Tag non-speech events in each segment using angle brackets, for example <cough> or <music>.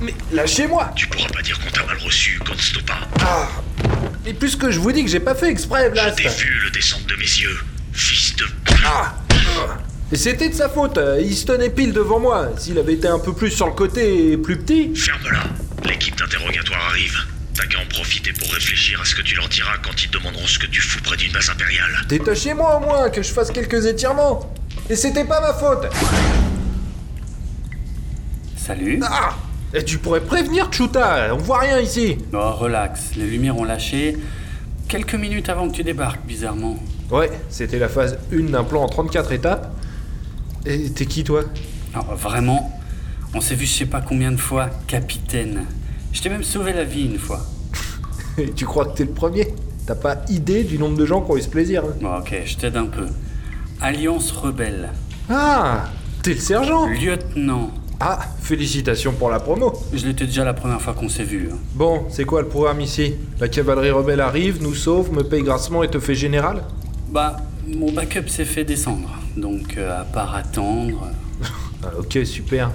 Mais lâchez-moi Tu pourras pas dire qu'on t'a mal reçu, Gonstopa. Ah Mais puisque je vous dis que j'ai pas fait exprès, Je Blast t'ai vu le descendre de mes yeux. Fils de... Ah Et c'était de sa faute, il se tenait pile devant moi. S'il avait été un peu plus sur le côté et plus petit... Ferme-la. L'équipe d'interrogatoire arrive. T'as qu'à en profiter pour réfléchir à ce que tu leur diras quand ils te demanderont ce que tu fous près d'une base impériale. Détachez-moi au moins, que je fasse quelques étirements Et c'était pas ma faute Salut. Ah Et tu pourrais prévenir Chuta, on voit rien ici Oh, relax, les lumières ont lâché quelques minutes avant que tu débarques, bizarrement. Ouais, c'était la phase 1 d'un plan en 34 étapes. Et t'es qui toi? Alors, vraiment, on s'est vu je sais pas combien de fois, capitaine. Je t'ai même sauvé la vie une fois. <laughs> Et tu crois que t'es le premier? T'as pas idée du nombre de gens qui ont eu ce plaisir hein? Bon, ok, je t'aide un peu. Alliance rebelle. Ah T'es le sergent Lieutenant. Ah, félicitations pour la promo Je l'étais déjà la première fois qu'on s'est vu. hein. Bon, c'est quoi le programme ici? La cavalerie rebelle arrive, nous sauve, me paye grassement et te fait général? Bah, mon backup s'est fait descendre. Donc, euh, à part attendre. <laughs> Ah, ok, super.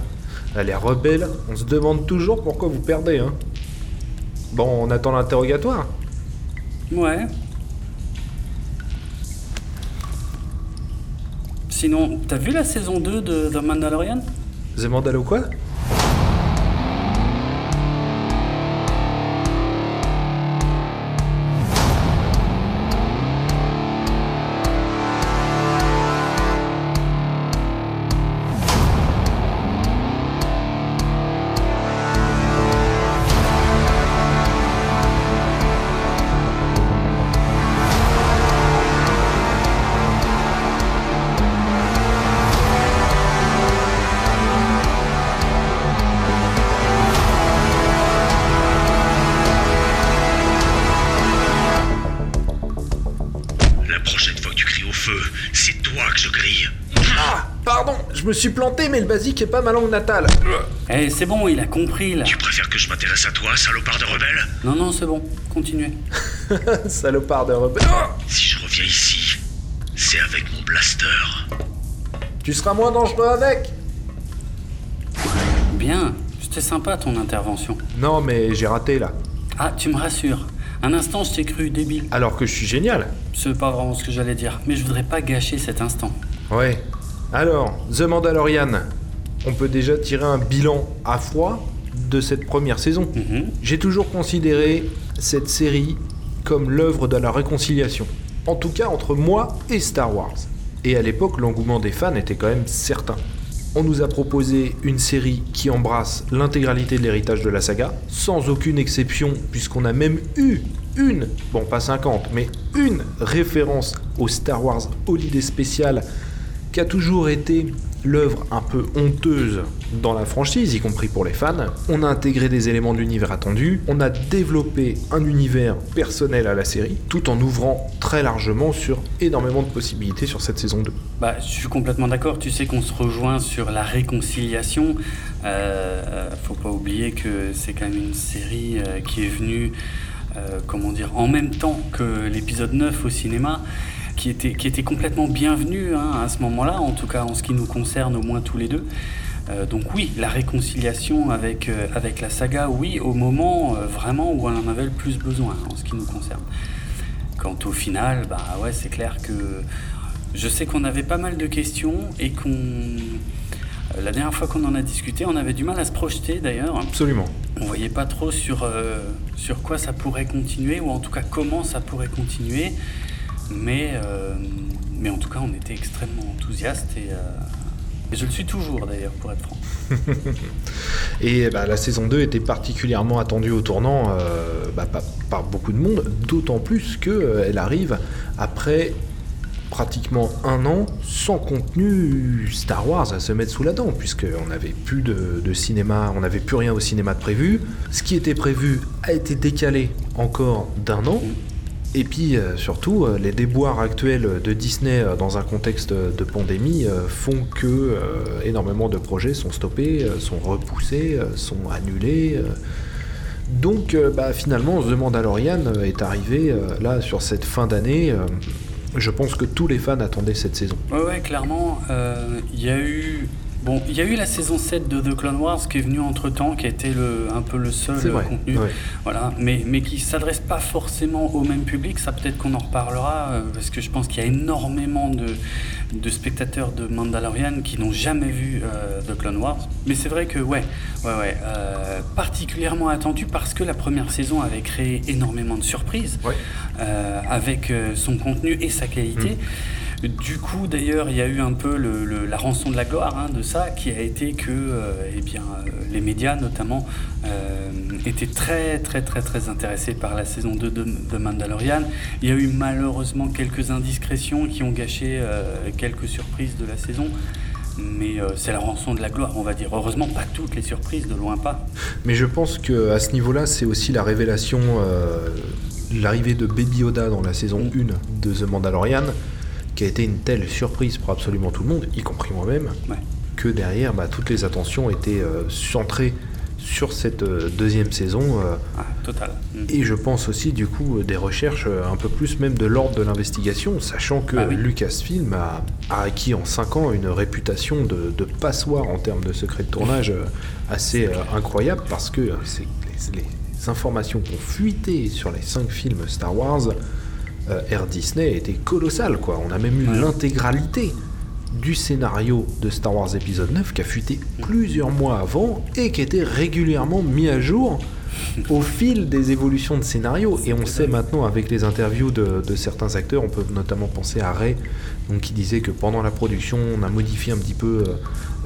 Elle est rebelle, on se demande toujours pourquoi vous perdez, hein. Bon, on attend l'interrogatoire. Ouais. Sinon, t'as vu la saison 2 de The Mandalorian? The Mandalo quoi? Suis planté, mais le basique est pas ma langue natale. Eh, c'est bon, il a compris là. Tu préfères que je m'intéresse à toi, salopard de rebelle Non, non, c'est bon, continuez. <laughs> Salopard de rebelle. Si je reviens ici, c'est avec mon blaster. tu seras moins dangereux avec Bien, c'était sympa ton intervention. Non, mais j'ai raté là. Ah, tu me rassures. Un instant, je t'ai cru débile. Alors que je suis génial. C'est pas vraiment ce que j'allais dire, mais je voudrais pas gâcher cet instant. Ouais. Alors, The Mandalorian. On peut déjà tirer un bilan à froid de cette première saison. Mhm. J'ai toujours considéré cette série comme l'œuvre de la réconciliation. En tout cas entre moi et Star Wars. Et à l'époque, l'engouement des fans était quand même certain. On nous a proposé une série qui embrasse l'intégralité de l'héritage de la saga, sans aucune exception, puisqu'on a même eu une, bon pas 50, mais une référence au Star Wars Holiday Special, qui a toujours été l'œuvre un peu honteuse dans la franchise, y compris pour les fans. On a intégré des éléments de l'univers attendu, on a développé un univers personnel à la série, tout en ouvrant très largement sur énormément de possibilités sur cette saison 2. Bah, je suis complètement d'accord. Tu sais qu'on se rejoint sur la réconciliation. Euh, faut pas oublier que c'est quand même une série euh, qui est venue, euh, comment dire, en même temps que l'épisode 9 au cinéma, qui était, qui était complètement bienvenue hein, à ce moment-là, en tout cas en ce qui nous concerne au moins tous les deux. Euh, donc oui, la réconciliation avec, euh, avec la saga, oui, au moment euh, vraiment où on en avait le plus besoin en ce qui nous concerne. Quant au final, bah ouais, c'est clair que je sais qu'on avait pas mal de questions et qu'on. La dernière fois qu'on en a discuté, on avait du mal à se projeter d'ailleurs. Absolument. On voyait pas trop sur, euh, sur quoi ça pourrait continuer, ou en tout cas comment ça pourrait continuer. Mais, euh, mais en tout cas, on était extrêmement enthousiastes et, euh, et je le suis toujours d'ailleurs, pour être franc. <laughs> Et bah, la saison 2 était particulièrement attendue au tournant euh, bah, par, par beaucoup de monde, d'autant plus qu'elle arrive après pratiquement un an sans contenu Star Wars à se mettre sous la dent, puisqu'on n'avait plus de, de cinéma, on n'avait plus rien au cinéma de prévu. Ce qui était prévu a été décalé encore d'un an. Et puis euh, surtout, euh, les déboires actuels de Disney euh, dans un contexte de pandémie font que énormément de projets sont stoppés, sont repoussés, sont annulés. Donc bah, finalement, The Mandalorian est arrivé là sur cette fin d'année. je pense que tous les fans attendaient cette saison. Ouais, clairement, il y a eu Bon, il y a eu la saison 7 de The Clone Wars qui est venue entre temps, qui a été le, un peu le seul vrai, contenu, ouais. voilà, mais, mais qui s'adresse pas forcément au même public. Ça, peut-être qu'on en reparlera, euh, parce que je pense qu'il y a énormément de, de spectateurs de Mandalorian qui n'ont jamais vu euh, The Clone Wars. Mais c'est vrai que, ouais, ouais, ouais, euh, particulièrement attendu parce que la première saison avait créé énormément de surprises Ouais. euh, avec euh, son contenu et sa qualité. Du coup, d'ailleurs, il y a eu un peu le- le- la rançon de la gloire hein, de ça, qui a été que euh, eh bien, euh, les médias, notamment, euh, étaient très, très, très, très intéressés par la saison 2 de, de Mandalorian. Il y a eu malheureusement quelques indiscrétions qui ont gâché euh, quelques surprises de la saison. Mais euh, c'est la rançon de la gloire, on va dire. Heureusement, pas toutes les surprises, de loin pas. Mais je pense que à ce niveau-là, c'est aussi la révélation, euh, l'arrivée de Baby Yoda dans la saison 1 de The Mandalorian, qui a été une telle surprise pour absolument tout le monde, y compris moi-même, Ouais. que derrière, bah, toutes les attentions étaient euh, centrées sur cette euh, deuxième saison. euh, Ah, total. Mm. et je pense aussi, du coup, des recherches un peu plus même de l'ordre de l'investigation, sachant que Ah oui. Lucasfilm a, a acquis en 5 ans une réputation de, de passoire en termes de secret de tournage assez incroyable, parce que c'est les, les informations qui ont fuité sur les 5 films Star Wars, Air Disney étaient colossales, quoi. On a même eu Ouais. l'intégralité du scénario de Star Wars épisode 9 qui a fuité plusieurs mois avant et qui était régulièrement mis à jour au <laughs> fil des évolutions de scénario. Et on sait maintenant avec les interviews de, de certains acteurs, on peut notamment penser à Ray, donc, qui disait que pendant la production, on a modifié un petit peu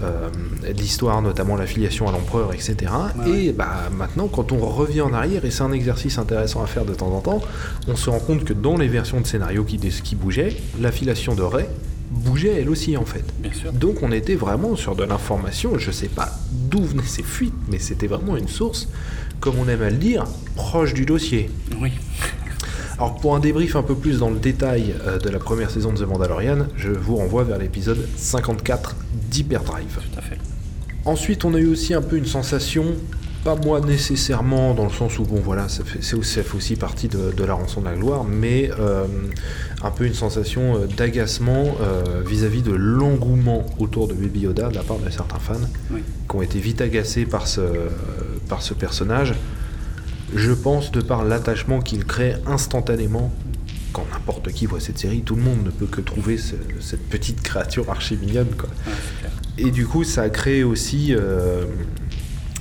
euh, l'histoire, notamment l'affiliation à l'empereur, etc. Ouais, ouais. Et bah, maintenant, quand on revient en arrière, et c'est un exercice intéressant à faire de temps en temps, on se rend compte que dans les versions de scénario qui, qui bougeaient, l'affiliation de Ray bougeait elle aussi en fait. Bien sûr. Donc on était vraiment sur de l'information, je sais pas d'où venaient ces fuites, mais c'était vraiment une source, comme on aime à le dire, proche du dossier. Oui. Alors pour un débrief un peu plus dans le détail euh, de la première saison de The Mandalorian, je vous renvoie vers l'épisode 54 d'Hyperdrive. Tout à fait. Ensuite, on a eu aussi un peu une sensation, pas moi nécessairement, dans le sens où, bon voilà, ça fait, c'est aussi, ça fait aussi partie de, de la rançon de la gloire, mais euh, un peu une sensation euh, d'agacement euh, vis-à-vis de l'engouement autour de Baby Yoda de la part de certains fans, Oui. qui ont été vite agacés par ce, par ce personnage. Je pense, de par l'attachement qu'il crée instantanément, quand n'importe qui voit cette série, tout le monde ne peut que trouver ce- cette petite créature archi mignonne, quoi. Et du coup, ça a créé aussi euh,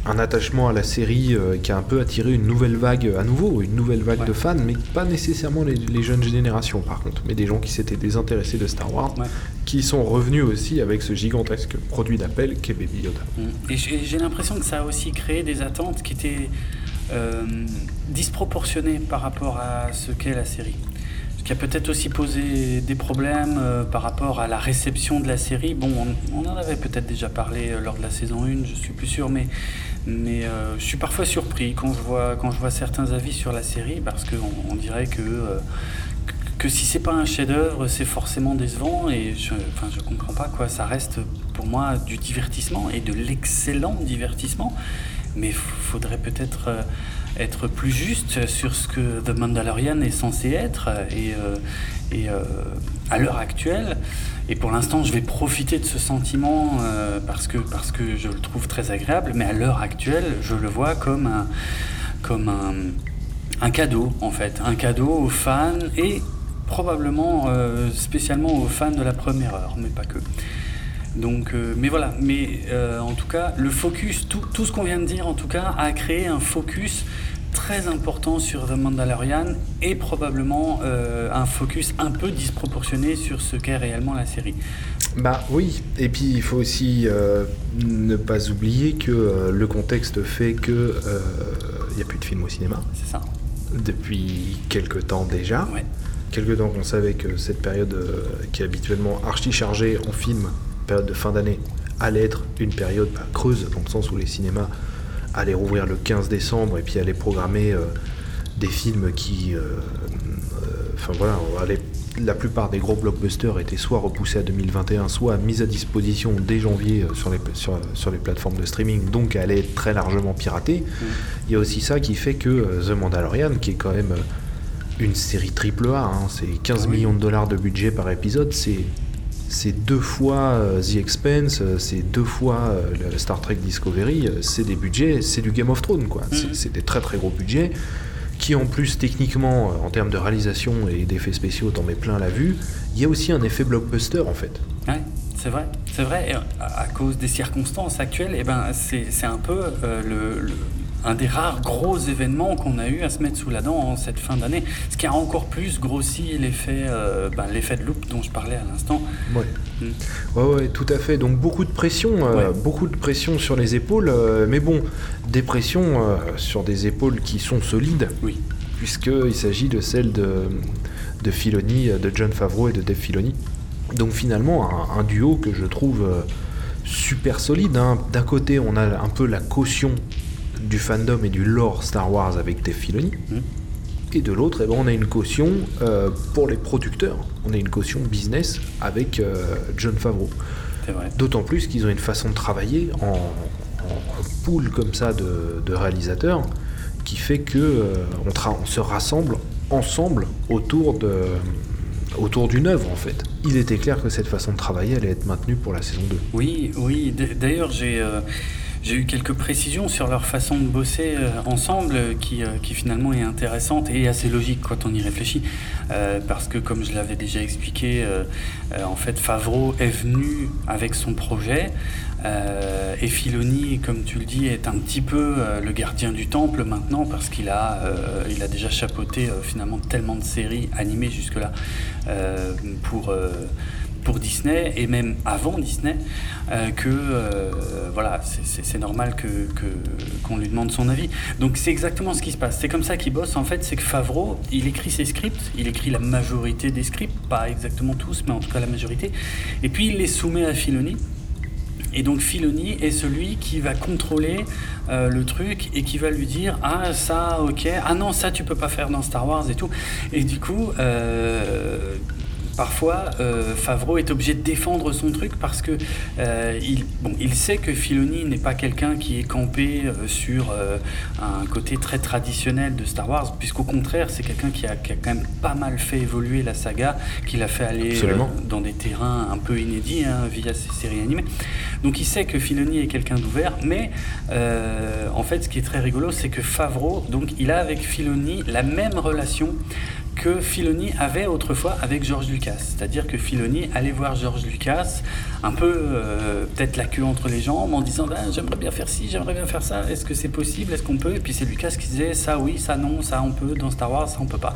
un attachement à la série euh, qui a un peu attiré une nouvelle vague, à nouveau, une nouvelle vague Ouais. de fans, mais pas nécessairement les, les jeunes générations par contre, mais des gens qui s'étaient désintéressés de Star Wars, Ouais. qui sont revenus aussi avec ce gigantesque produit d'appel qu'est Baby Yoda. Mm. Et j'ai l'impression que ça a aussi créé des attentes qui étaient euh, disproportionnées par rapport à ce qu'est la série. Ce qui a peut-être aussi posé des problèmes euh, par rapport à la réception de la série. Bon, on, en avait peut-être déjà parlé euh, lors de la saison 1, je suis plus sûr, mais, mais je suis parfois surpris quand je vois, quand je vois certains avis sur la série, parce qu'on on dirait que, que- que si c'est pas un chef-d'œuvre, c'est forcément décevant, et je, enfin, je comprends pas quoi. Ça reste pour moi du divertissement et de l'excellent divertissement, mais il faudrait peut-être euh, être plus juste sur ce que The Mandalorian est censé être, et, euh, et euh, à l'heure actuelle. Et pour l'instant, je vais profiter de ce sentiment parce, que, parce que je le trouve très agréable, mais à l'heure actuelle, je le vois comme un, comme un, cadeau, en fait. Un cadeau aux fans et probablement spécialement aux fans de la première heure, mais pas que. Donc, euh, mais voilà, mais euh, en tout cas, le focus, tout, tout ce qu'on vient de dire, en tout cas, a créé un focus très important sur The Mandalorian et probablement euh, un focus un peu disproportionné sur ce qu'est réellement la série. Bah oui, et puis il faut aussi euh, ne pas oublier que euh, le contexte fait que il n'y a plus de films au cinéma C'est ça depuis quelque temps déjà. Ouais. quelque temps qu'on savait que cette période qui est habituellement archi chargée en film, période de fin d'année, allait être une période bah, creuse, dans le sens où les cinémas allaient rouvrir le 15 décembre et puis allaient programmer euh, des films qui. euh, euh, Enfin voilà, allaient- la plupart des gros blockbusters étaient soit repoussés à 2021, soit mis à disposition dès janvier sur les, sur, sur les plateformes de streaming, donc allaient être très largement piratés. Il y a aussi ça qui fait que The Mandalorian, qui est quand même une série triple A, hein, c'est 15 Ah oui. millions de dollars de budget par épisode, c'est c'est deux fois The Expense, c'est deux fois le Star Trek Discovery, c'est des budgets, c'est du Game of Thrones quoi. Mhm. C'est des très très gros budgets qui en plus techniquement en termes de réalisation et d'effets spéciaux t'en mets plein la vue. Il y a aussi un effet blockbuster en fait. Ouais, c'est vrai, c'est vrai. Et à, à cause des circonstances actuelles, eh ben, c'est c'est un peu euh, le, le- un des rares gros événements qu'on a eu à se mettre sous la dent en cette fin d'année. Ce qui a encore plus grossi l'effet euh, ben, l'effet de loupe dont je parlais à l'instant. Ouais. Mm. ouais, ouais, tout à fait. Donc beaucoup de pression, euh, Ouais. beaucoup de pression sur les épaules, euh, mais bon, des pressions sur des épaules qui sont solides, Oui. puisqu'il s'agit de celles de, de Filoni, de John Favreau et de Dave Filoni. Donc finalement, un, un duo que je trouve super solide. hein. D'un côté, on a un peu la caution du fandom et du lore Star Wars avec Dave Filoni. Mm. Et de l'autre, eh ben, on a une caution euh, pour les producteurs. On a une caution business avec euh, John Favreau. D'autant plus qu'ils ont une façon de travailler en, en pool comme ça de, de réalisateurs qui fait que euh, on, se rassemble ensemble autour de autour d'une œuvre en fait. Il était clair que cette façon de travailler allait être maintenue pour la saison 2. Oui, oui. D'ailleurs, j'ai j'ai eu quelques précisions sur leur façon de bosser euh, ensemble euh, qui, euh, qui finalement est intéressante et assez logique quand on y réfléchit. Parce que comme je l'avais déjà expliqué, en fait, Favreau est venu avec son projet. et Filoni, comme tu le dis, est un petit peu le gardien du temple maintenant parce qu'il a, a déjà chapeauté finalement tellement de séries animées jusque-là pour, pour Disney et même avant Disney euh, que euh, voilà c'est- normal que qu'on lui demande son avis. Donc c'est exactement ce qui se passe. C'est comme ça qu'il bosse en fait c'est que Favreau il écrit ses scripts il écrit la majorité des scripts pas exactement tous mais en tout cas la majorité et puis il les soumet à Filoni. Et donc Filoni est celui qui va contrôler euh, le truc et qui va lui dire ah ça ok. Ah non ça tu peux pas faire dans Star Wars et tout et du coup parfois euh, Favreau est obligé de défendre son truc parce que euh, il, bon, il sait que Filoni n'est pas quelqu'un qui est campé euh, sur euh, un côté très traditionnel de Star Wars puisqu'au contraire c'est quelqu'un qui a, qui a quand même pas mal fait évoluer la saga qui l'a fait aller dans des terrains un peu inédits hein, via ses séries animées. Donc il sait que Filoni est quelqu'un d'ouvert, mais en fait ce qui est très rigolo, c'est que Favreau, donc il a avec Filoni la même relation que Filoni avait autrefois avec George Lucas. C'est-à-dire que Filoni allait voir George Lucas un peu euh, peut-être la queue entre les jambes en disant Ben, j'aimerais bien faire ci, j'aimerais bien faire ça, est-ce que c'est possible, est-ce qu'on peut? Et puis c'est Lucas qui disait ça oui, ça non, ça on peut, dans Star Wars ça on peut pas.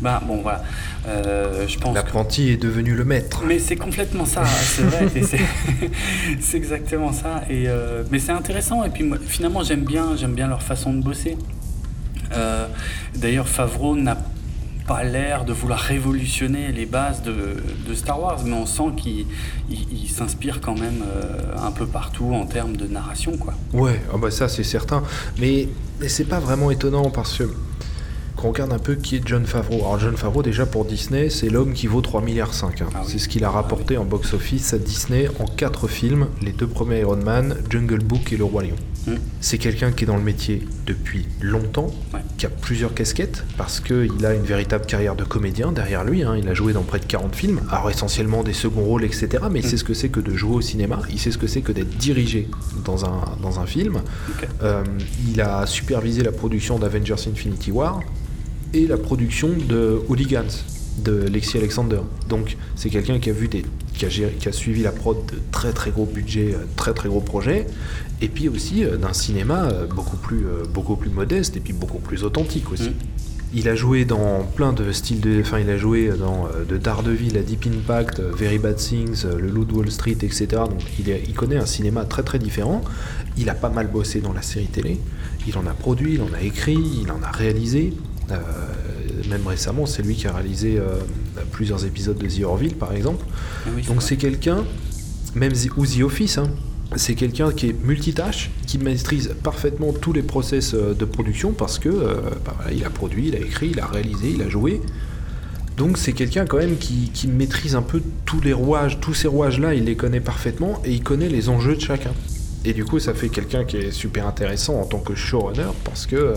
Ben bon voilà, Euh, je pense que L'apprenti est devenu le maître. mais c'est complètement ça, c'est vrai. <laughs> c'est, exactement ça. Et euh, mais c'est intéressant. Et puis moi, finalement, j'aime bien, bien leur façon de bosser. D'ailleurs, Favreau n'a pas l'air de vouloir révolutionner les bases de, de Star Wars, mais on sent qu'il il- il s'inspire quand même euh, un peu partout en termes de narration, quoi. Ouais, ah bah ça c'est certain. Mais, mais c'est pas vraiment étonnant parce que quand on regarde un peu qui est John Favreau. Alors John Favreau déjà pour Disney, c'est l'homme qui vaut 3 milliards 5. Ah oui. C'est ce qu'il a rapporté en box-office à Disney en 4 films, les deux premiers Iron Man, Jungle Book et Le Roi Lion. Mm. C'est quelqu'un qui est dans le métier depuis longtemps, Ouais. qui a plusieurs casquettes, parce qu'il a une véritable carrière de comédien derrière lui. hein. Il a joué dans près de 40 films, alors essentiellement des seconds rôles, etc. Mais il Mm. sait ce que c'est que de jouer au cinéma, il sait ce que c'est que d'être dirigé dans un, dans un film. Euh, il a supervisé la production d'Avengers Infinity War et la production de Hooligans de Lexi Alexander. Donc c'est quelqu'un qui a vu des qui a, géré- qui a suivi la prod de très très gros budgets, euh, très très gros projets, et puis aussi euh, d'un cinéma euh, beaucoup plus beaucoup plus modeste et puis beaucoup plus authentique aussi. Mm. Il a joué dans plein de styles de. Enfin, il a joué dans de Daredevil à Deep Impact, Very Bad Things, Le Loup de Wall Street, etc. Donc, il, est- il connaît un cinéma très très différent. Il a pas mal bossé dans la série télé. Il en a produit, il en a écrit, il en a réalisé. Euh, même récemment, c'est lui qui a réalisé euh, plusieurs épisodes de The Orville, par exemple. Ah oui, Donc c'est quelqu'un, même The- ou The Office, hein, c'est quelqu'un qui est multitâche, qui maîtrise parfaitement tous les process euh, de production parce que euh, bah voilà, il a produit, il a écrit, il a réalisé, il a joué. Donc c'est quelqu'un quand même qui, qui maîtrise un peu tous les rouages, tous ces rouages-là, il les connaît parfaitement et il connaît les enjeux de chacun. Et du coup, ça fait quelqu'un qui est super intéressant en tant que showrunner parce que euh,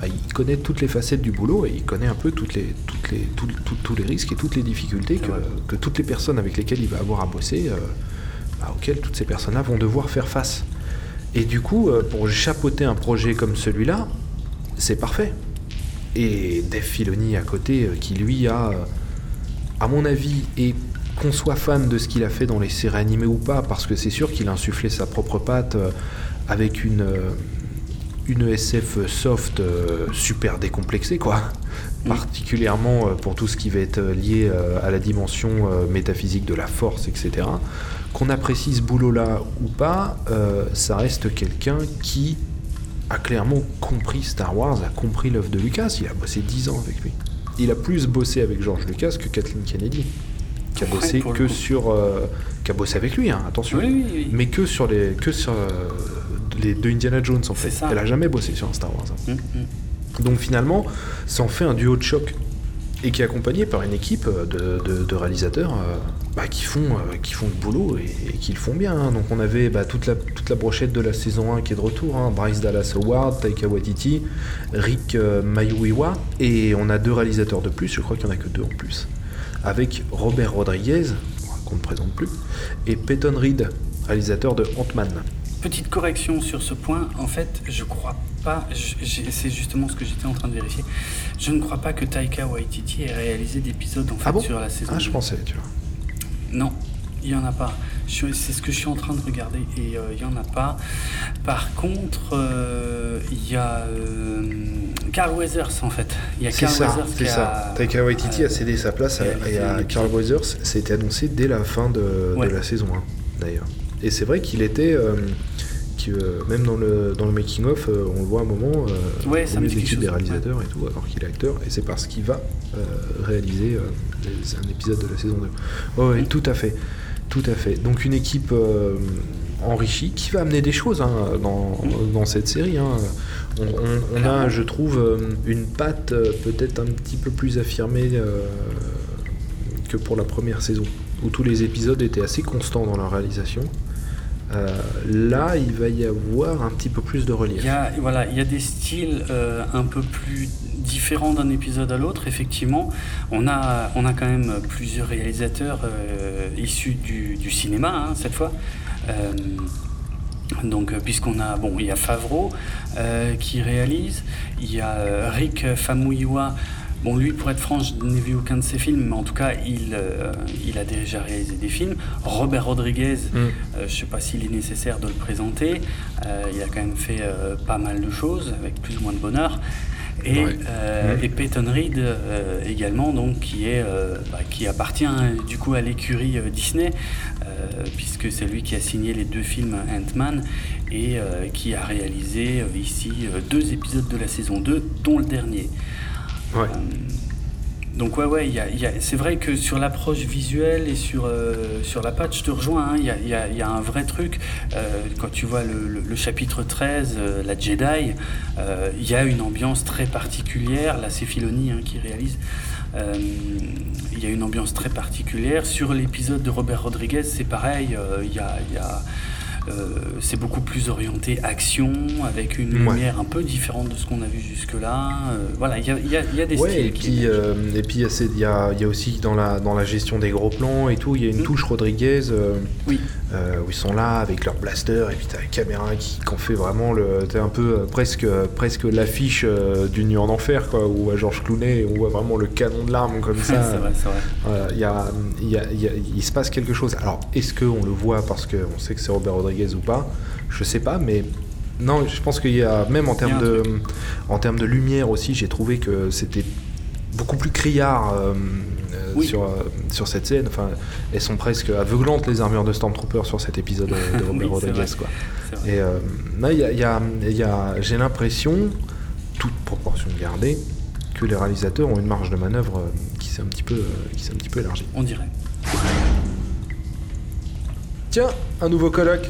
bah, il connaît toutes les facettes du boulot et il connaît un peu toutes les, toutes les, tous- les risques et toutes les difficultés que, que toutes les personnes avec lesquelles il va avoir à bosser, euh, bah, auxquelles toutes ces personnes-là vont devoir faire face. Et du coup, euh, pour chapeauter un projet comme celui-là, c'est parfait. Et Dave Filoni à côté, euh, qui lui a, à mon avis, et qu'on soit fan de ce qu'il a fait dans les séries animées ou pas, parce que c'est sûr qu'il a insufflé sa propre patte avec une, une SF soft euh, super décomplexée, quoi. Mm. Particulièrement euh, pour tout ce qui va être euh, lié à la dimension métaphysique de la force, etc. Qu'on apprécie ce boulot-là ou pas, ça reste quelqu'un qui a clairement compris Star Wars, a compris l'œuvre de Lucas. Il a bossé 10 ans avec lui. Il a plus bossé avec George Lucas que Kathleen Kennedy, qui a bossé que sur, euh, qui a bossé avec lui, hein, attention, Oui, oui, oui. mais que sur les, que sur euh, les deux Indiana Jones en fait. Ça. Elle a jamais bossé sur un Star Wars. hein. Mm, mm. Donc finalement, ça en fait un duo de choc et qui est accompagné par une équipe de, de- de réalisateurs euh, bah, qui, font, euh, qui font le boulot et, et qui le font bien. hein. Donc on avait bah, toute, la, toute la brochette de la saison 1 qui est de retour, hein. Bryce Dallas Howard, Taika Waititi, Rick euh, Mayuiwa, et on a deux réalisateurs de plus, je crois qu'il n'y en a que deux en plus, avec Robert Rodriguez, qu'on ne présente plus, et Peyton Reed, réalisateur de Ant-Man. Petite correction sur ce point, en fait, je crois pas, c'est justement ce que j'étais en train de vérifier, je ne crois pas que Taika Waititi ait réalisé d'épisodes en fait Ah bon? sur la saison Ah, je 2. pensais, tu vois. Non, il n'y en a pas. C'est ce que je suis en train de regarder et euh, il n'y en a pas. Par contre, euh, il y a euh, Carl Weathers en fait. Il y a C'est Carl ça, Weathers qui ça. a- Taika Waititi euh, a cédé sa place à, et à Carl Weathers. C'était annoncé dès la fin de, la saison 1, d'ailleurs. Et c'est vrai qu'il était, qui, euh, même dans le, dans le making-of, euh, on le voit à un moment, euh, Ouais, au chose, des ouais. réalisateurs et tout, alors qu'il est acteur, et c'est parce qu'il va réaliser un épisode de la saison 2. Oh, ouais, Mm. tout à fait. Tout à fait. Donc une équipe euh, enrichie qui va amener des choses hein, dans, dans cette série. hein. On, on- on a, je trouve, une patte peut-être un petit peu plus affirmée euh, que pour la première saison, où tous les épisodes étaient assez constants dans leur réalisation. Euh, là, il va y avoir un petit peu plus de relief. Il y a, voilà, il y a des styles euh, un peu plus différents d'un épisode à l'autre, effectivement. On a, on a quand même plusieurs réalisateurs euh, issus du, cinéma, hein, cette fois. Donc, puisqu'on a, bon, il y a Favreau qui réalise, il y a Rick Famuyiwa. Bon, lui, pour être franc, je n'ai vu aucun de ses films, mais en tout cas, il, euh, il a déjà réalisé des films. Robert Rodriguez, Mm. euh, je ne sais pas s'il est nécessaire de le présenter. Euh, il a quand même fait pas mal de choses, avec plus ou moins de bonheur. Et, et Peyton Reed également, donc, qui, est, bah, qui appartient hein, du coup à l'écurie Disney, puisque c'est lui qui a signé les deux films Ant-Man et qui a réalisé ici deux épisodes de la saison 2, dont le dernier. Donc ouais, ouais, c'est vrai que sur l'approche visuelle et sur, euh, sur la patte, je te rejoins, hein, il y, a, un vrai truc. Euh, quand tu vois le, chapitre 13, euh, la Jedi, il y a une ambiance très particulière. Là, c'est hein, qui réalise. Il y a une ambiance très particulière. Sur l'épisode de Robert Rodriguez, c'est pareil. il y a... c'est beaucoup plus orienté action, avec une Ouais. lumière un peu différente de ce qu'on a vu jusque-là. Euh, voilà, il y a, il y a- il y a des Ouais, styles et puis, euh, et puis il y, a y aussi dans la, dans la gestion des gros plans et tout, il y a une Mm. touche Rodriguez euh, Oui. Euh, où ils sont là avec leur blaster et puis t'as la caméra qui, qui en fait vraiment le, t'es un peu euh, presque, euh, presque l'affiche euh, du Nuit en Enfer quoi, où à Georges Clooney on voit vraiment le canon de l'arme comme <laughs> ça. c'est vrai, c'est vrai. Voilà, il y il se passe quelque chose. Alors, est-ce qu'on le voit parce qu'on sait que c'est Robert Rodriguez ou pas? Je sais pas, mais non, je pense qu'il y a, même en termes, de, en termes de lumière aussi, j'ai trouvé que c'était beaucoup plus criard Oui. sur, euh, sur cette scène. Enfin, elles sont presque aveuglantes, les armures de Stormtrooper, sur cet épisode euh, de <laughs> Robert Oui, Rodriguez. Quoi. Et euh, là, y a- y a- il y a- j'ai l'impression, toute proportion gardée, que les réalisateurs ont une marge de manœuvre euh, qui s'est un petit peu, euh, qui s'est un petit peu élargie. On dirait. Tiens, un nouveau colloque.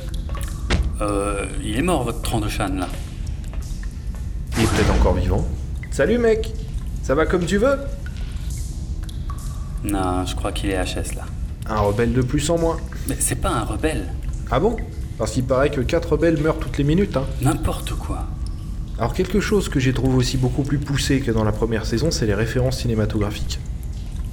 Euh, il est mort, votre tronc de châne, là. Il est peut-être encore vivant. Salut mec, ça va comme tu veux? Non, je crois qu'il est HS, là. Un rebelle de plus en moins. Mais c'est pas un rebelle. Ah bon? Parce qu'il paraît que 4 rebelles meurent toutes les minutes. Hein. N'importe quoi. Alors quelque chose que j'ai trouvé aussi beaucoup plus poussé que dans la première saison, c'est les références cinématographiques.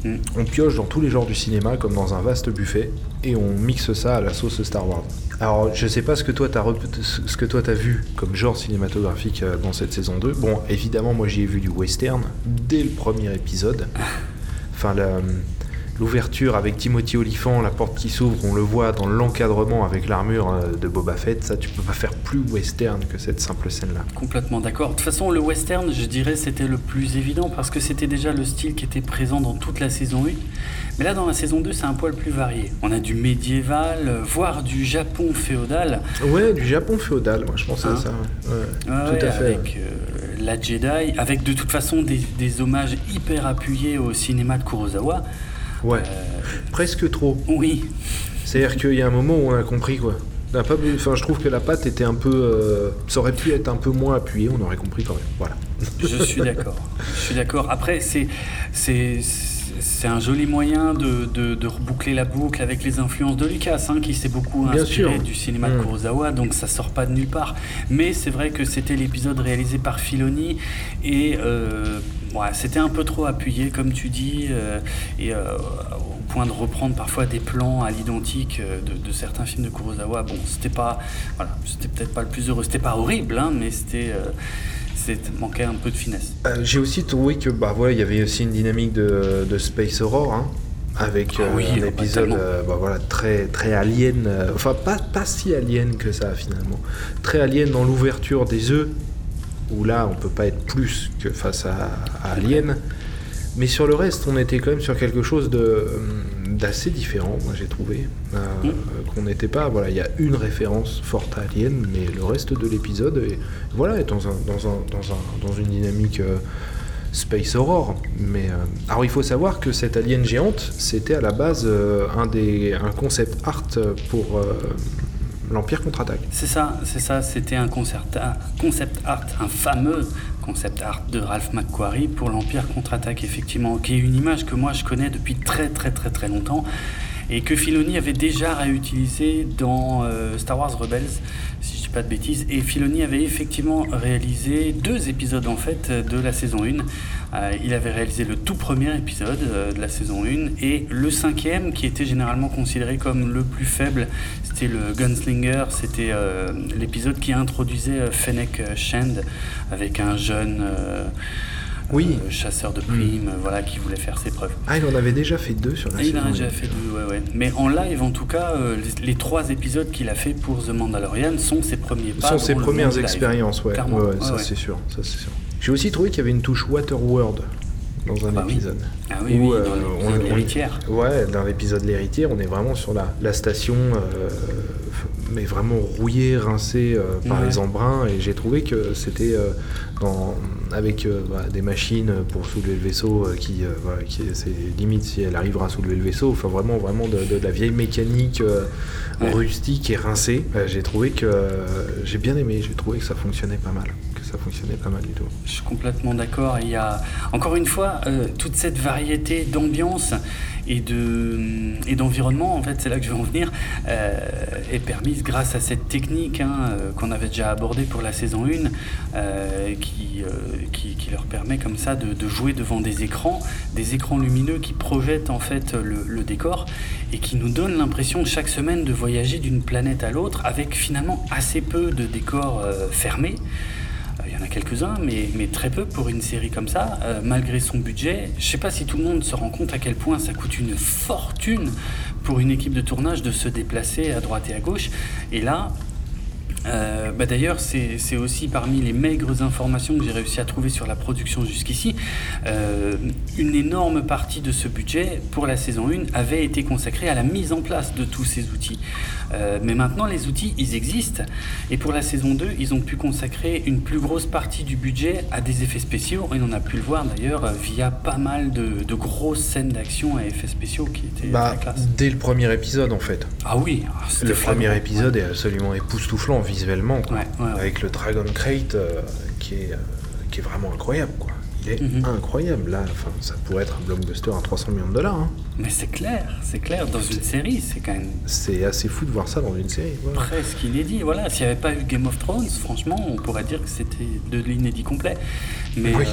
Mm. On pioche dans tous les genres du cinéma comme dans un vaste buffet et on mixe ça à la sauce Star Wars. Alors je sais pas ce que toi t'as rep- ce que toi t'as vu comme genre cinématographique euh, dans cette saison 2. Bon évidemment moi j'y ai vu du western dès le premier épisode. <laughs> Enfin l'ouverture avec Timothy Olyphant, la porte qui s'ouvre, on le voit dans l'encadrement avec l'armure euh, de Boba Fett. Ça tu peux pas faire plus western que cette simple scène là. Complètement d'accord. De toute façon, le western, je dirais, c'était le plus évident parce que c'était déjà le style qui était présent dans toute la saison 1. Mais là, dans la saison 2, c'est un poil plus varié. On a du médiéval, euh, voire du Japon féodal. Ouais, du Japon féodal, moi je pensais Hein à ça. ouais. Ouais, Ah tout ouais, à fait. Avec euh, la Jedi, avec de toute façon des, des hommages hyper appuyés au cinéma de Kurosawa. Ouais, Euh, presque trop. oui, C'est-à-dire qu'il y a un moment où on a compris quoi. A pas, enfin, je trouve que la patte était un peu, euh, ça aurait pu être un peu moins appuyé, on aurait compris quand même. Voilà. Je suis d'accord. Je suis d'accord. Après, c'est c'est c'est un joli moyen de, de, de reboucler la boucle avec les influences de Lucas, hein, qui s'est beaucoup Bien inspiré sûr. du cinéma de Mm. Kurosawa, donc ça sort pas de nulle part. Mais c'est vrai que c'était l'épisode réalisé par Filoni et euh, ouais, c'était un peu trop appuyé, comme tu dis, euh, et euh, au point de reprendre parfois des plans à l'identique euh, de, de certains films de Kurosawa. Bon, c'était pas, voilà, c'était peut-être pas le plus heureux, c'était pas horrible, hein, mais c'était, euh, c'était manquait un peu de finesse. Euh, J'ai aussi trouvé que bah voilà, il y avait aussi une dynamique de, de Space Aurore, hein, avec Ah euh, oui, un bah, épisode euh, bah, voilà, très, très alien, euh, enfin pas, pas si alien que ça finalement. Très alien dans l'ouverture des œufs, où là on peut pas être plus que face à, à Alien. Mais sur le reste, on était quand même sur quelque chose de, euh, d'assez différent, moi j'ai trouvé. Euh, Mm. Qu'on n'était pas, voilà, il y a une référence forte à Alien, mais le reste de l'épisode est, voilà, est dans, un, dans, un, dans, un, dans une dynamique euh, Space Aurore. Mais, euh, alors il faut savoir que cette alien géante, c'était à la base euh, un, des, un concept art pour euh, l'Empire contre-attaque. C'est ça, c'est ça, c'était un, concert- un concept art, un fameux concept art de Ralph McQuarrie pour l'Empire contre-attaque, effectivement, qui est une image que moi je connais depuis très très très très longtemps et que Filoni avait déjà réutilisé dans euh, Star Wars Rebels, si je dis pas de bêtises. Et Filoni avait effectivement réalisé deux épisodes en fait de la saison 1. Euh, il avait réalisé le tout premier épisode euh, de la saison 1 et le cinquième qui était généralement considéré comme le plus faible, c'était le Gunslinger, c'était euh, l'épisode qui introduisait Fennec Shand avec un jeune Oui. euh, chasseur de primes, euh, voilà, qui voulait faire ses preuves. Ah, il en avait déjà fait deux sur la Et il en a déjà fait deux, ouais, ouais. Mais en live, en tout cas, euh, les, les trois épisodes qu'il a fait pour The Mandalorian sont ses premiers Ce pas. sont ses premières expériences, ouais. Ouais, ouais, ça c'est sûr, ça c'est sûr. J'ai aussi trouvé qu'il y avait une touche Waterworld dans un bah oui. épisode. Ah oui, Où, oui, euh, dans l'épisode on- l'héritière. Ouais, dans l'épisode L'héritière, on est vraiment sur la, la station, euh, mais vraiment rouillée, rincée euh, par Ouais. les embruns, et j'ai trouvé que c'était euh, avec euh, bah, des machines pour soulever le vaisseau, qui, c'est limite si elle arrivera à soulever le vaisseau, enfin vraiment, vraiment de, de la vieille mécanique Ouais. rustique et rincée. Euh, j'ai trouvé que j'ai bien aimé, j'ai trouvé que ça fonctionnait pas mal, que ça fonctionnait pas mal du tout. Je suis complètement d'accord. Il y a encore une fois toute cette variété d'ambiance et de et d'environnement. En fait, c'est là que je veux en venir. euh, est permise grâce à cette technique hein, euh, qu'on avait déjà abordée pour la saison 1, euh, qui, leur permet comme ça de, jouer devant des écrans, des écrans lumineux qui projettent en fait le, décor et qui nous donnent l'impression chaque semaine de voyager d'une planète à l'autre avec finalement assez peu de décors fermés. Euh, Il y en a quelques-uns, mais, très peu pour une série comme ça, euh, malgré son budget. Je sais pas si tout le monde se rend compte à quel point ça coûte une fortune pour une équipe de tournage de se déplacer à droite et à gauche. Et là, euh, bah D'ailleurs, c'est aussi parmi les maigres informations que j'ai réussi à trouver sur la production jusqu'ici. Euh, une énorme partie de ce budget pour la saison 1 avait été consacrée à la mise en place de tous ces outils. Euh, mais maintenant, les outils, ils existent. Et pour la saison 2, ils ont pu consacrer une plus grosse partie du budget à des effets spéciaux. Et on a pu le voir d'ailleurs via pas mal de, de grosses scènes d'action à effets spéciaux qui étaient Bah, très classe. dès le premier épisode en fait. Ah oui, ah, Le premier épisode est absolument époustouflant visuellement, quoi. Ouais, ouais, ouais. avec le Dragon Crate euh, qui, est, euh, qui est vraiment incroyable. Quoi. il est Mhm. incroyable. Là, enfin, ça pourrait être un blockbuster à 300 millions de dollars. hein. Mais c'est clair, c'est clair. Dans une série, c'est quand même C'est assez fou de voir ça dans une série. voilà. presque inédit. Voilà, s'il n'y avait pas eu Game of Thrones, franchement, on pourrait dire que c'était de l'inédit complet. Mais Oui.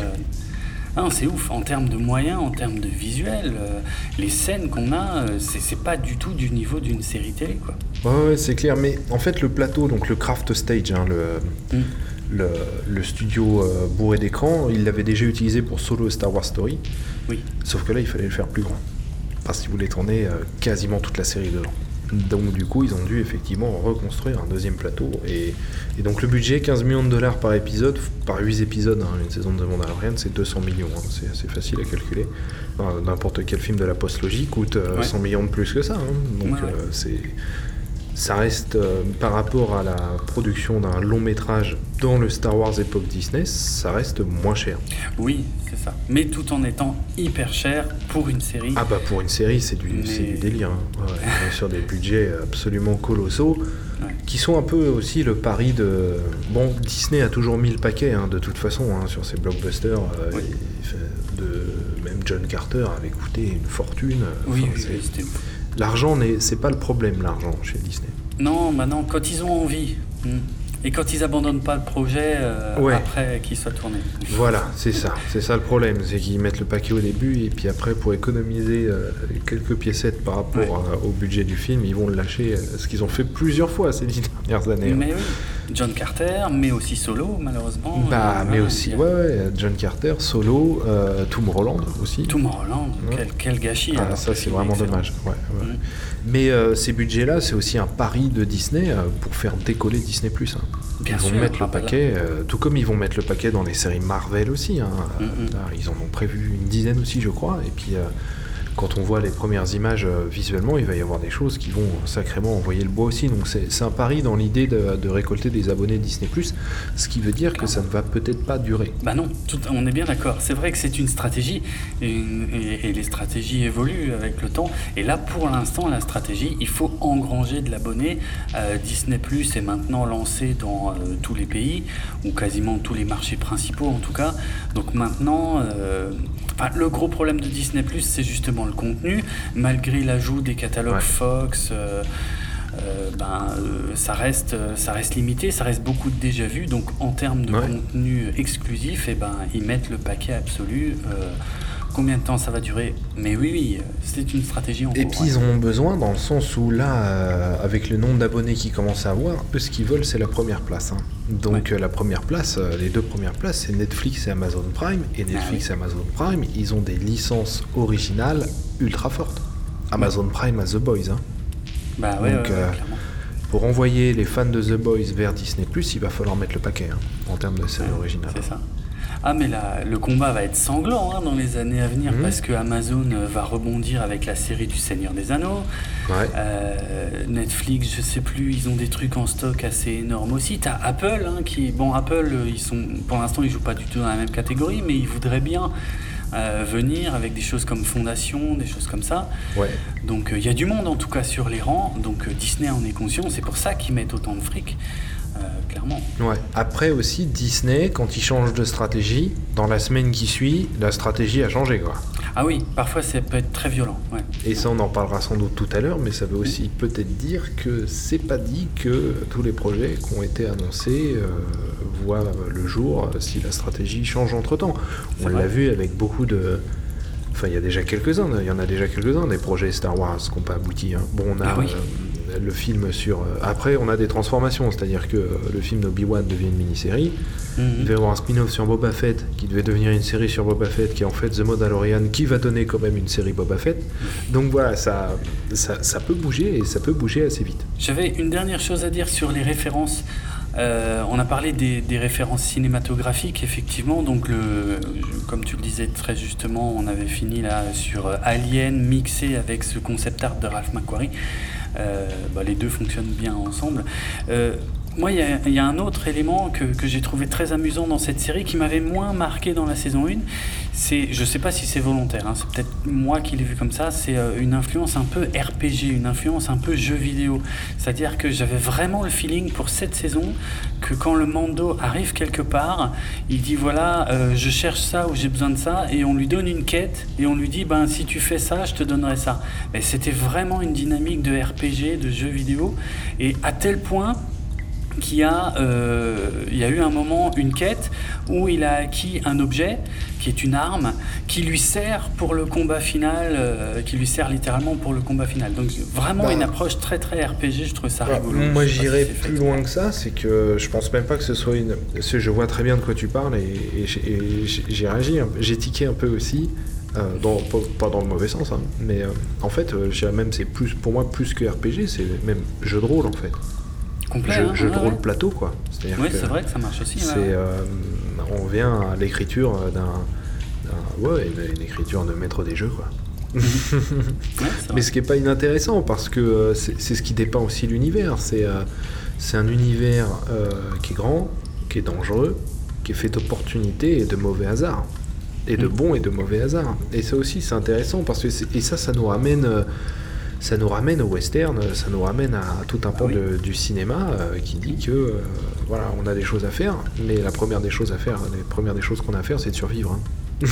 euh, c'est ouf. En termes de moyens, en termes de visuel, euh, les scènes qu'on a, euh, c'est pas du tout du niveau d'une série télé, quoi. Ouais, ouais, c'est clair. Mais en fait, le plateau, donc le Craft Stage, hein, le, Mm. le, le studio euh, bourré d'écran, il l'avait déjà utilisé pour Solo et Star Wars Story. Oui. Sauf que là, il fallait le faire plus grand. Parce qu'ils voulaient tourner euh, quasiment toute la série dedans. Donc du coup, ils ont dû effectivement reconstruire un deuxième plateau. Et, et donc le budget, 15 millions de dollars par épisode, par 8 épisodes, hein, une saison de Mandalorian, c'est 200 millions. hein. c'est assez facile à calculer. N'importe quel film de la post-logie coûte euh, Ouais. 100 millions de plus que ça. hein. Donc Ouais, ouais. euh, c'est... Ça reste, euh, par rapport à la production d'un long métrage dans le Star Wars époque Disney, ça reste moins cher. Oui, c'est ça. Mais tout en étant hyper cher pour une série. Ah bah pour une série, c'est du, Mais- c'est du délire. hein. Ouais, <laughs> on est sur des budgets absolument colossaux, Ouais. qui sont un peu aussi le pari de... Bon, Disney a toujours mis le paquet, hein, de toute façon, hein, sur ses blockbusters. euh, Oui. de... Même John Carter avait coûté une fortune. Oui, Enfin, oui, oui, c'était L'argent, c'est pas le problème, l'argent, chez Disney. Non, non, quand ils ont envie. hmm. Et quand ils abandonnent pas le projet euh, Ouais. après qu'il soit tourné. Voilà, c'est ça. C'est ça le problème. C'est qu'ils mettent le paquet au début et puis après, pour économiser euh, quelques piécettes par rapport Ouais. à- au budget du film, ils vont le lâcher. euh, ce qu'ils ont fait plusieurs fois ces dix dernières années. hein. Mais oui, John Carter, mais aussi Solo, malheureusement. Bah, Euh, mais aussi, a ouais, ouais, John Carter, Solo, euh, Tom Holland aussi. Tom Holland, Ouais. quel, quel gâchis. Ah, alors. ça, c'est vraiment dommage. Ouais, ouais. Mais euh, ces budgets-là, c'est aussi un pari de Disney euh, pour faire décoller Disney+. Hein. Bien ils vont sûr, mettre le paquet, euh, tout comme ils vont mettre le paquet dans les séries Marvel aussi. hein. Mm. Là, ils en ont prévu une dizaine aussi, je crois. Et puis, quand on voit les premières images euh, visuellement, il va y avoir des choses qui vont sacrément envoyer le bois aussi. Donc, c'est un pari dans l'idée de, récolter des abonnés Disney+, ce qui veut dire que ça ne va peut-être pas durer. Bah non, tout- on est bien d'accord. C'est vrai que c'est une stratégie et, les stratégies évoluent avec le temps. Et là, pour l'instant, la stratégie, il faut engranger de l'abonné. Euh, Disney est maintenant lancé dans euh, tous les pays ou quasiment tous les marchés principaux en tout cas. Donc maintenant, enfin, le gros problème de Disney Plus, c'est justement le contenu. Malgré l'ajout des catalogues Ouais. Fox. euh, euh, ben, euh, ça, reste, ça reste limité, ça reste beaucoup de déjà vu. Donc en termes de Ouais. contenu exclusif, eh ben, ils mettent le paquet absolu. Euh, combien de temps ça va durer Mais oui, oui, c'est une stratégie en Et puis ils en ont besoin dans le sens où là, euh, avec le nombre d'abonnés qu'ils commencent à avoir, eux ce qu'ils veulent c'est la première place. hein. Donc Ouais. euh, la première place, euh, les deux premières places c'est Netflix et Amazon Prime. Et Netflix Ah et Amazon Prime, ils ont des licences originales ultra fortes. Amazon Prime à The Boys. hein. Bah ouais, Donc. Pour envoyer les fans de The Boys vers Disney+, il va falloir mettre le paquet hein, en termes de série originale. C'est ça. Ah mais là, le combat va être sanglant hein, dans les années à venir Mhm. parce que Amazon euh, va rebondir avec la série du Seigneur des Anneaux. Ouais. Euh, Netflix, je sais plus, ils ont des trucs en stock assez énormes aussi. T'as Apple hein, qui, bon Apple, euh, ils sont, pour l'instant ils jouent pas du tout dans la même catégorie, mais ils voudraient bien euh, venir avec des choses comme Fondation, des choses comme ça. Ouais. Donc euh, il y a du monde en tout cas sur les rangs. Donc euh, Disney en est conscient, c'est pour ça qu'ils mettent autant de fric, euh, clairement. Ouais. Après aussi, Disney, quand ils changent de stratégie, dans la semaine qui suit, la stratégie a changé. Quoi. Ah oui, parfois ça peut être très violent. Ouais. Et ça, on en parlera sans doute tout à l'heure, mais ça veut aussi peut-être dire que c'est pas dit que tous les projets qui ont été annoncés euh, voient le jour si la stratégie change entre temps. On l'a vu avec beaucoup de. Enfin, il y a déjà quelques-uns, il y en a déjà quelques-uns des projets Star Wars qui n'ont pas abouti. hein. Bon, on a Ah oui. euh, le film sur. euh, après, on a des transformations, c'est-à-dire que euh, le film d'Obi-Wan devient une mini-série. Il Mhm. devait y avoir un spin-off sur Boba Fett qui devait devenir une série sur Boba Fett qui est en fait The Mandalorian qui va donner quand même une série Boba Fett. Donc voilà, ça, ça, ça peut bouger et ça peut bouger assez vite. J'avais une dernière chose à dire sur les références. Euh, on a parlé des, des références cinématographiques, effectivement. Donc, le, comme tu le disais très justement, on avait fini là sur euh, Alien mixé avec ce concept art de Ralph McQuarrie. Euh, bah, les deux fonctionnent bien ensemble. Moi, il y, a- un autre élément que, que j'ai trouvé très amusant dans cette série qui m'avait moins marqué dans la saison 1. c'est, je sais pas si c'est volontaire, hein, c'est peut-être moi qui l'ai vu comme ça, c'est euh, une influence un peu RPG, une influence un peu jeu vidéo. C'est-à-dire que j'avais vraiment le feeling pour cette saison que quand le Mando arrive quelque part, il dit voilà, euh, je cherche ça ou j'ai besoin de ça, et on lui donne une quête et on lui dit ben si tu fais ça, je te donnerai ça. Mais c'était vraiment une dynamique de RPG, de jeu vidéo, et à tel point qu'il a, euh, il y a eu un moment, une quête, où il a acquis un objet, qui est une arme, qui lui sert pour le combat final, euh, qui lui sert littéralement pour le combat final. Donc vraiment Bah. une approche très très RPG, je trouve ça Ouais, rigolo. moi j'irais si plus loin que ça, c'est que je pense même pas que ce soit une. je vois très bien de quoi tu parles et, et j'ai- et j'ai j'ai réagi, un peu- j'ai tiqué un peu aussi, euh, dans, pas, pas dans le mauvais sens, hein, mais en fait, même c'est plus pour moi plus que RPG, c'est même jeu de rôle en fait. Complet. jeu hein, jeu de rôle ouais. plateau quoi. C'est-à-dire Oui, que c'est vrai que ça marche aussi. ouais, ouais. euh, on vient à l'écriture d'un, d'un- ouais, une, une écriture de maître des jeux quoi. <laughs> C'est Mais ce qui est pas inintéressant parce que euh, c'est ce qui dépeint aussi l'univers. C'est euh, c'est un univers euh, qui est grand, qui est dangereux, qui est fait d'opportunités et de mauvais hasards. Et de Mm. bons et de mauvais hasards. Et ça aussi c'est intéressant parce que et ça ça nous ramène euh, ça nous ramène au western, ça nous ramène à tout un pan oui. de- du cinéma euh, qui dit que euh, voilà on a des choses à faire, mais la première des choses à faire, les premières des choses qu'on a à faire c'est de survivre. hein. <laughs>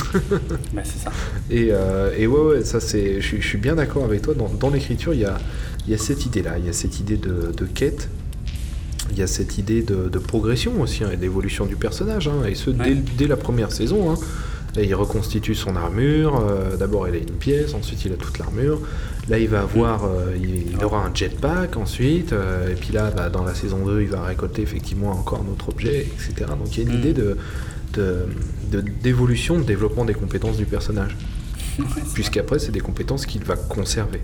Bah, c'est ça. Et, euh, et ouais, ouais, ça c'est, je, suis- bien d'accord avec toi. Dans, dans l'écriture, il y a, il y a cette idée-là, il y a cette idée de, de quête, il y a cette idée de, de progression aussi, hein, et d'évolution du personnage, hein, et ce dès, Ouais. dès la première saison. hein. Et il reconstitue son armure. euh, D'abord, il a une pièce, ensuite il a toute l'armure. Là, il va avoir, euh, il, il aura un jetpack ensuite. euh, et puis là, bah, dans la saison 2, il va récolter effectivement encore un autre objet, etc. Donc il y a une Mm. idée de de- de- d'évolution, de, développement des compétences du personnage <laughs> puisqu'après c'est des compétences qu'il va conserver.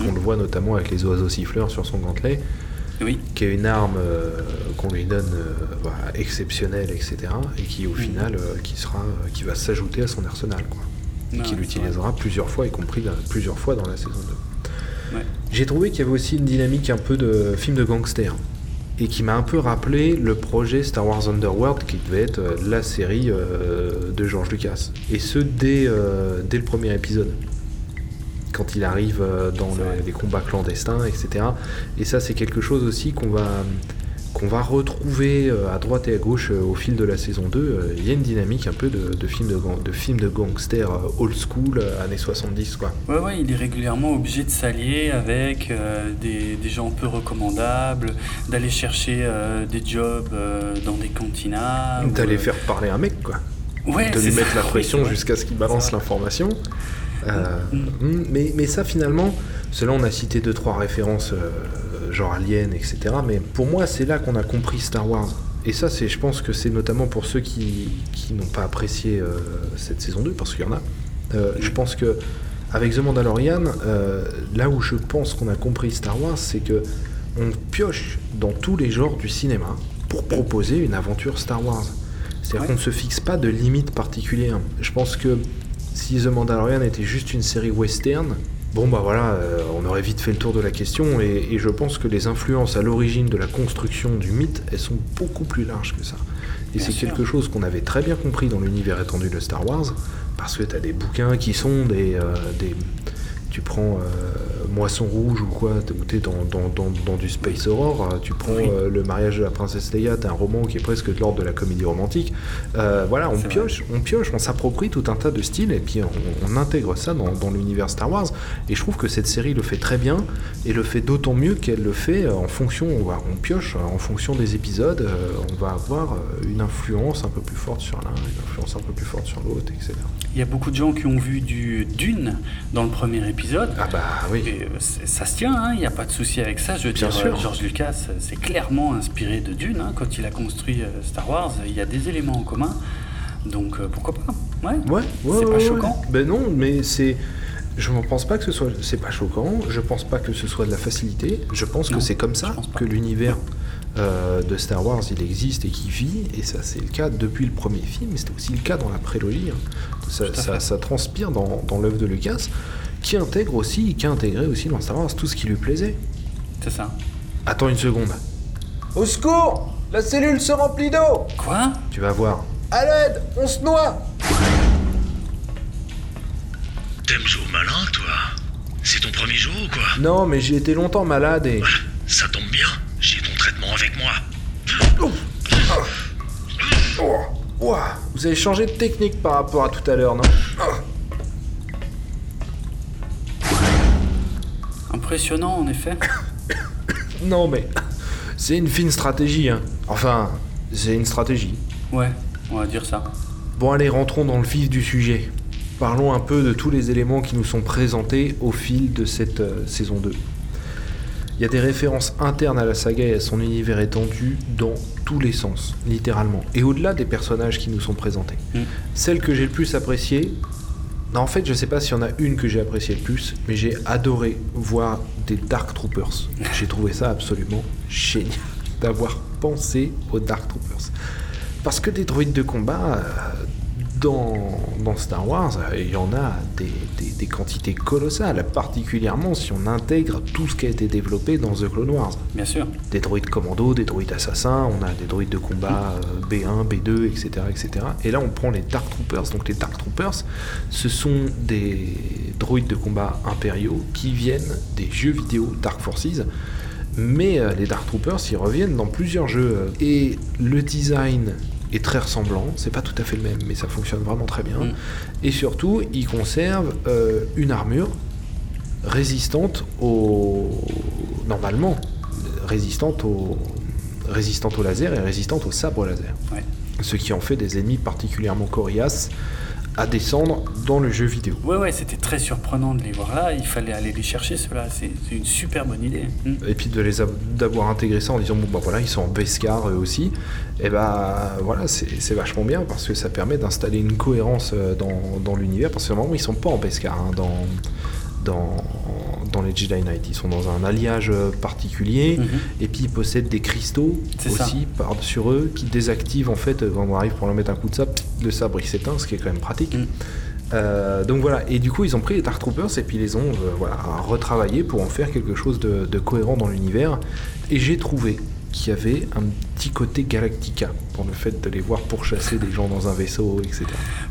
On Mm. le voit notamment avec les oiseaux siffleurs sur son gantelet, Oui, qui est une arme euh, qu'on lui donne euh, voilà, exceptionnelle, etc. Et qui au Mm. final euh, qui sera, qui va s'ajouter à son arsenal, quoi. Et qu'il utilisera plusieurs fois, y compris plusieurs fois dans la saison 2. Ouais. J'ai trouvé qu'il y avait aussi une dynamique un peu de film de gangster. Et qui m'a un peu rappelé le projet Star Wars Underworld qui devait être la série euh, de George Lucas. Et ce dès, euh, dès le premier épisode. Quand il arrive euh, dans le- les combats clandestins, etc. Et ça, c'est quelque chose aussi qu'on va, qu'on va retrouver euh, à droite et à gauche euh, au fil de la saison 2. Euh, Il y a une dynamique un peu de, de film de, gang- de film de gangster old school, années 70, quoi. Ouais, ouais, il est régulièrement obligé de s'allier avec euh, des, des gens peu recommandables, d'aller chercher euh, des jobs euh, dans des cantinas. D'aller faire parler un mec, quoi. ouais, de lui mettre ça, la pression jusqu'à ce qu'il balance l'information. Euh, Mm. mm, mais, mais ça finalement, cela on a cité deux trois références euh, genre Alien, etc. Mais pour moi c'est là qu'on a compris Star Wars. Et ça c'est, je pense que c'est notamment pour ceux qui, qui n'ont pas apprécié euh, cette saison 2, parce qu'il y en a. Je pense que avec The Mandalorian, là où je pense qu'on a compris Star Wars, c'est que on pioche dans tous les genres du cinéma pour proposer une aventure Star Wars. C'est-à-dire Ouais. qu'on ne se fixe pas de limite particulière. Je pense que si The Mandalorian était juste une série western, bon bah voilà, euh, on aurait vite fait le tour de la question et, et je pense que les influences à l'origine de la construction du mythe, elles sont beaucoup plus larges que ça. Et c'est quelque chose qu'on avait très bien compris dans l'univers étendu de Star Wars, parce que tu as des bouquins qui sont des... euh, des tu prends euh, Moisson Rouge ou quoi, où tu es dans, dans, dans, dans du Space Horror, euh, tu prends Oui. euh, Le mariage de la princesse Leia, t'as un roman qui est presque de l'ordre de la comédie romantique. Euh, voilà, on pioche, on pioche, on s'approprie tout un tas de styles et puis on, on intègre ça dans, dans l'univers Star Wars. Et je trouve que cette série le fait très bien et le fait d'autant mieux qu'elle le fait euh, en fonction, on, va- on pioche euh, en fonction des épisodes, euh, on va avoir euh, une influence un peu plus forte sur l'un, une influence un peu plus forte sur l'autre, etc. Il y a beaucoup de gens qui ont vu du Dune dans le premier épisode. Ah bah oui. C'est- ça se tient, hein, il n'y a pas de souci avec ça. Je veux Bien dire, sûr. George Lucas s'est clairement inspiré de Dune hein, quand il a construit euh, Star Wars. Il y a des éléments en commun, donc euh, pourquoi pas? Ouais. Ouais, ouais, C'est pas choquant. Ben non, mais c'est. Je ne pense pas que ce soit. C'est pas choquant. Je pense pas que ce soit de la facilité. Je pense Non, que c'est comme ça que l'univers euh, de Star Wars il existe et qui vit. Et ça, c'est le cas depuis le premier film. Mais c'était aussi le cas dans la prélogie. hein. Ça transpire dans, dans l'œuvre de Lucas, qui intègre aussi, qui a intégré aussi dans Star Wars tout ce qui lui plaisait. C'est ça. Attends une seconde. Au secours La cellule se remplit d'eau Quoi? Tu vas voir. À l'aide On se noie T'aimes au malin, toi? C'est ton premier jour ou quoi? Non, mais j'ai été longtemps malade et... Ça tombe bien, j'ai ton traitement avec moi. Vous avez changé de technique par rapport à tout à l'heure, non? Impressionnant en effet. <coughs> Non, mais. C'est une fine stratégie, hein. Enfin, c'est une stratégie. Ouais, on va dire ça. Bon, allez, rentrons dans le vif du sujet. Parlons un peu de tous les éléments qui nous sont présentés au fil de cette euh, saison 2. Il y a des références internes à la saga et à son univers étendu dans tous les sens, littéralement. Et au-delà des personnages qui nous sont présentés. Mm. Celle que j'ai le plus appréciée, en fait, je sais pas s'il y en a une que j'ai appréciée le plus, mais j'ai adoré voir des Dark Troopers. J'ai trouvé ça absolument génial d'avoir pensé aux Dark Troopers. Parce que des droïdes de combat, euh, dans, dans Star Wars, euh, il y en a des, des- des quantités colossales, particulièrement si on intègre tout ce qui a été développé dans The Clone Wars. Bien sûr. Des droïdes commando, des droïdes assassins, on a des droïdes de combat euh, B1, B2, etc., etc. Et là, on prend les Dark Troopers. Donc les Dark Troopers, ce sont des droïdes de combat impériaux qui viennent des jeux vidéo Dark Forces. Mais euh, les Dark Troopers, ils reviennent dans plusieurs jeux. Et le design est très ressemblant. C'est pas tout à fait le même, mais ça fonctionne vraiment très bien. Mm. Et surtout, ils conservent euh, une armure résistante au. Normalement, résistante au. Résistante au laser et résistante au sabre laser. Ouais. Ce qui en fait des ennemis particulièrement coriaces à descendre dans le jeu vidéo. Ouais, ouais, c'était très surprenant de les voir là. Il fallait aller les chercher, ceux-là. C'est une super bonne idée. Hmm. Et puis de les av- d'avoir intégré ça en disant bon bah voilà ils sont en Beskar eux aussi, et bah voilà c'est vachement bien parce que ça permet d'installer une cohérence euh, dans, dans l'univers parce que normalement ils sont pas en Beskar hein, dans, dans, dans les Jedi Knight, ils sont dans un alliage euh, particulier Mhm. et puis ils possèdent des cristaux aussi par sur eux qui désactivent en fait euh, quand on arrive pour leur mettre un coup de sabre, le sabre il s'éteint ce qui est quand même pratique. Mm. Euh, donc voilà, et du coup ils ont pris les Dark Troopers et puis ils les ont euh, voilà, retravaillés pour en faire quelque chose de, de cohérent dans l'univers. Et j'ai trouvé qu'il y avait un petit côté Galactica dans le fait de les voir pourchasser des gens dans un vaisseau, etc.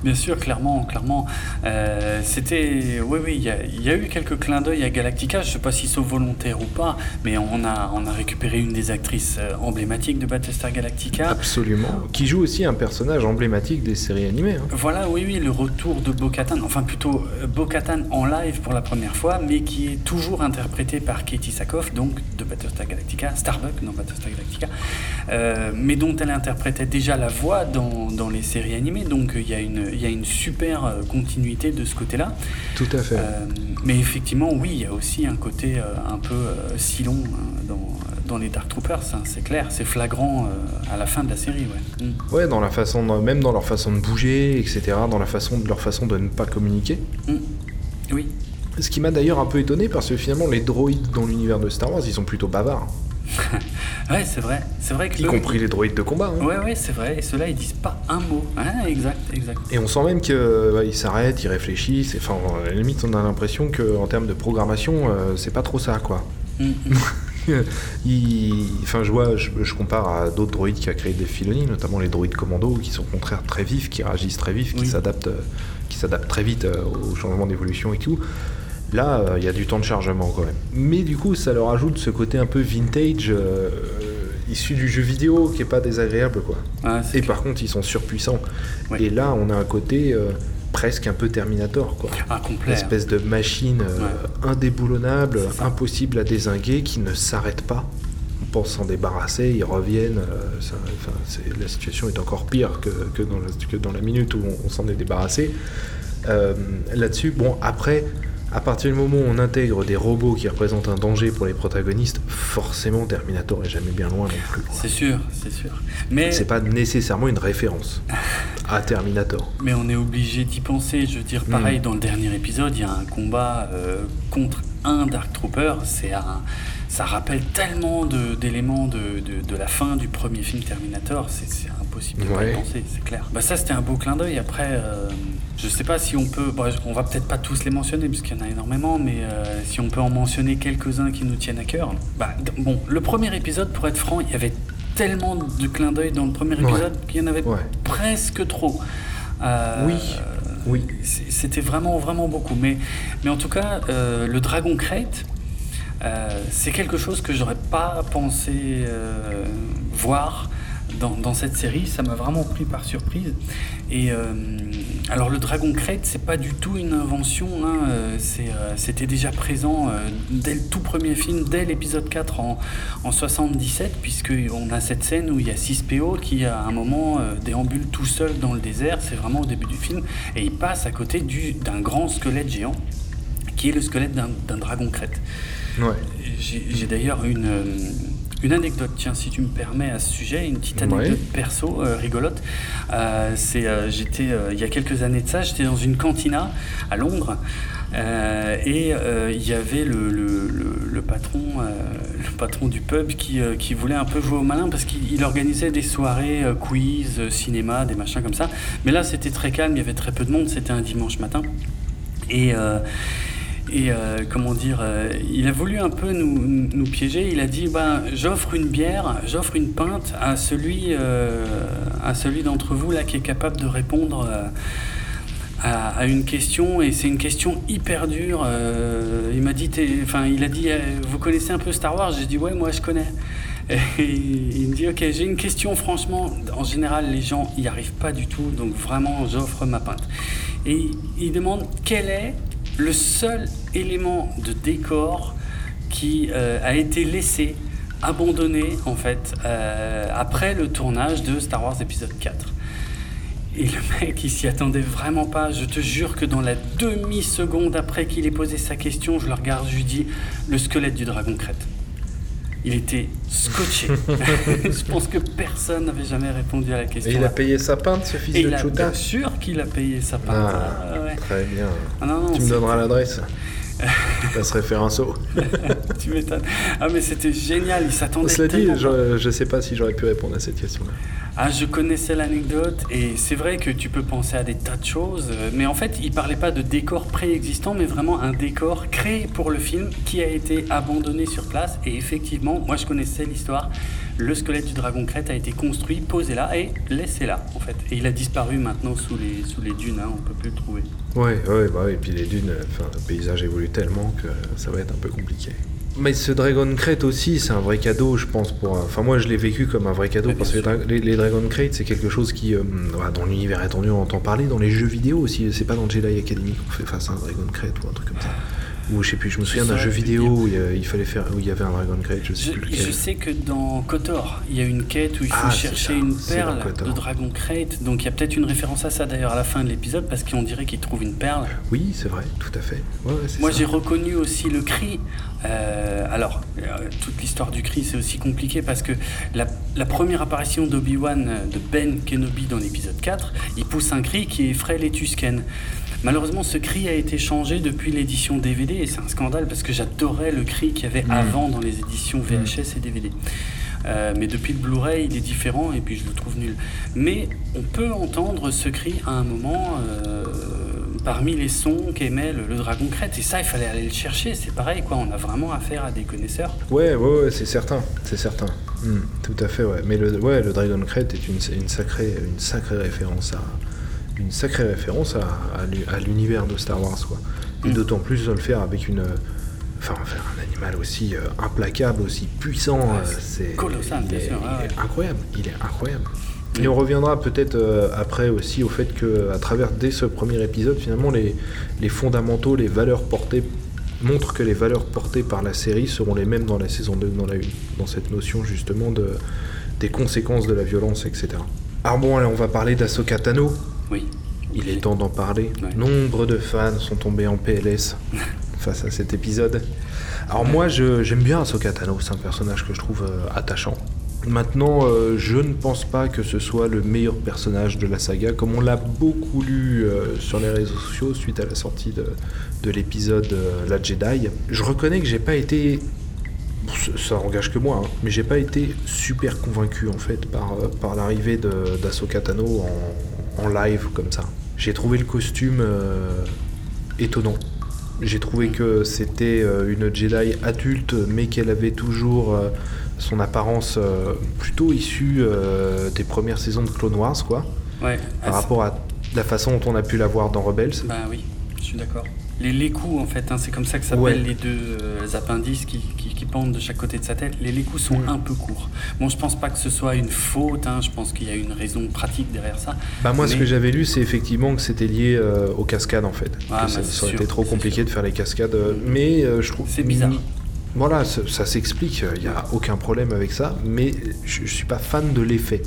Bien sûr, clairement, clairement. Euh, C'était, oui, oui, il y, a- il y a eu quelques clins d'œil à Galactica. Je sais pas s'ils sont volontaires ou pas, mais on a, on a récupéré une des actrices euh, emblématiques de Battlestar Galactica. Absolument. Qui joue aussi un personnage emblématique des séries animées. hein. Voilà, oui, oui, le retour de Bo-Katan, enfin plutôt euh, Bo-Katan en live pour la première fois, mais qui est toujours interprété par Katie Sackhoff, donc de Battlestar Galactica, Starbuck dans Battlestar Galactica, euh, mais dont elle interprétait déjà la voix dans, dans les séries animées, donc euh, il y, a une- il y a une super euh, continuité de ce côté-là. Tout à fait. Euh, mais effectivement, oui, il y a aussi un côté euh, un peu euh, Silon hein, dans, dans les Dark Troopers, hein, c'est clair, c'est flagrant euh, à la fin de la série, ouais. Mm. Ouais, dans la façon, de- même dans leur façon de bouger, etc., dans la façon de leur façon de ne pas communiquer. Mm. Oui, Ce qui m'a d'ailleurs un peu étonné parce que finalement les droïdes dans l'univers de Star Wars, ils sont plutôt bavards, <laughs> ouais, c'est vrai, c'est vrai que y eux- compris les droïdes de combat. hein. Ouais, ouais, c'est vrai. Et ceux-là, ils disent pas un mot. Ah, exact, exact. Et on sent même qu'ils s'arrêtent, ils réfléchissent. Enfin, à la limite, on a l'impression qu'en termes de programmation, euh, c'est pas trop ça, quoi. Mm, mm. <laughs> Enfin, je vois, je, je compare à d'autres droïdes qui a créé des Filoni, notamment les droïdes commando, qui sont au contraire très vifs, qui réagissent très vifs, qui s'adaptent, euh, qui s'adaptent très vite euh, aux changements d'évolution et tout. Là, euh, il y a du temps de chargement quand même. Mais du coup, ça leur ajoute ce côté un peu vintage, euh, issu du jeu vidéo, qui est pas désagréable, quoi. Ah, Et clair. par contre, ils sont surpuissants. Et là, on a un côté euh, presque un peu Terminator, quoi. Ah, Une complet. espèce de machine euh, indéboulonnable, impossible à désinguer, qui ne s'arrête pas. On pense s'en débarrasser, ils reviennent. euh, ça- la situation est encore pire que, que dans, la, que dans la minute où on, on s'en est débarrassé. Euh, Là-dessus, bon, après, à partir du moment où on intègre des robots qui représentent un danger pour les protagonistes, forcément Terminator est jamais bien loin non plus. C'est sûr, c'est sûr. Mais, C'est pas nécessairement une référence à Terminator. <laughs> mais on est obligé d'y penser. Je veux dire, pareil, dans le dernier épisode, il y a un combat euh, contre un Dark Trooper. C'est un. Ça rappelle tellement d'éléments de, de- de la fin du premier film Terminator, c'est c'est impossible de pas y Ouais. penser, c'est clair. Bah ça c'était un beau clin d'œil. Après, euh, je sais pas si on peut, bon, on va peut-être pas tous les mentionner parce qu'il y en a énormément, mais euh, si on peut en mentionner quelques-uns qui nous tiennent à cœur. Bah, bon, le premier épisode, pour être franc, il y avait tellement de clins d'œil dans le premier Ouais. épisode qu'il y en avait Ouais. presque trop. Euh, Oui. Oui. C'était vraiment, vraiment beaucoup. Mais, mais en tout cas, euh, le Dragon Crate, euh, c'est quelque chose que j'aurais pas pensé euh, voir dans, dans cette série. Ça m'a vraiment pris par surprise. Et euh, alors, le Dragon Crate, c'est pas du tout une invention. hein, euh, euh, C'était déjà présent dès le tout premier film, dès l'épisode 4 en, en 77, puisqu'on a cette scène où il y a 6PO qui, à un moment, déambule tout seul dans le désert. C'est vraiment au début du film. Et il passe à côté du- d'un grand squelette géant, qui est le squelette d'un dragon crête. Ouais. J'ai d'ailleurs une, une anecdote, tiens, si tu me permets à ce sujet, une petite anecdote Ouais. perso euh, rigolote. Euh, c'est, euh, j'étais, il y a quelques années de ça, j'étais dans une cantina à Londres. et il y avait le, le- le- le patron, <laughs> le patron du pub qui, qui voulait un peu jouer au malin parce qu'il il organisait des soirées quiz, cinéma, des machins comme ça. Mais là, c'était très calme, il y avait très peu de monde, c'était un dimanche matin. Et, et euh, comment dire, euh, il a voulu un peu nous, piéger. Il a dit ben, j'offre une bière, j'offre une pinte à celui, euh, celui d'entre vous là qui est capable de répondre à, une question. Et c'est une question hyper dure. Il m'a dit, enfin, il a dit, vous connaissez un peu Star Wars? J'ai dit ouais, moi je connais. <laughs> Et il me dit ok, j'ai une question. Franchement, en général, les gens y arrivent pas du tout. Donc vraiment, j'offre ma pinte. Et il demande quel est le seul élément de décor qui euh, a été laissé, abandonné en fait, euh, après le tournage de Star Wars épisode 4. Et le mec, il s'y attendait vraiment pas. Je te jure que dans la demi-seconde après qu'il ait posé sa question, je le regarde, je lui dis le squelette du dragon crête. Il était scotché. <laughs> je pense que personne n'avait jamais répondu à la question. Et il a payé sa pinte, ce fils Et de il a Chuta bien sûr qu'il a payé sa part. Ah, ouais. Très bien. Ah non, non, tu me donneras l'adresse. <laughs> Ça faire un saut. <laughs> tu m'étonnes. Ah mais c'était génial, il s'attendait Cela dit, je, je sais pas si j'aurais pu répondre à cette question-là. Ah, je connaissais l'anecdote et c'est vrai que tu peux penser à des tas de choses, euh, mais en fait, il parlait pas de décor préexistant, mais vraiment un décor créé pour le film qui a été abandonné sur place. Et effectivement, moi je connaissais l'histoire. Le squelette du dragon crête a été construit, posé là et laissé là, en fait. Et il a disparu maintenant sous les, sous les dunes, hein, on peut plus le trouver. Ouais, ouais, bah et puis les dunes, euh, le paysage évolue tellement que ça va être un peu compliqué. Mais ce Dragon Crate aussi, c'est un vrai cadeau, je pense. Pour, un- enfin, moi, je l'ai vécu comme un vrai cadeau parce que les, dra- les- les Dragon Crate, c'est quelque chose qui, euh, dans l'univers étendu, on entend parler, dans les jeux vidéo aussi. C'est pas dans Jedi Academy qu'on fait face à un Dragon Crate ou un truc comme ça. Ou je sais plus, je me Je souviens d'un jeu vidéo où il, fallait faire, où il y avait un Dragon Crate, je sais Je, plus je lequel. sais que dans Kotor, il y a une quête où il faut Ah, chercher ça, une perle de Dragon Crate. Donc il y a peut-être une référence à ça d'ailleurs à la fin de l'épisode parce qu'on dirait qu'il trouve une perle. Oui, c'est vrai, tout à fait. Ouais, ouais, c'est Moi j'ai reconnu aussi le cri. Euh, alors, euh, toute l'histoire du cri c'est aussi compliqué parce que la, la première apparition d'Obi-Wan, euh, de Ben Kenobi dans l'épisode 4, il pousse un cri qui effraie les Tusken. Malheureusement, ce cri a été changé depuis l'édition DVD et c'est un scandale parce que j'adorais le cri qu'il y avait Mm. avant dans les éditions VHS et DVD. Euh, mais depuis le Blu-ray, il est différent et puis je le trouve nul. Mais on peut entendre ce cri à un moment euh, parmi les sons qu'émet le, le Dragon Crête. Et ça, il fallait aller le chercher. C'est pareil, quoi. On a vraiment affaire à des connaisseurs. Ouais, ouais, ouais, c'est certain, c'est certain. Hmm, tout à fait, ouais. Mais le, ouais, le Dragon Crate est une, une sacrée, une sacrée référence à, une sacrée référence à, à l'u- à l'univers de Star Wars, quoi. Et Mm. d'autant plus de le faire avec une, enfin, faire un animal aussi euh, implacable, aussi puissant, Ouais, euh, c'est colossal, il bien est, sûr, il ouais, est incroyable, il est incroyable. Mm. Et on reviendra peut-être euh, après aussi au fait que, à travers dès ce premier épisode, finalement, les, les fondamentaux, les valeurs portées montrent que les valeurs portées par la série seront les mêmes dans la saison 2 que dans la 1, dans cette notion justement de, des conséquences de la violence, etc. Alors bon, allez, on va parler d'Ahsoka Tano. Oui. Il est temps d'en parler. Ouais. Nombre de fans sont tombés en PLS <laughs> face à cet épisode. Alors moi, j'aime bien Ahsoka Tano, c'est un personnage que je trouve euh, attachant. Maintenant, euh, je ne pense pas que ce soit le meilleur personnage de la saga, comme on l'a beaucoup lu euh, sur les réseaux sociaux suite à la sortie de, de l'épisode La Jedi. Je reconnais que j'ai pas été ça- engage que moi, hein, mais j'ai pas été super convaincu en fait par, par l'arrivée d'Ahsoka Tano en, en live comme ça. J'ai trouvé le costume euh, étonnant. J'ai trouvé que c'était euh, une Jedi adulte, mais qu'elle avait toujours euh, son apparence plutôt issue des premières saisons de Clone Wars, quoi. Ouais. Par rapport à la façon dont on a pu la voir dans Rebels. Bah oui, je suis d'accord. Les, les coups, en fait, hein, c'est comme ça que s'appellent Ouais. les deux euh, appendices qui, qui- pendent de chaque côté de sa tête. Les, les coups sont Mm. un peu courts. Bon, je pense pas que ce soit une faute, hein, je pense qu'il y a une raison pratique derrière ça. Bah moi, ce que j'avais lu, c'est effectivement que c'était lié euh, aux cascades en fait. Ah, que ça, bah, ça aurait sûr, été trop compliqué sûr. de faire les cascades, euh, mais euh, je trouve. C'est bizarre. Voilà, ça, ça s'explique, il n'y a aucun problème avec ça, mais je, je suis pas fan de l'effet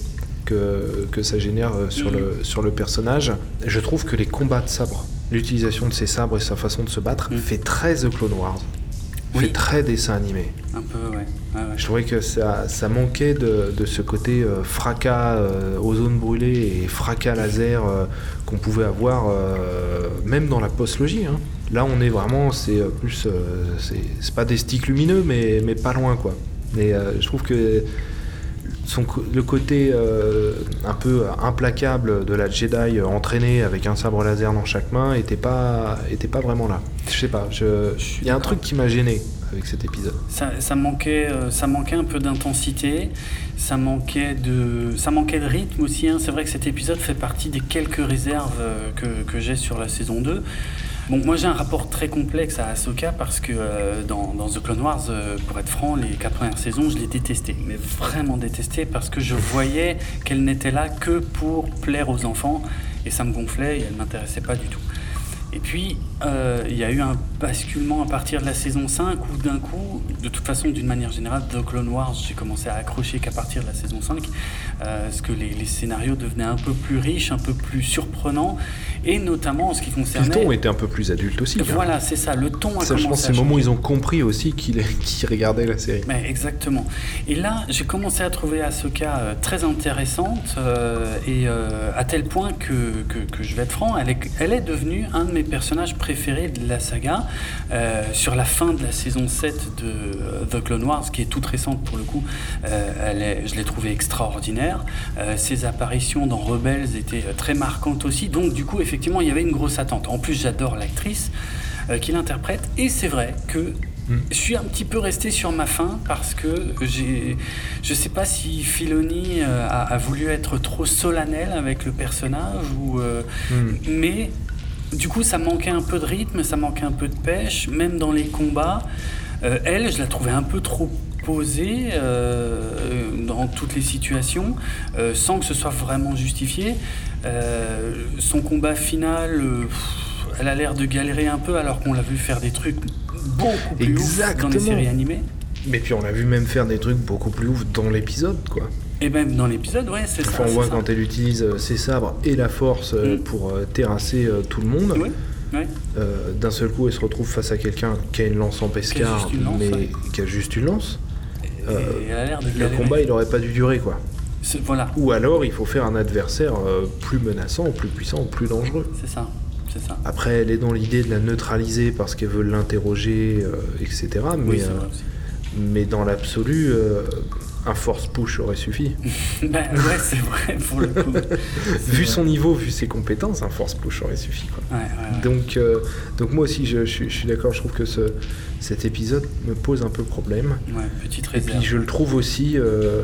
que, que ça génère sur, Mhm. le, sur le personnage. Je trouve que les combats de sabre, l'utilisation de ses sabres et sa façon de se battre, Mhm. fait très The Clone Wars, Oui. fait très dessin animé. Un peu, ouais. Je trouvais que ça, ça manquait de, de ce côté euh, fracas euh, ozone brûlé et fracas laser euh, qu'on pouvait avoir euh, même dans la postlogie. hein. Là, on est vraiment, c'est plus, c'est pas des sticks lumineux, mais, mais pas loin quoi. Et je trouve que le côté euh, un peu implacable de la Jedi entraînée avec un sabre laser dans chaque main était pas, était pas vraiment là. Je sais pas, il y a un truc qui m'a gêné avec cet épisode. Ça, ça manquait, euh, ça manquait un peu d'intensité, ça manquait de, ça manquait de rythme aussi. hein. C'est vrai que cet épisode fait partie des quelques réserves euh, que, que j'ai sur la saison 2. Bon, moi j'ai un rapport très complexe à Ahsoka parce que euh, dans, The Clone Wars, euh, pour être franc, les quatre premières saisons, je l'ai détestée, mais vraiment détestée parce que je voyais qu'elle n'était là que pour plaire aux enfants et ça me gonflait et elle m'intéressait pas du tout. Et puis, euh, il y a eu un basculement à partir de la saison 5 où d'un coup, de toute façon, d'une manière générale, The Clone Wars, j'ai commencé à accrocher qu'à partir de la saison 5, euh, parce que les, les scénarios devenaient un peu plus riches, un peu plus surprenants, et notamment en ce qui concernait... le ton était un peu plus adulte aussi. hein. Voilà, c'est ça, le ton a Ça, je pense commencé c'est le moment où ils ont compris aussi qu'ils <laughs> qu'ils regardaient la série. Mais exactement. Et là, j'ai commencé à trouver Ahsoka euh, très intéressante, euh, et euh, à tel point que, que, que je vais être franc, elle est, elle est devenue un de mes personnages préférés de la saga. Euh, sur la fin de la saison 7 de euh, The Clone Wars, qui est toute récente pour le coup, euh, elle est, je l'ai trouvée extraordinaire. Euh, ses apparitions dans Rebels étaient très marquantes aussi, donc du coup, effectivement, il y avait une grosse attente. En plus, j'adore l'actrice qui l'interprète, et c'est vrai que je suis un petit peu resté sur ma faim parce que j'ai, je sais pas si Filoni a, a voulu être trop solennel avec le personnage ou, euh, Hmm. mais du coup ça manquait un peu de rythme, ça manquait un peu de pêche, même dans les combats. Euh, elle, je la trouvais un peu trop posée euh, dans toutes les situations, euh, sans que ce soit vraiment justifié. Euh, son combat final, euh, elle a l'air de galérer un peu alors qu'on l'a vu faire des trucs beaucoup plus ouf dans les séries animées. Mais puis on l'a vu même faire des trucs beaucoup plus ouf dans l'épisode, quoi. Et même dans l'épisode, ouais, c'est ça. On voit ça. quand elle utilise euh, ses sabres et la force euh, Mm. pour euh, terrasser tout le monde. Ouais. Euh, D'un seul coup, elle se retrouve face à quelqu'un qui a une lance en pescar, lance, mais ouais. qui a juste une lance. Et Euh, elle a l'air de Le combat, il aurait pas dû durer, quoi. Voilà, Ou alors, il faut faire un adversaire euh, plus menaçant, plus puissant, plus dangereux. c'est ça. Après, elle est dans l'idée de la neutraliser parce qu'elle veut l'interroger, etc. Mais, oui, dans l'absolu, un force push aurait suffi. <laughs> Ben, ouais, c'est vrai pour le coup. <laughs> Vu vrai. son niveau, vu ses compétences, un force push aurait suffi. Quoi. Ouais, ouais, ouais. Donc, euh, donc moi aussi, je, je suis- je suis d'accord, je trouve que ce, cet épisode me pose un peu problème. Ouais, petite Et puis je le trouve aussi, euh,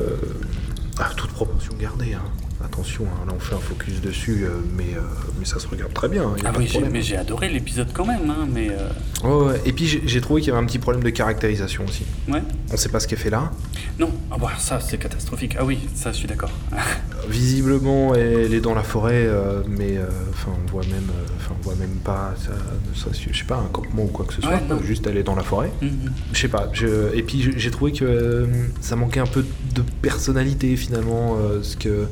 à toute proportion gardée. hein. Attention, hein, là on fait un focus dessus, euh, mais, euh, mais ça se regarde très bien. y a Ah pas oui, de mais j'ai adoré l'épisode quand même, hein, mais euh, ouais. Et puis j'ai trouvé qu'il y avait un petit problème de caractérisation aussi. ouais. On sait pas ce qu'elle fait là. Non, ah bah, ça c'est catastrophique. Ah oui, ça je suis d'accord. Visiblement, elle est dans la forêt, mais enfin, on voit même, enfin, on voit même pas, ça, ça, je sais pas, un campement ou quoi que ce soit. Ouais. Juste, elle est dans la forêt. Mhm. Je sais pas. Je... Et puis j'ai- trouvé que ça manquait un peu de personnalité finalement, parce que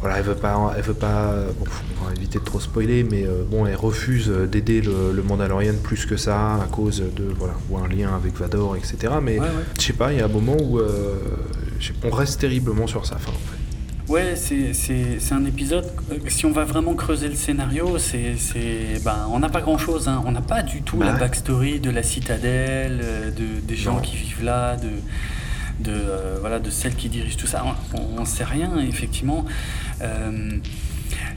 voilà, elle veut pas, elle veut pas. Bon, on va éviter de trop spoiler, mais euh, bon, elle refuse d'aider le, le Mandalorian plus que ça à cause de voilà, ou un lien avec Vador, etc. Mais Ouais, ouais. je sais pas, il y a un moment où euh, on reste terriblement sur sa fin. En fait. Ouais, c'est- c'est c'est un épisode. euh, Si on va vraiment creuser le scénario, c'est c'est- ben, on n'a pas grand chose. On n'a pas du tout Bah la backstory de la citadelle, euh, de, des gens Non. qui vivent là, de, de, euh, voilà, de celles qui dirigent tout ça. On ne sait rien, effectivement. Euh,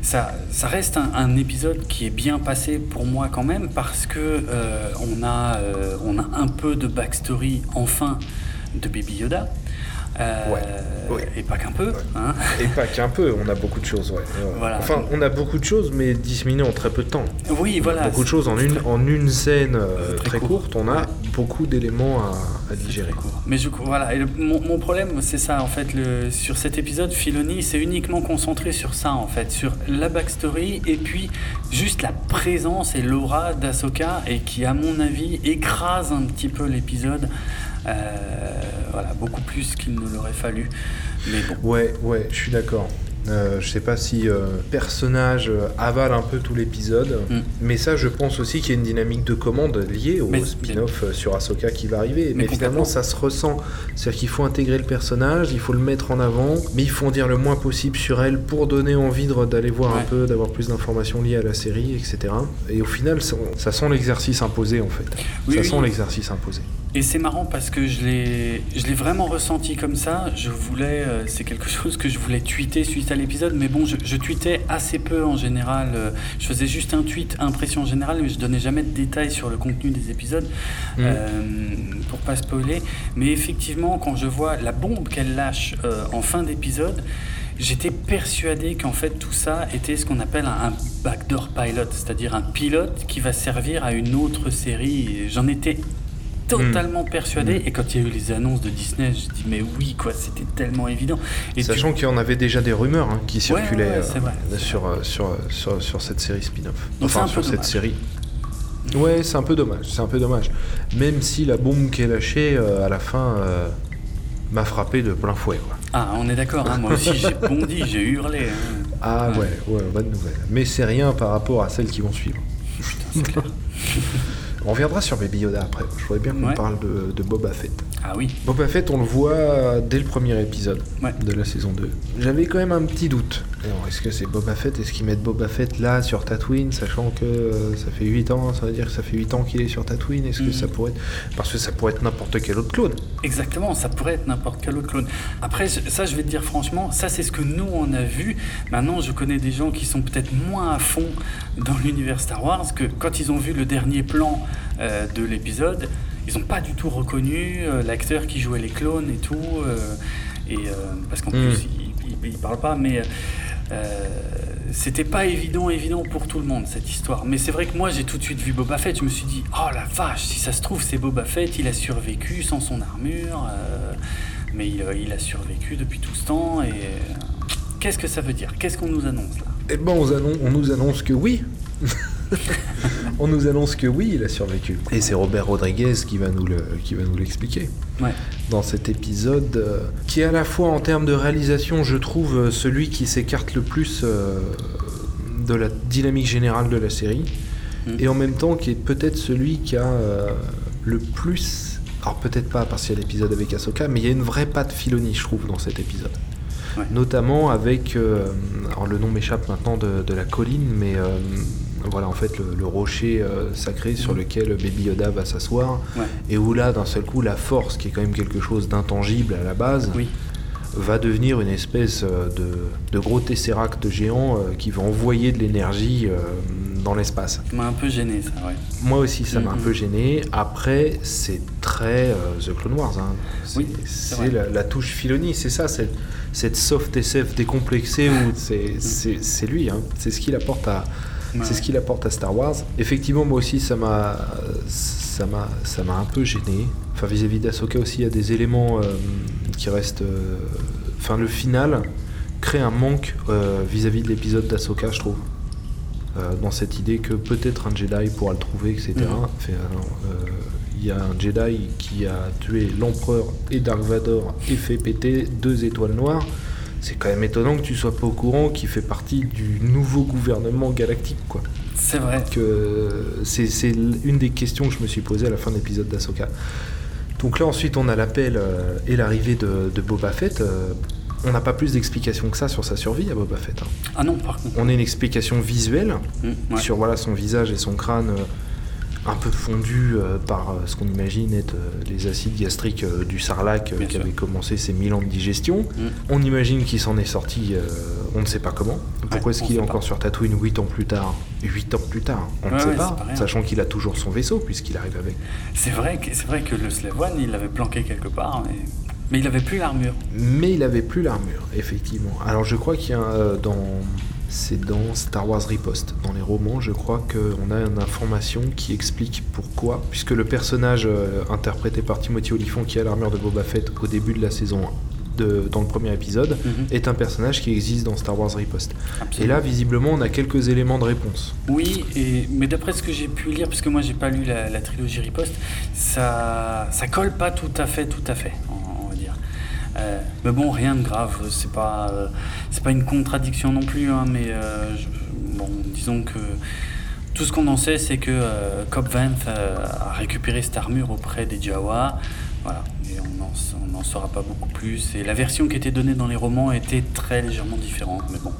ça, ça reste un, un épisode qui est bien passé pour moi quand même parce que euh, on, a, on a un peu de backstory enfin de Baby Yoda. Euh, Ouais, ouais. Et pas qu'un peu. hein. Et pas qu'un peu, on a beaucoup de choses. Voilà. Enfin, on a beaucoup de choses, mais disséminées en très peu de temps. Oui, voilà. beaucoup de choses en une, en une scène euh, Très très, court. courte, on a beaucoup d'éléments à, digérer. Mais je, voilà, et le- mon, mon problème, c'est ça, en fait, le, sur cet épisode, Filoni s'est uniquement concentré sur ça, en fait, sur la backstory et puis juste la présence et l'aura d'Asoka, et qui, à mon avis, écrase un petit peu l'épisode. Euh, voilà, beaucoup plus qu'il ne l'aurait fallu. Mais bon. Ouais, ouais, je suis d'accord. Euh, je sais pas si euh, personnage euh, avale un peu tout l'épisode, Mm. mais ça, je pense aussi qu'il y a une dynamique de commande liée au Mais- spin-off euh, sur Ahsoka qui va arriver. Mais Mais, finalement, ça se ressent. C'est-à-dire qu'il faut intégrer le personnage, il faut le mettre en avant, mais il faut en dire le moins possible sur elle pour donner envie d'aller voir Ouais. un peu, d'avoir plus d'informations liées à la série, etc. Et au final, ça, ça sent l'exercice imposé en fait. Oui, ça oui. sent l'exercice imposé. Et c'est marrant parce que je l'ai, je l'ai vraiment ressenti comme ça. Je voulais, euh, c'est quelque <laughs> chose que je voulais tweeter suite à l'épisode, mais bon, je, je tweetais assez peu en général. Euh, Je faisais juste un tweet impression générale, mais je donnais jamais de détails sur le contenu des épisodes Mm. euh, pour pas spoiler. Mais effectivement, quand je vois la bombe qu'elle lâche euh, en fin d'épisode. J'étais persuadé qu'en fait tout ça était ce qu'on appelle un, backdoor pilot, c'est-à-dire un pilote qui va servir à une autre série. J'en étais totalement persuadé. Et quand il y a eu les annonces de Disney, je dis mais oui, quoi, c'était tellement évident. Et Sachant qu'il y en avait déjà des rumeurs hein, qui ouais, circulaient ouais, euh, vrai. sur, euh, sur, sur, sur cette série spin-off. Enfin, un peu sur cette dommage. série. Ouais, c'est un peu dommage. C'est un peu dommage. Même si la bombe qui est lâchée euh, à la fin euh, m'a frappé de plein fouet. Quoi. Ah, on est d'accord, hein, moi aussi j'ai bondi, j'ai hurlé. hein. Ah Ouais. ouais, ouais, bonne nouvelle. Mais c'est rien par rapport à celles qui vont suivre. Putain, c'est clair. <laughs> On reviendra sur Baby Yoda après. Je voudrais bien qu'on Ouais. parle de, de Boba Fett. Ah oui, Boba Fett, on le voit dès le premier épisode Ouais. de la saison 2. J'avais quand même un petit doute. Est-ce que c'est Boba Fett? Est-ce qu'ils mettent Boba Fett là sur Tatooine, sachant que euh, ça fait 8 ans Ça veut dire que ça fait 8 ans qu'il est sur Tatooine? Est-ce que Mhm. ça pourrait être... Parce que ça pourrait être n'importe quel autre clone. exactement, ça pourrait être n'importe quel autre clone. Après, ça je vais te dire franchement, ça c'est ce que nous on a vu. Maintenant, je connais des gens qui sont peut-être moins à fond dans l'univers Star Wars, que quand ils ont vu le dernier plan euh, de l'épisode, ils n'ont pas du tout reconnu euh, l'acteur qui jouait les clones et tout. euh, et, parce qu'en Mm. plus, il, il parle pas, mais c'était pas évident, évident pour tout le monde cette histoire. Mais c'est vrai que moi j'ai tout de suite vu Boba Fett, je me suis dit, oh la vache, si ça se trouve c'est Boba Fett, il a survécu sans son armure, euh, mais il, il a survécu depuis tout ce temps. Et qu'est-ce que ça veut dire? Qu'est-ce qu'on nous annonce là? Eh ben, on, nous annonce que oui. <laughs> on nous annonce que oui, il a survécu. Et c'est Robert Rodriguez qui va nous le- qui va nous l'expliquer. Ouais. dans cet épisode, euh, qui est à la fois en termes de réalisation, je trouve, euh, celui qui s'écarte le plus euh, de la dynamique générale de la série, Mhm. et en même temps qui est peut-être celui qui a euh, le plus... Alors peut-être pas parce qu'il y a l'épisode avec Ahsoka, mais il y a une vraie patte Filoni, je trouve, dans cet épisode. Ouais. Notamment avec... euh, alors le nom m'échappe maintenant de, de la colline, mais... euh, voilà, en fait, le, le rocher euh, sacré sur Mhm. lequel Baby Yoda va s'asseoir, Ouais. et où là, d'un seul coup, la force, qui est quand même quelque chose d'intangible à la base, Oui. va devenir une espèce de, de gros tesseract géant qui va envoyer de l'énergie dans l'espace. Ça m'a un peu gêné ça, ouais. Moi aussi, ça m'a un Mhm. peu gêné. Après, c'est très euh, The Clone Wars. hein. C'est Oui, la, la touche Filoni, c'est ça, c'est cette soft SF décomplexée où <laughs> c'est- lui, hein. c'est ce qu'il apporte à, Ouais. c'est ce qu'il apporte à Star Wars. Effectivement, moi aussi, ça m'a, ça m'a, ça m'a un peu gêné. Enfin, vis-à-vis d'Ahsoka aussi, il y a des éléments euh, qui restent. euh, Enfin, le final crée un manque euh, vis-à-vis de l'épisode d'Ahsoka, je trouve. Dans cette idée que peut-être un Jedi pourra le trouver, etc. Fait, alors, Il y a un Jedi qui a tué l'empereur et Dark Vador et fait péter deux étoiles noires. C'est quand même étonnant que tu sois pas au courant qu'il fait partie du nouveau gouvernement galactique, quoi. C'est vrai. Que c'est une des questions que je me suis posée à la fin de l'épisode d'Ahsoka. Donc là ensuite on a l'appel euh, et l'arrivée de, de Boba Fett. euh, on n'a pas plus d'explications que ça sur sa survie à Boba Fett. hein. Ah non, par contre. On a une explication visuelle Mm, ouais. sur voilà son visage et son crâne euh, un peu fondu euh, par euh, ce qu'on imagine être euh, les acides gastriques du sarlac qui sûr. avait commencé ses 1000 ans de digestion. Mm. On imagine qu'il s'en est sorti, on ne sait pas comment. Pourquoi est-ce qu'il est encore pas. sur Tatooine 8 ans plus tard? 8 ans plus tard, on ne sait ouais, pas, sachant qu'il a toujours son vaisseau puisqu'il arrive avec. C'est vrai, que- c'est vrai que le Slave One, il l'avait planqué quelque part, mais, mais il avait plus l'armure. Mais il avait plus l'armure, effectivement. Alors je crois qu'il y a euh, dans c'est dans Star Wars Riposte. Dans les romans, je crois qu'on a une information qui explique pourquoi, puisque le personnage euh, interprété par Timothy Olyphant qui a l'armure de Boba Fett au début de la saison 1, de, dans le premier épisode, Mhm. est un personnage qui existe dans Star Wars Riposte. Et là, visiblement, on a quelques éléments de réponse. Oui, et, mais d'après ce que j'ai pu lire, parce que moi j'ai pas lu la, la trilogie Riposte, ça, ça colle pas tout à fait, tout à fait. Euh, mais bon, rien de grave, c'est pas, euh, pas une contradiction non plus, hein, mais euh, disons que tout ce qu'on en sait, c'est que Cobb Vanth a récupéré cette armure auprès des Jawa, voilà, et on n'en saura pas beaucoup plus. Et la version qui était donnée dans les romans était très légèrement différente, mais bon,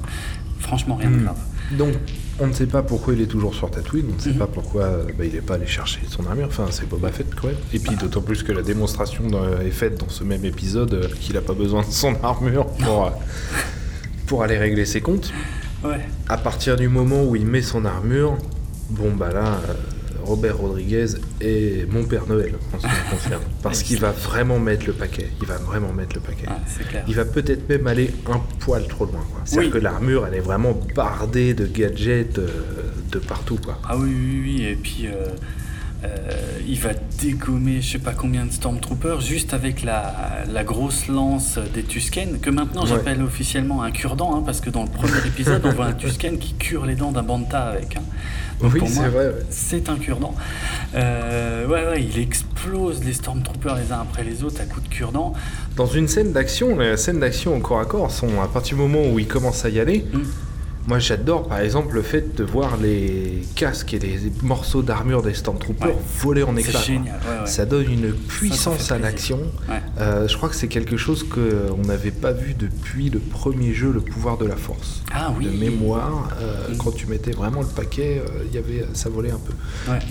franchement, rien de Hmm. grave. Donc, on ne sait pas pourquoi il est toujours sur Tatooine, on ne sait Mhm. pas pourquoi euh, bah, il n'est pas allé chercher son armure, enfin c'est Boba Fett quand même. Et puis d'autant plus que la démonstration dans- est faite dans ce même épisode euh, qu'il n'a pas besoin de son armure pour, euh, pour aller régler ses comptes. Ouais. À partir du moment où il met son armure, bon bah là, euh, Robert Rodriguez est mon Père Noël en ce qui me concerne. <laughs> Parce qu'il va vraiment mettre le paquet, il va vraiment mettre le paquet. Ah, clair. Il va peut-être même aller un poil trop loin. C'est-à-dire Oui. que l'armure, elle est vraiment bardée de gadgets euh, de partout. Quoi. Ah oui, oui, oui, et puis euh, il va dégommer je sais pas combien de Stormtroopers juste avec la, la grosse lance des Tusken, que maintenant Ouais. j'appelle officiellement un cure-dent, hein, parce que dans le premier <laughs> épisode on voit un Tusken qui cure les dents d'un Banta avec. hein. Donc Oui, pour c'est moi, ouais. C'est un cure-dent. Euh, ouais, ouais, il explose les Stormtroopers les uns après les autres à coups de cure-dent. Dans une scène d'action, les scènes d'action au corps à corps sont à partir du moment où il commence à y aller. Mm. Moi, j'adore par exemple le fait de voir les casques et les morceaux d'armure des Stormtroopers Ouais. voler en éclats. quoi. génial, ouais, ouais. Ça donne une puissance à l'action. Euh, je crois que c'est quelque chose qu'on n'avait pas vu depuis le premier jeu, le pouvoir de la force. Ah oui. De mémoire, euh, Mm. quand tu mettais vraiment le paquet, euh, il y avait, ça volait un peu.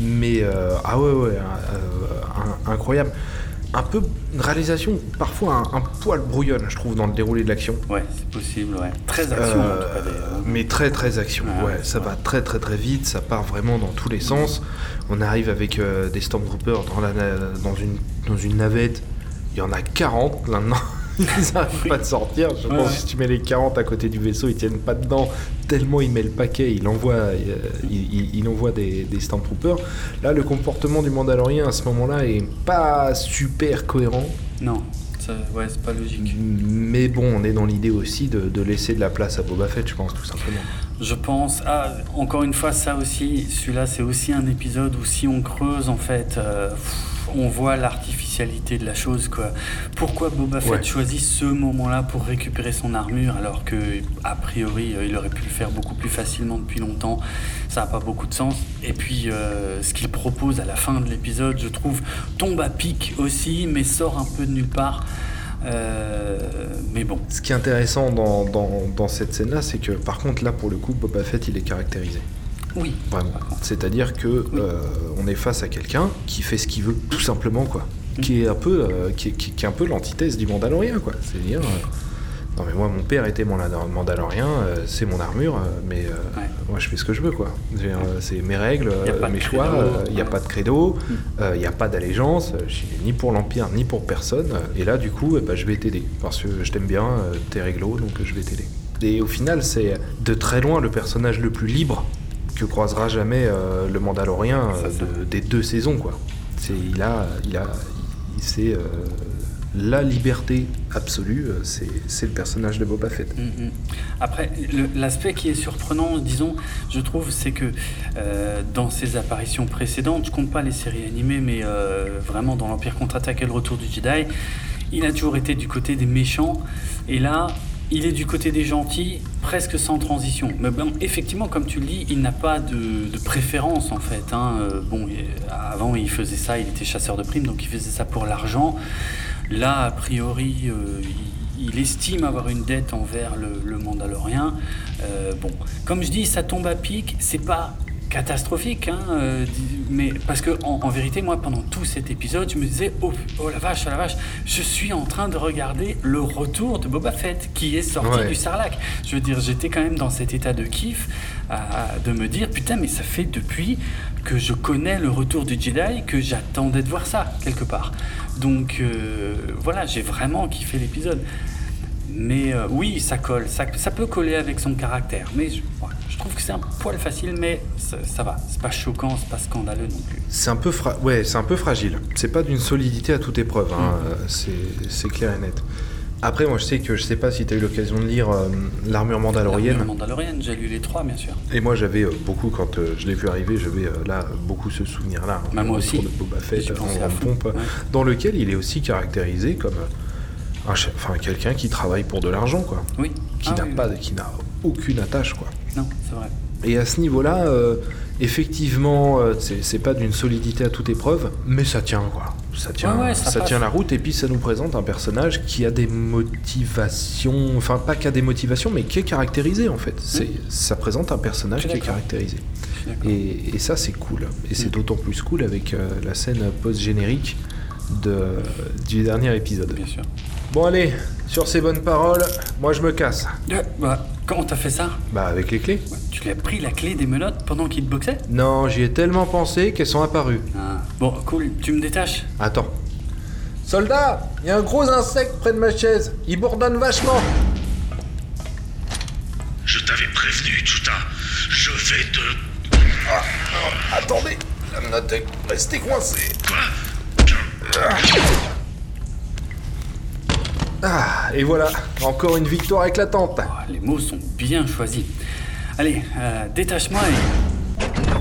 Mais euh, ah ouais ouais, euh, incroyable. Un peu une réalisation parfois un, un poil brouillonne, je trouve, dans le déroulé de l'action. Ouais, c'est possible, ouais. Très action en Euh, tout cas, d'ailleurs. mais très très action. Ah, ouais, ça ouais. va très très très vite, ça part vraiment dans tous les sens. On arrive avec euh, des Stormtroopers dans, la, dans, une, dans une navette. Il y en a 40 maintenant. <laughs> Ils n'arrivent pas de sortir. Je Ouais, pense ouais. que si tu mets les 40 à côté du vaisseau, ils tiennent pas dedans. Tellement il met le paquet, il envoie, euh, il, il- il envoie des, des Stormtroopers. Là, le comportement du Mandalorien à ce moment-là est pas super cohérent. Non, ça, ouais, c'est pas logique. Mais bon, on est dans l'idée aussi de, de laisser de la place à Boba Fett, je pense, tout simplement. Je pense, ah, encore une fois, ça aussi, celui-là, c'est aussi un épisode où si on creuse, en fait, euh, pff, on voit l'artificialité de la chose, quoi. Pourquoi Boba Fett Ouais. choisit ce moment-là pour récupérer son armure, alors que, a priori, euh, il aurait pu le faire beaucoup plus facilement depuis longtemps? Ça n'a pas beaucoup de sens. Et puis, euh, ce qu'il propose à la fin de l'épisode, je trouve, tombe à pic aussi, mais sort un peu de nulle part. Euh, mais bon, Ce qui est intéressant dans, dans- dans cette scène-là, c'est que par contre, là, pour le coup, Boba Fett, il est caractérisé. Oui. Vraiment. C'est-à-dire que euh, on est face à quelqu'un qui fait ce qu'il veut, tout simplement, quoi. Qui est un peu, euh, qui, est, qui- qui est un peu l'antithèse du Mandalorien, quoi. C'est-à-dire, euh, non mais moi, mon père était mon Mandalorien, c'est mon armure, mais Ouais. moi, je fais ce que je veux, quoi. C'est, mes règles, mes choix. Il n'y a pas de credo, Mm. il n'y a pas d'allégeance. Je suis ni pour l'empire ni pour personne. Et là, du coup, eh ben, je vais t'aider parce que je t'aime bien, t'es réglo, donc je vais t'aider. Et au final, c'est de très loin le personnage le plus libre que croisera jamais euh, le Mandalorien euh, de- des deux saisons quoi. C'est il a il a c'est euh, la liberté absolue, c'est c'est le personnage de Boba Fett. Mm, mm. Après, le- l'aspect qui est surprenant, disons, je trouve, c'est que euh, dans ses apparitions précédentes, je compte pas les séries animées, mais euh, vraiment dans l'Empire contre-attaque et le Retour du Jedi, il a toujours été du côté des méchants, et là, il est du côté des gentils, presque sans transition. Mais bon, effectivement, comme tu le dis, il n'a pas de, préférence en fait. hein. Euh, bon, avant, il faisait ça, il était chasseur de primes, donc il faisait ça pour l'argent. Là, a priori, euh, il, il estime avoir une dette envers le, le Mandalorien. Euh, bon, comme je dis, ça tombe à pic. C'est pas catastrophique, hein, euh, mais parce que en, en vérité, moi, pendant tout cet épisode, je me disais, oh, oh la vache, oh la vache, je suis en train de regarder le retour de Boba Fett qui est sorti Ouais. du Sarlacc. Je veux dire, j'étais quand même dans cet état de kiff, de me dire, putain, mais ça fait depuis que je connais le retour du Jedi que j'attendais de voir ça quelque part. Donc euh, voilà, j'ai vraiment kiffé l'épisode. Mais euh, oui, ça colle, ça, ça peut coller avec son caractère. Mais je, ouais, je trouve que c'est un poil facile, mais ça, ça va. C'est pas choquant, c'est pas scandaleux non plus. C'est un peu fra- ouais, c'est un peu fragile. C'est pas d'une solidité à toute épreuve. hein, Mm. euh, C'est clair et net. Après, moi, je sais que je sais pas si tu as eu l'occasion de lire euh, l'armure mandalorienne. L'armure mandalorienne, j'ai lu les trois, bien sûr. Et moi, j'avais euh, beaucoup, quand euh, je l'ai vu arriver, j'avais là beaucoup ce souvenir-là. hein, Bah, moi aussi. De Boba Fett en fond, pompe, ouais. dans lequel il est aussi caractérisé comme un chef- enfin, quelqu'un qui travaille pour de l'argent, quoi. Oui. Qui Ah n'a oui, pas, oui. qui n'a aucune attache, quoi. Non, c'est vrai. Et à ce niveau-là, euh, effectivement, euh, c'est pas d'une solidité à toute épreuve, mais ça tient, quoi. Ça tient, Ouais, ouais, ça tient la route, et puis ça nous présente un personnage qui a des motivations, enfin pas qu'à des motivations, mais qui est caractérisé en fait. Ça présente un personnage qui est caractérisé. Et, et ça, c'est cool. Et c'est Mm. d'autant plus cool avec euh, la scène post-générique de, du dernier épisode. Bien sûr. Bon, allez, sur ces bonnes paroles, moi je me casse. Euh, bah, comment t'as fait ça? Bah, avec les clés. Ouais, Tu lui as pris la clé des menottes pendant qu'il te boxait? Non, j'y ai tellement pensé qu'elles sont apparues. Ah. Bon, cool, tu me détaches Attends. Soldat, il y a un gros insecte près de ma chaise. Il bourdonne vachement. Je t'avais prévenu, Chuta. Je vais te... Attendez, la menotte est restée coincée. Quoi? Ah, et voilà, encore une victoire éclatante. Ah, Les mots sont bien choisis. Allez, euh, détache-moi et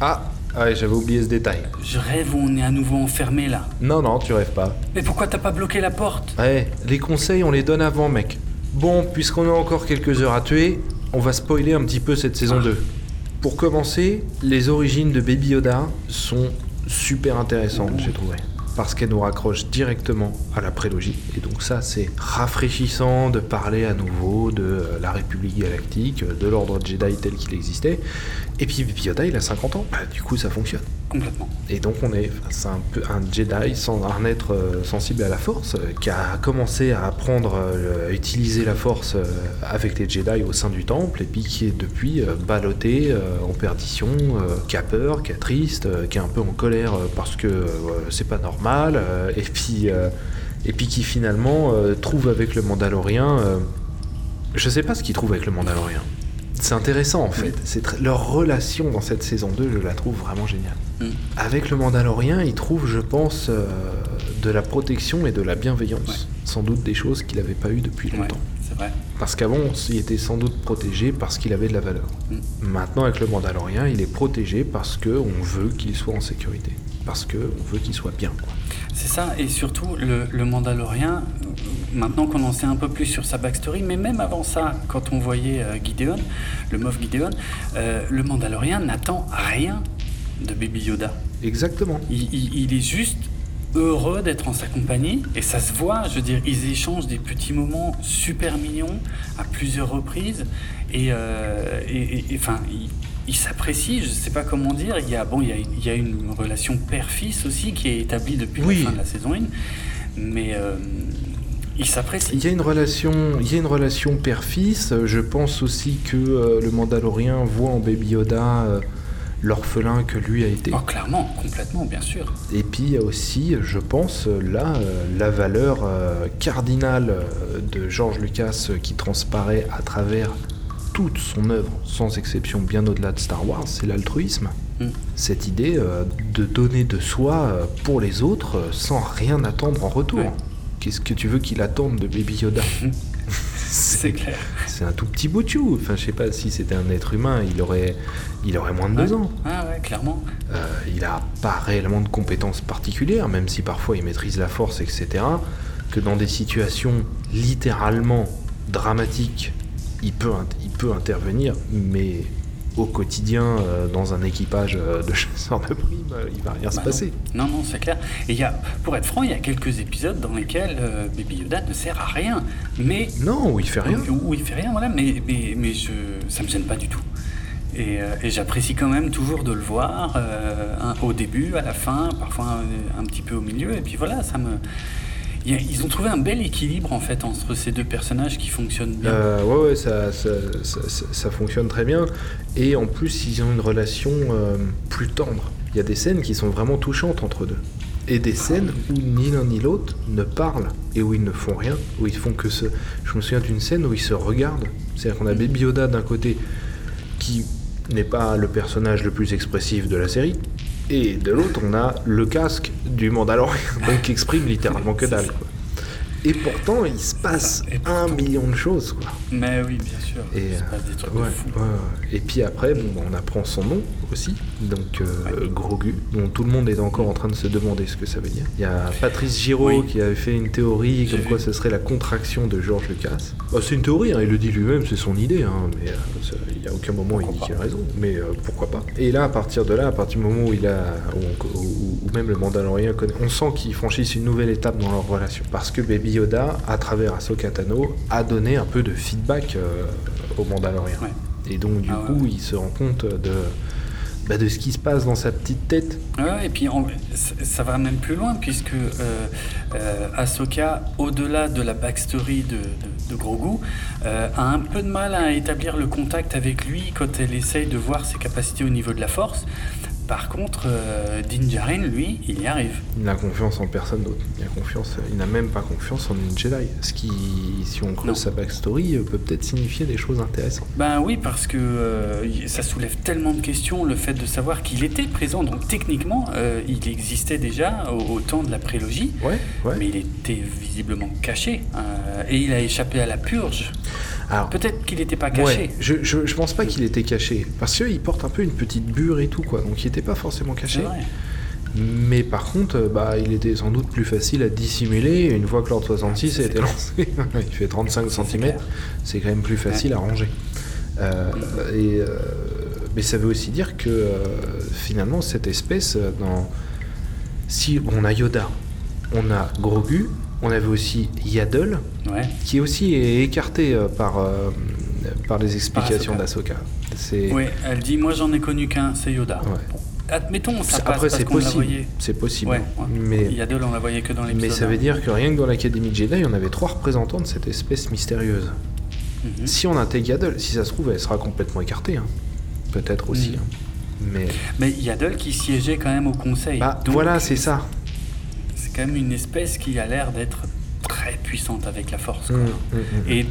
Ah, ouais, j'avais oublié ce détail. je rêve où on est à nouveau enfermé là. Non, non, tu rêves pas. Mais pourquoi t'as pas bloqué la porte? Ouais, les conseils, on les donne avant, mec. Bon, puisqu'on a encore quelques heures à tuer, on va spoiler un petit peu cette saison 2. Pour commencer, les origines de Baby Yoda sont super intéressantes, j'ai trouvé. Parce qu'elles nous raccrochent directement à la prélogie. Et donc ça, c'est rafraîchissant de parler à nouveau de euh, la République Galactique, euh, de l'ordre Jedi tel qu'il existait. Et puis Yoda, il a 50 ans. Bah, du coup, ça fonctionne. Complètement. Et donc on est face à un, peu, un Jedi sans un être euh, sensible à la Force, euh, qui a commencé à apprendre euh, à utiliser la Force avec les Jedi au sein du Temple, et puis qui est depuis ballotté en perdition, qui a peur, qui est triste, qui est un peu en colère parce que c'est pas normal, et puis et puis qui finalement trouve avec le Mandalorien, je sais pas ce qu'il trouve avec le Mandalorien. C'est intéressant en fait. C'est leur relation dans cette saison 2, je la trouve vraiment géniale. Mm. Avec le Mandalorien, il trouve, je pense, euh, de la protection et de la bienveillance. Ouais. Sans doute des choses qu'il n'avait pas eues depuis Ouais, longtemps. c'est vrai. Parce qu'avant, il était sans doute protégé parce qu'il avait de la valeur. Mm. Maintenant, avec le Mandalorien, il est protégé parce qu'on veut qu'il soit en sécurité. Parce qu'on veut qu'il soit bien. C'est ça, et surtout le, le Mandalorien, maintenant qu'on en sait un peu plus sur sa backstory, mais même avant ça, quand on voyait euh, Gideon, le Moff Gideon, euh, le Mandalorien n'attend rien de Baby Yoda. Exactement. Il, il- il est juste heureux d'être en sa compagnie, et ça se voit, je veux dire, ils échangent des petits moments super mignons à plusieurs reprises, et, euh, et- et- et, enfin, ils ils s'apprécient, je sais pas comment dire, il y a, bon, il y a, il y a une relation père-fils aussi qui est établie depuis Oui. la fin de la saison 1, mais euh, ils s'apprécient. Il y a une relation, il y a une relation père-fils. Je pense aussi que euh, le Mandalorien voit en Baby Yoda euh, l'orphelin que lui a été. Oh, clairement, complètement, bien sûr. Et puis il y a aussi, je pense, là, euh, la valeur cardinale de George Lucas qui transparaît à travers toute son œuvre, sans exception bien au-delà de Star Wars, c'est l'altruisme. Mm. Cette idée de donner de soi pour les autres sans rien attendre en retour. Ouais. Qu'est-ce que tu veux qu'il attende de Baby Yoda <laughs> C'est clair. C'est un tout petit bout de chou. Enfin, je sais pas si c'était un être humain, il aurait, il aurait moins de deux ans. Ah ouais, clairement. Euh, il a pas réellement de compétences particulières, même si parfois il maîtrise la force, etc. Que dans des situations littéralement dramatiques, il peut, il peut intervenir, mais au quotidien, euh, dans un équipage euh, de chasseurs de primes, euh, il va rien se Bah passer. Non, non, non, c'est clair. Et y a, pour être franc, il y a quelques épisodes dans lesquels euh, Baby Yoda ne sert à rien. Mais Non, où il fait rien. Où, où il fait rien, voilà, mais, mais, mais je, ça me gêne pas du tout. Et, euh, et j'apprécie quand même toujours de le voir euh, un- au début, à la fin, parfois un, un petit peu au milieu. Et puis voilà, ça me. Ils ont trouvé un bel équilibre en fait entre ces deux personnages qui fonctionnent bien. Euh, ouais, ouais, ça, ça, fonctionne très bien. Et en plus, ils ont une relation euh, plus tendre. Il y a des scènes qui sont vraiment touchantes entre eux deux. Et des scènes où ni l'un ni l'autre ne parlent et où ils ne font rien, où ils font que. Je me souviens d'une scène où ils se regardent. C'est-à-dire qu'on a Baby Yoda d'un côté qui n'est pas le personnage le plus expressif de la série, et de l'autre on a le casque du Mandalorian, <laughs> donc qui exprime littéralement que dalle. Et pourtant, il se passe un million de choses, quoi. Mais oui, bien sûr. Et, il se passe des trucs ouais, de fou. ouais, ouais. Et puis après, bon, bah, on apprend son nom aussi, donc euh, Grogu, dont tout le monde est encore en train de se demander ce que ça veut dire. Il y a Patrice Giraud Oui. qui avait fait une théorie comme quoi ce serait la contraction de George Lucas. Bah, c'est une théorie, hein, il le dit lui-même, c'est son idée, hein, mais euh, il n'y a aucun moment où il dit Pourquoi qu'il a raison, mais euh, pourquoi pas. Et là, à partir de là, à partir du moment où il a, où, où- où même le Mandalorien connaît, on sent qu'ils franchissent une nouvelle étape dans leur relation, parce que Baby Yoda, à travers Ahsoka Tano, a donné un peu de feedback euh, au Mandalorien. Ouais. Et donc, du Ah coup, ouais. il se rend compte de, bah, de ce qui se passe dans sa petite tête. Ouais, et puis ça va même plus loin, puisque euh, euh, Ahsoka, au-delà de la backstory de, de, de Grogu, euh, a un peu de mal à établir le contact avec lui quand elle essaye de voir ses capacités au niveau de la force. Par contre, euh, Din Djarin, lui, il y arrive. Il n'a confiance en personne d'autre. Il a confiance, il n'a même pas confiance en une Jedi. Ce qui, si on creuse Non. sa backstory, euh, peut peut-être signifier des choses intéressantes. Ben oui, parce que euh, ça soulève tellement de questions, le fait de savoir qu'il était présent. Donc techniquement, euh, il existait déjà au, au temps de la prélogie. Ouais, ouais. Mais il était visiblement caché euh, et il a échappé à la purge. Peut-être qu'il n'était pas caché. ouais, je, je, je pense pas qu'il était caché. Parce qu'il porte un peu une petite bure et tout, quoi. Donc il était pas forcément caché. vrai. Mais par contre, euh, bah, il était sans doute plus facile à dissimuler une fois que l'ordre 66 a été lancé. <laughs> il fait 35 C'est cm, c'est quand même plus facile à ranger. Euh, et, euh, mais ça veut aussi dire que euh, finalement, cette espèce, dans... si on a Yoda, on a Grogu, on avait aussi Yaddle, Ouais. qui est aussi écarté euh, par, euh, par les explications d'Asoka. Oui, elle dit Moi j'en ai connu qu'un, c'est Yoda. Ouais. Bon, admettons, ça passe Après, c'est possible. C'est possible. Ouais. Mais, Il y a deux, on la voyait que dans l'épisode. mais ça veut dire que rien que dans l'Académie Jedi, on avait trois représentants de cette espèce mystérieuse. Mhm. Si on intègre Yaddle, si ça se trouve, elle sera complètement écartée. hein. Peut-être aussi. Mhm. hein. Mais Mais Yaddle qui siégeait quand même au conseil. bah, Donc, voilà, c'est ça. C'est quand même une espèce qui a l'air d'être très puissante avec la force. quoi. Mm, mm, mm. Et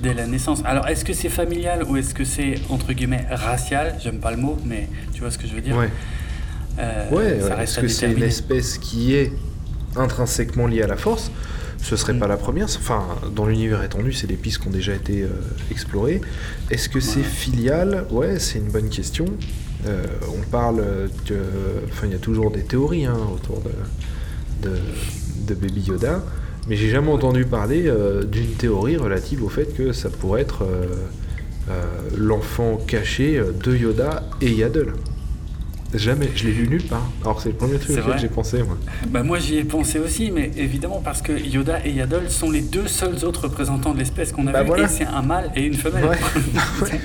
dès, la naissance. Alors, est-ce que c'est familial ou est-ce que c'est, entre guillemets, racial? J'aime pas le mot, mais tu vois ce que je veux dire? Ouais, Euh, ouais. Est-ce que c'est une espèce qui est intrinsèquement liée à la force? Ce serait pas la première. Enfin, dans l'univers étendu, c'est des pistes qui ont déjà été euh, explorées. Est-ce que c'est filial? Ouais, c'est une bonne question. Euh, on parle que, enfin, il y a toujours des théories hein, autour de, de, Baby Yoda, mais j'ai jamais entendu parler euh, d'une théorie relative au fait que ça pourrait être euh, euh, l'enfant caché de Yoda et Yaddle. Jamais, je l'ai lu nulle part. Alors c'est le premier truc auquel j'ai pensé, moi. Bah, moi, j'y ai pensé aussi, mais évidemment parce que Yoda et Yaddle sont les deux seuls autres représentants de l'espèce qu'on a Bah, vu. voilà. Et c'est un mâle et une femelle. Ouais. <laughs>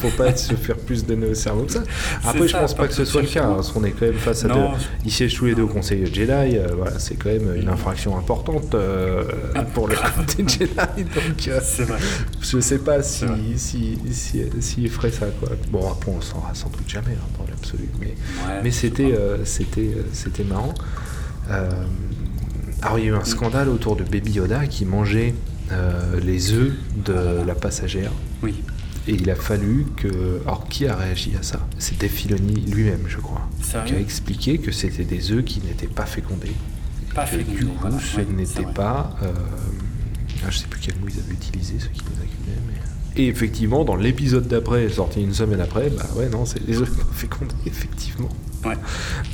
Faut pas se faire plus donner au cerveau que ça. Après, je ça, pense pas que ce soit le cas, hein, parce qu'on est quand même face à Non, deux. je- Ils siègent tous les deux au Conseil Jedi, euh, voilà, c'est quand même une infraction importante euh, Ah, pour le côté Jedi, <laughs> donc euh, vrai. je sais pas si, si, si, s'ils feraient ça, quoi. Bon, après, on le saura sans doute jamais, hein, dans l'absolu, mais, Ouais, mais je sais c'était, pas. euh, c'était, euh, c'était marrant. Euh, alors, il y a eu un scandale autour de Baby Yoda qui mangeait les œufs de la passagère. Oui. Et il a fallu que. Alors, qui a réagi à ça? C'était Filoni lui-même, je crois. Sérieux Qui a expliqué que c'était des œufs qui n'étaient pas fécondés. Pas fécondés, du coup, voilà. ce Ouais, n'était pas. euh, ah, je sais plus quel mot ils avaient utilisé, ceux qui. Mais... Et effectivement, dans l'épisode d'après, sorti une semaine après, bah ouais, non, c'est pas fécondés, effectivement. Ouais.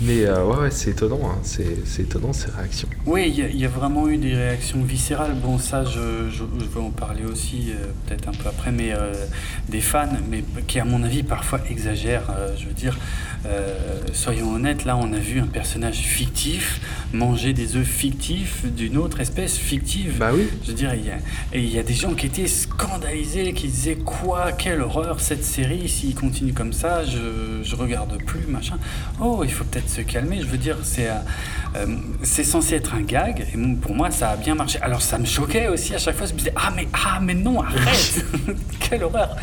Mais euh, ouais, ouais, c'est étonnant, hein. c'est étonnant ces réactions. Oui, il y, a- il y a vraiment eu des réactions viscérales. Bon, ça, je, je- je vais en parler aussi euh, peut-être un peu après, mais euh, des fans, mais qui, à mon avis, parfois exagèrent. Je veux dire, soyons honnêtes, là, on a vu un personnage fictif manger des œufs fictifs d'une autre espèce fictive. Bah oui. Je veux dire, il y a, et il y a des gens qui étaient scandalisés, qui disaient quoi, quelle horreur cette série, s'il continue comme ça, je, je regarde plus, machin. Oh, il faut peut-être se calmer. Je veux dire, c'est euh, euh, c'est censé être un gag, et pour moi, ça a bien marché. Alors, ça me choquait aussi à chaque fois. Je me disais, ah, mais, ah, mais non, arrête <laughs> Quelle horreur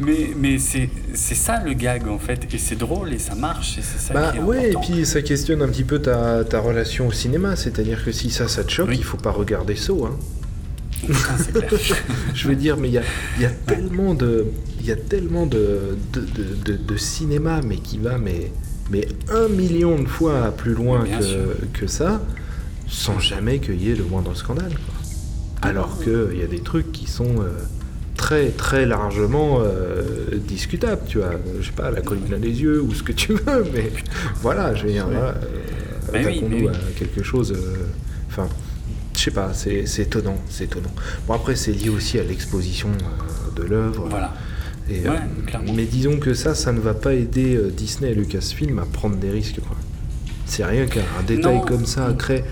Mais, mais c'est c'est ça le gag, en fait, et c'est drôle, et ça marche, et c'est ça Bah qui est ouais, et important. puis ça questionne un petit peu ta, ta relation au cinéma, c'est-à-dire que si ça, ça te choque, Oui. il faut pas regarder Saw. Hein. Putain, c'est clair. <laughs> Je veux dire, mais il y a, il y a tellement de, il y a tellement de, de, de- de- de cinéma, mais qui va mais, mais un million de fois plus loin que, ça, sans jamais qu'il y ait le moindre scandale. quoi. Alors qu'il y a des trucs qui sont euh, très très largement euh, discutables, tu vois. Je sais pas, la colline à des yeux ou ce que tu veux, <laughs> mais voilà, je veux dire, voilà, euh, Bah oui, mais oui. à quelque chose. euh, Enfin, je sais pas, c'est étonnant, c'est étonnant. Bon après c'est lié aussi à l'exposition de l'œuvre. Voilà. Et, Ouais, euh, clairement. mais disons que ça, ça ne va pas aider euh, Disney et Lucasfilm à prendre des risques. quoi. C'est rien qu'un un détail Non. comme ça crée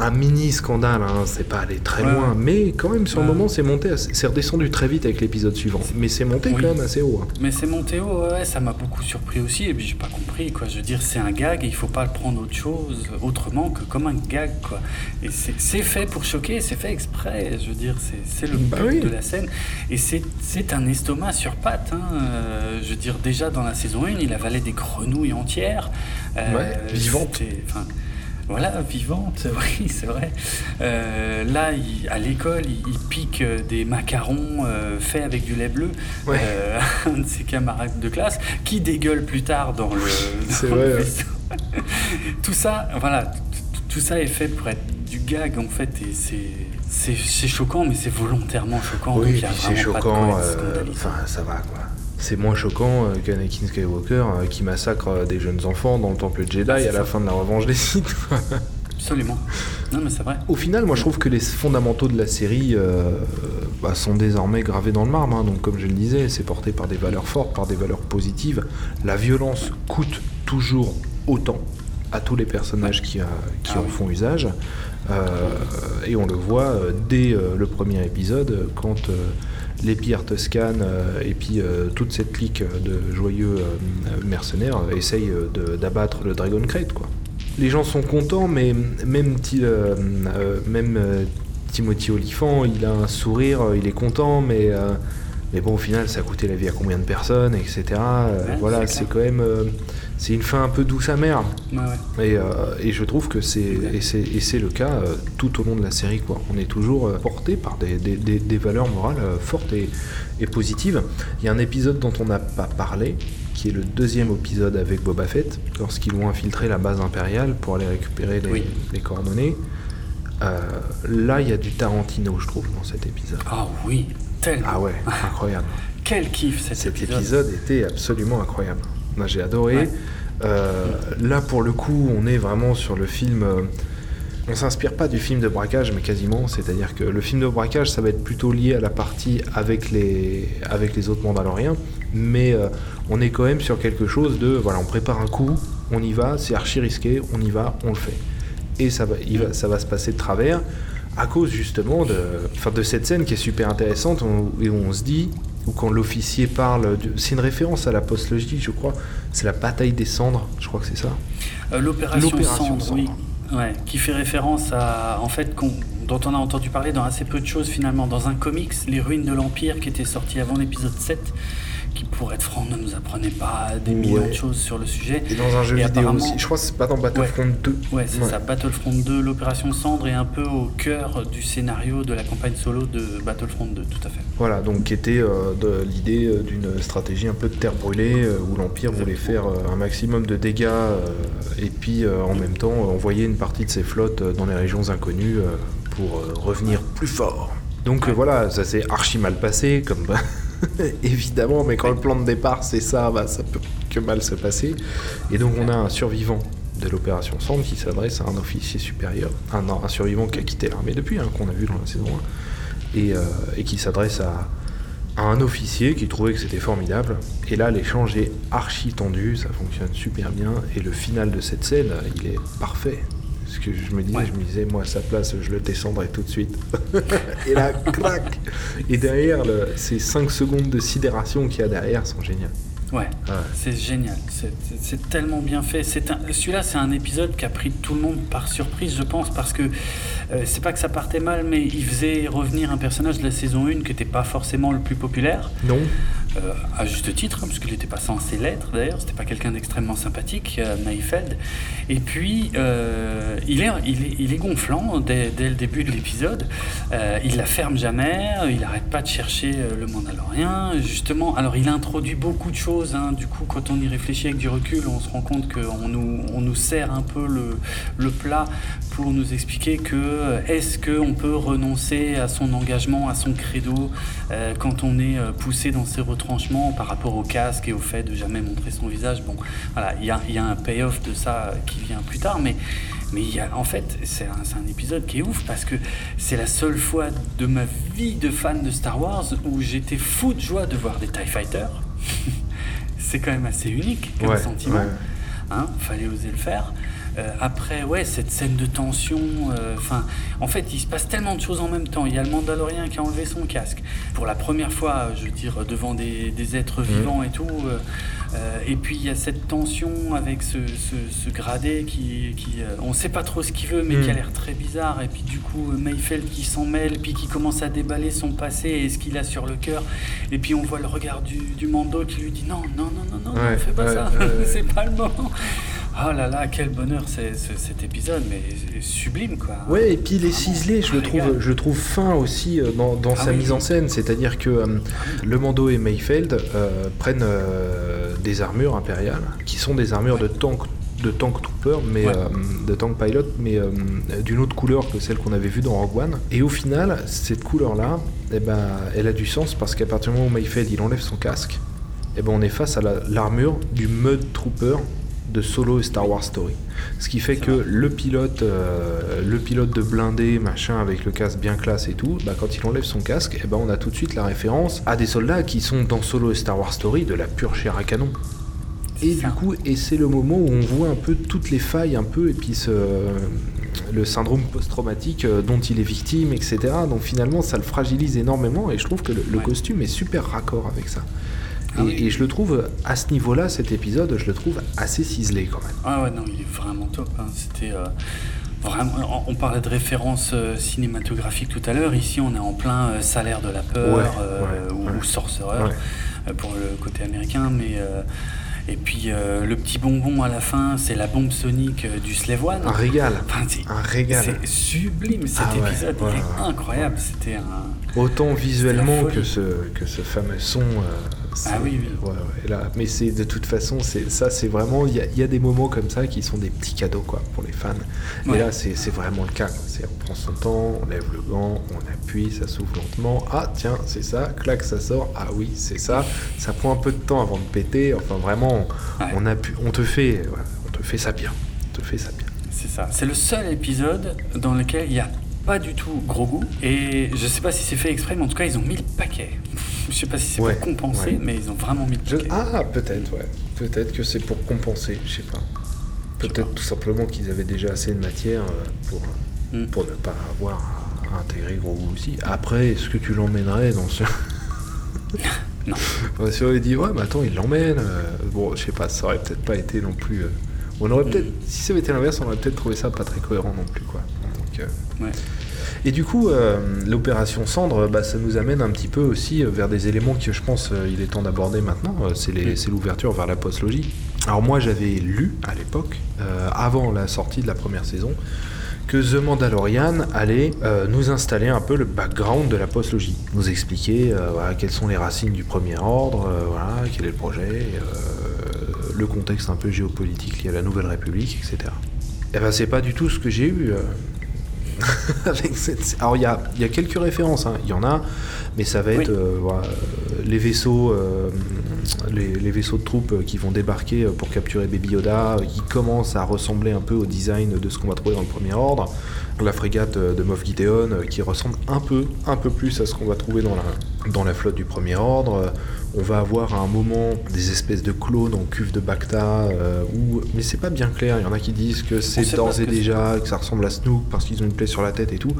un mini scandale. Hein, c'est pas aller très Ouais, loin, mais quand même sur le moment, c'est monté, assez- c'est redescendu très vite avec l'épisode suivant. Mais c'est monté Oui. quand même assez haut. hein. Mais c'est monté haut, ouais, ça m'a beaucoup surpris aussi, et puis j'ai pas compris, quoi. Je veux dire, c'est un gag, et il faut pas le prendre autre chose, autrement que comme un gag, quoi. Et c'est fait pour choquer, c'est fait exprès, je veux dire, c'est c'est le Bah but oui. de la scène. Et c'est c'est un estomac sur pattes, hein. Euh, je veux dire, déjà dans la saison 1, il avalait des grenouilles entières. Euh, Ouais, vivantes. enfin, Voilà, vivante, <laughs> oui, c'est vrai. Euh, là, il- à l'école, il, il pique euh, des macarons euh, faits avec du lait bleu Ouais. euh, à <laughs> un de ses camarades de classe, qui dégueule plus tard dans le, C'est dans vrai, le ouais. vaisseau. <laughs> tout ça, voilà, tout ça est fait pour être du gag en fait, et c'est c'est choquant, mais c'est volontairement choquant. Oui, c'est choquant. Enfin, ça va quoi. C'est moins choquant euh, qu'Anakin Skywalker euh, qui massacre euh, des jeunes enfants dans le temple Jedi Ah, à la fin de la revanche des Sith. <laughs> Absolument. Non, mais c'est vrai. Au final, moi je trouve que les fondamentaux de la série euh, bah, sont désormais gravés dans le marbre. hein. Donc, comme je le disais, c'est porté par des valeurs fortes, par des valeurs positives. La violence coûte toujours autant à tous les personnages qui, qui Ah en oui. font usage. Euh, et on le voit dès le premier épisode, quand les pires Tuscanes euh, et puis euh, toute cette clique de joyeux euh, mercenaires essayent d'abattre le Dragon Crate. Quoi. Les gens sont contents, mais même, même Timothy Olyphant, il a un sourire, il est content, mais, euh, mais bon, au final, ça a coûté la vie à combien de personnes, etc. Euh, Ouais, voilà, c'est quand même. euh, c'est une fin un peu douce amère. Ouais, ouais. Et, euh, et je trouve que c'est et c'est le cas euh, tout au long de la série quoi. On est toujours euh, porté par des, des- des- des valeurs morales fortes et, et positives. Il y a un épisode dont on n'a pas parlé, qui est le deuxième épisode avec Boba Fett, lorsqu'ils vont infiltrer la base impériale pour aller récupérer les, Oui. les coordonnées. Là, il y a du Tarantino, je trouve, dans cet épisode. Ah oui, tellement. Ah ouais, incroyable. <laughs> Quel kiff cet, Cet épisode. épisode était absolument incroyable. Moi, j'ai adoré. Ouais. Euh, là, pour le coup, on est vraiment sur le film. euh, on s'inspire pas du film de braquage, mais quasiment. C'est-à-dire que le film de braquage, ça va être plutôt lié à la partie avec les, avec les autres Mandaloriens. Mais euh, on est quand même sur quelque chose de. Voilà, on prépare un coup, on y va, c'est archi risqué, on y va, on le fait. Et ça va, il va, ça va se passer de travers à cause justement de, enfin, de cette scène qui est super intéressante et où on se dit, ou quand l'officier parle, de- c'est une référence à la postlogie, je crois, c'est la bataille des cendres, je crois que c'est ça. Euh, L'opération Cendre, Cendre. oui. Ouais, qui fait référence à, en fait, dont on a entendu parler dans assez peu de choses finalement. Dans un comics, Les Ruines de l'Empire, qui était sorti avant l'épisode 7, qui pour être franc ne nous apprenait pas des millions Ouais. de choses sur le sujet. Et dans un jeu Et vidéo aussi, je crois que c'est pas dans Battlefront 2. Ouais, c'est ça, Battlefront 2, l'opération Cendre est un peu au cœur du scénario de la campagne solo de Battlefront 2, tout à fait. Voilà, donc qui était euh, de l'idée euh, d'une stratégie un peu de terre brûlée, euh, où l'Empire voulait faire euh, un maximum de dégâts, et puis en même temps envoyer une partie de ses flottes dans les régions inconnues pour revenir plus fort. Donc voilà, ça s'est archi mal passé, comme <laughs> <laughs> évidemment, mais quand le plan de départ c'est ça, bah, ça peut que mal se passer. Et donc on a un survivant de l'opération Sand qui s'adresse à un officier supérieur, un, survivant qui a quitté l'armée depuis, hein, qu'on a vu dans la saison 1, et, euh, et qui s'adresse à, à un officier qui trouvait que c'était formidable. Et là, l'échange est archi tendu, ça fonctionne super bien, et le final de cette scène, il est parfait. Parce que je me disais, Ouais. je me disais, moi à sa place, je le descendrais tout de suite. <laughs> et là, clac Et derrière, le- ces 5 secondes de sidération qu'il y a derrière sont géniales. Ouais, Ouais. c'est génial. C'est- tellement bien fait. Celui-là, c'est un épisode qui a pris tout le monde par surprise, je pense, parce que euh, c'est pas que ça partait mal, mais il faisait revenir un personnage de la saison 1 qui n'était pas forcément le plus populaire. Non Euh, à juste titre, hein, parce qu'il n'était pas censé l'être d'ailleurs, c'était pas quelqu'un d'extrêmement sympathique, euh. Et puis, euh, il, est, il, est, il est gonflant dès, dès le début de l'épisode, Euh, il la ferme jamais, il n'arrête pas de chercher le Mandalorien, justement. Alors, il introduit beaucoup de choses, hein. du coup, quand on y réfléchit avec du recul, on se rend compte qu'on nous, on nous sert un peu le, le plat pour nous expliquer que est-ce qu'on peut renoncer à son engagement, à son credo, quand on est poussé dans ses retranchements par rapport au casque et au fait de jamais montrer son visage. Bon, voilà, il y a, il y a un payoff de ça qui vient plus tard, mais, mais il y a, en fait, c'est un, épisode qui est ouf parce que c'est la seule fois de ma vie de fan de Star Wars où j'étais fou de joie de voir des TIE Fighters. <laughs> c'est quand même assez unique comme Ouais, sentiment. ouais. Hein, fallait oser le faire. Euh, après, ouais, cette scène de tension, euh, enfin, en fait, il se passe tellement de choses en même temps. Il y a le Mandalorien qui a enlevé son casque pour la première fois, euh, je veux dire, devant des, des êtres vivants et tout. Euh, et puis il y a cette tension avec ce, ce- ce gradé qui, qui euh, on sait pas trop ce qu'il veut, mais qui a l'air très bizarre. Et puis du coup, Mayfeld qui s'en mêle, puis qui commence à déballer son passé et ce qu'il a sur le cœur. Et puis on voit le regard du, du Mando qui lui dit non, non, non, non, non, Ouais, non, fais pas ouais, ça, ouais, <laughs> c'est pas le moment. Oh là là, quel bonheur cet épisode, mais sublime quoi. Ouais, et puis il est ciselé, je le trouve, je trouve fin aussi euh, dans, dans Ah sa oui. mise en scène, c'est-à-dire que euh, le Mando et Mayfeld euh, prennent euh, des armures impériales, qui sont des armures de tank de tank trooper, mais Ouais. euh, de tank pilot, mais euh, d'une autre couleur que celle qu'on avait vue dans Rogue One. Et au final, cette couleur-là, eh ben, elle a du sens parce qu'à partir du moment où Mayfeld il enlève son casque, eh ben, on est face à la- l'armure du Mud Trooper de Solo et Star Wars Story. Ce qui fait que le pilote, euh, le pilote de blindé, machin, avec le casque bien classe et tout, bah, quand il enlève son casque, eh ben, on a tout de suite la référence à des soldats qui sont dans Solo et Star Wars Story de la pure chair à canon. Et ça. du coup, et c'est le moment où on voit un peu toutes les failles, un peu, et puis ce, le syndrome post-traumatique euh, dont il est victime, etc. Donc finalement, ça le fragilise énormément, et je trouve que le, le Ouais. costume est super raccord avec ça. Ah et, oui. et je le trouve, à ce niveau-là, cet épisode, je le trouve assez ciselé quand même. Ah ouais, non, il est vraiment top. hein. C'était euh, vraiment. On parlait de références euh, cinématographiques tout à l'heure. Ici, on est en plein euh, salaire de la peur Ouais, euh, ouais, ou, ouais. ou euh, pour le côté américain, mais. et puis euh, le petit bonbon à la fin, c'est la bombe sonique euh, du Slave One. Un régal. Enfin, c'est- Un régal. C'est sublime cet Ah épisode, ouais, incroyable. C'était un. Autant visuellement que ce, que ce fameux son. euh, Ah oui, oui. ouais, ouais, là, mais c'est de toute façon, c'est ça, c'est vraiment. Il y a, y a des moments comme ça qui sont des petits cadeaux quoi pour les fans. Ouais. Et là, c'est vraiment le cas. on prend son temps, on lève le gant, on appuie, ça s'ouvre lentement. Ah tiens, c'est ça. Clac, ça sort. Ah oui, c'est ça. Ça prend un peu de temps avant de péter. Enfin vraiment, on appuie, on te fait, on te fait ça bien. On te fait ça bien. C'est ça. C'est le seul épisode dans lequel il n'y a pas du tout gros goût. Et je sais pas si c'est fait exprès, mais en tout cas, ils ont mis le paquet. <laughs> Je sais pas si c'est Ouais, pour compenser, ouais. mais ils ont vraiment mis le Je- paquet. Ah, peut-être, ouais. Peut-être que c'est pour compenser, je sais pas. Peut-être tout simplement qu'ils avaient déjà assez de matière euh, pour, Mm. pour ne pas avoir à intégrer gros goût aussi. Après, est-ce que tu l'emmènerais dans ce. <laughs> Non. <laughs> Ouais, si on avait dit, ouais, mais attends, il l'emmène. euh, bon, je sais pas, ça aurait peut-être pas été non plus. euh, On aurait peut-être. Si ça avait été l'inverse, on aurait peut-être trouvé ça pas très cohérent non plus, quoi. Donc, euh, Ouais. et du coup, euh, l'opération Cendre, bah, ça nous amène un petit peu aussi euh, vers des éléments que je pense euh, il est temps d'aborder maintenant. Euh, c'est l'ouverture vers la postlogie. Alors moi, j'avais lu à l'époque, euh, avant la sortie de la première saison, que The Mandalorian allait euh, nous installer un peu le background de la postlogie, nous expliquer euh, voilà, quelles sont les racines du premier ordre, euh, voilà, quel est le projet, le contexte un peu géopolitique lié à la Nouvelle République, etc. Et ben c'est pas du tout ce que j'ai eu. <laughs> avec cette- Alors il y a, il y a quelques références, hein. il y en a, mais ça va Oui. être euh, voilà, euh, les vaisseaux, euh, les, les vaisseaux de troupes euh, qui vont débarquer pour capturer Baby Yoda, qui commencent à ressembler un peu au design de ce qu'on va trouver dans le Premier Ordre. La frégate de Moff Gideon qui ressemble un peu, un peu plus à ce qu'on va trouver dans la, dans la flotte du Premier Ordre. On va avoir à un moment des espèces de clones en cuve de Bacta, euh, où- mais c'est pas bien clair. Il y en a qui disent que c'est d'ores et déjà, que ça ressemble à Snook parce qu'ils ont une plaie sur la tête et tout.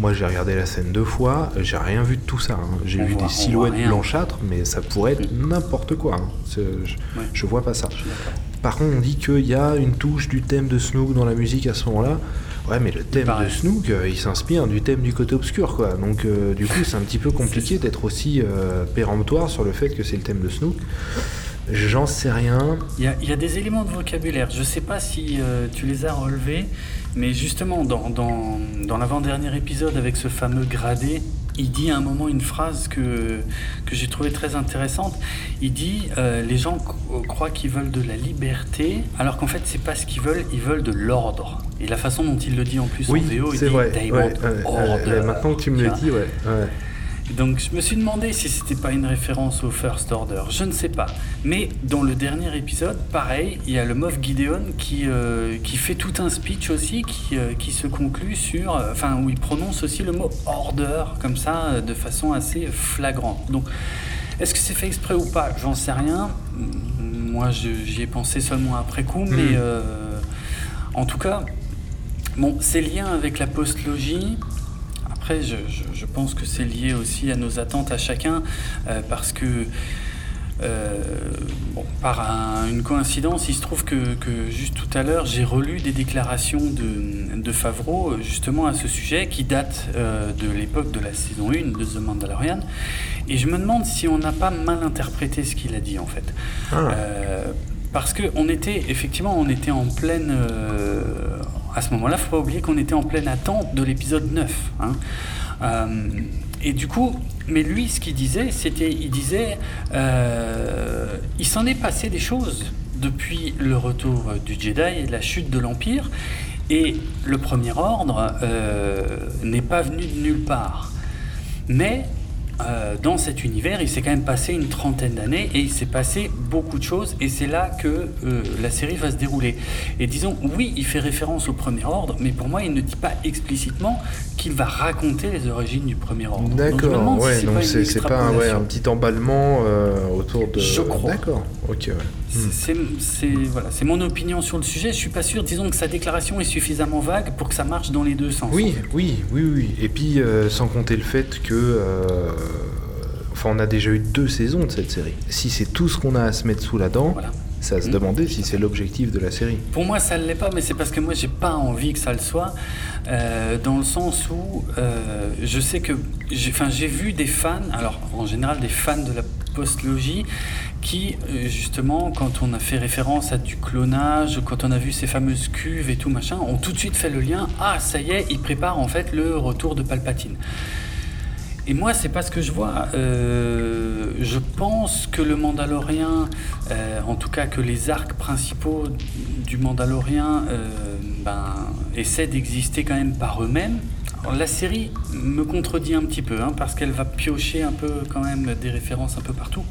Moi j'ai regardé la scène deux fois, j'ai rien vu de tout ça. hein. J'ai vu voit- des silhouettes blanchâtres, mais ça pourrait être n'importe quoi. hein. Je, Ouais. je vois pas ça. Par contre, on dit qu'il y a une touche du thème de Snook dans la musique à ce moment-là. Ouais, mais le thème de Snook, euh, il s'inspire du thème du côté obscur, quoi. Donc, euh, du coup, c'est un petit peu compliqué d'être aussi euh, péremptoire sur le fait que c'est le thème de Snook. J'en sais rien. Il y, a, il y a des éléments de vocabulaire. Je ne sais pas si tu les as relevés, mais justement, dans, dans, dans l'avant-dernier épisode avec ce fameux gradé, il dit à un moment une phrase que, que j'ai trouvée très intéressante. Il dit euh, Les gens croient qu'ils veulent de la liberté, alors qu'en fait, c'est pas ce qu'ils veulent, ils veulent de l'ordre. Et la façon dont il le dit en plus Oui, en VO, il c'est dit vrai. Ouais, ouais, ouais, maintenant que tu me le dis, ouais. Donc je me suis demandé si c'était pas une référence au First Order. Je ne sais pas. Mais dans le dernier épisode, pareil, il y a le Moff Gideon qui, euh, qui fait tout un speech aussi, qui, euh, qui se conclut sur... euh, Enfin, où il prononce aussi le mot order, comme ça, de façon assez flagrante. Donc, est-ce que c'est fait exprès ou pas? J'en sais rien. Moi, j'y ai pensé seulement après coup, mais euh, en tout cas, bon, c'est lié avec la postlogie. Après, je, je- je pense que c'est lié aussi à nos attentes à chacun, euh, parce que, euh, bon, par un- une coïncidence, il se trouve que, que juste tout à l'heure, j'ai relu des déclarations de, de Favreau, euh, justement à ce sujet, qui datent euh, de l'époque de la saison 1 de The Mandalorian. Et je me demande si on n'a pas mal interprété ce qu'il a dit, en fait. Ah. Euh, parce que on était effectivement on était en pleine euh, à ce moment-là, faut pas oublier qu'on était en pleine attente de l'épisode 9. hein. Euh, et du coup, mais lui, ce qu'il disait, c'était, il disait, euh, il s'en est passé des choses depuis le retour du Jedi et la chute de l'Empire, et le Premier Ordre n'est pas venu de nulle part. Mais euh, dans cet univers, il s'est quand même passé une trentaine d'années et il s'est passé beaucoup de choses et c'est là que euh, la série va se dérouler. Et disons, oui, il fait référence au Premier Ordre, mais pour moi, il ne dit pas explicitement qu'il va raconter les origines du Premier Ordre. D'accord, ouais, c'est donc c'est pas ouais, un petit emballement euh, autour de. Je crois. D'accord, ok, ouais. C'est- C'est voilà, c'est mon opinion sur le sujet. Je suis pas sûr, disons que sa déclaration est suffisamment vague pour que ça marche dans les deux sens. en Oui, fait. oui, oui, oui. Et puis, euh, sans compter le fait que. euh, Enfin, on a déjà eu deux saisons de cette série. Si c'est tout ce qu'on a à se mettre sous la dent, Voilà. ça se Mhm. demander si c'est l'objectif de la série. Pour moi, ça ne l'est pas, mais c'est parce que moi, j'ai pas envie que ça le soit, euh, dans le sens où je sais que j'ai, enfin, j'ai vu des fans, alors en général des fans de la postlogie, qui euh, justement, quand on a fait référence à du clonage, quand on a vu ces fameuses cuves et tout machin, ont tout de suite fait le lien. Ah, ça y est, ils préparent en fait le retour de Palpatine. Et moi, c'est pas ce que je vois. Euh, je pense que le Mandalorien, euh, en tout cas que les arcs principaux du Mandalorien, essaient d'exister quand même par eux-mêmes. La série me contredit un petit peu, hein, parce qu'elle va piocher un peu quand même des références un peu partout.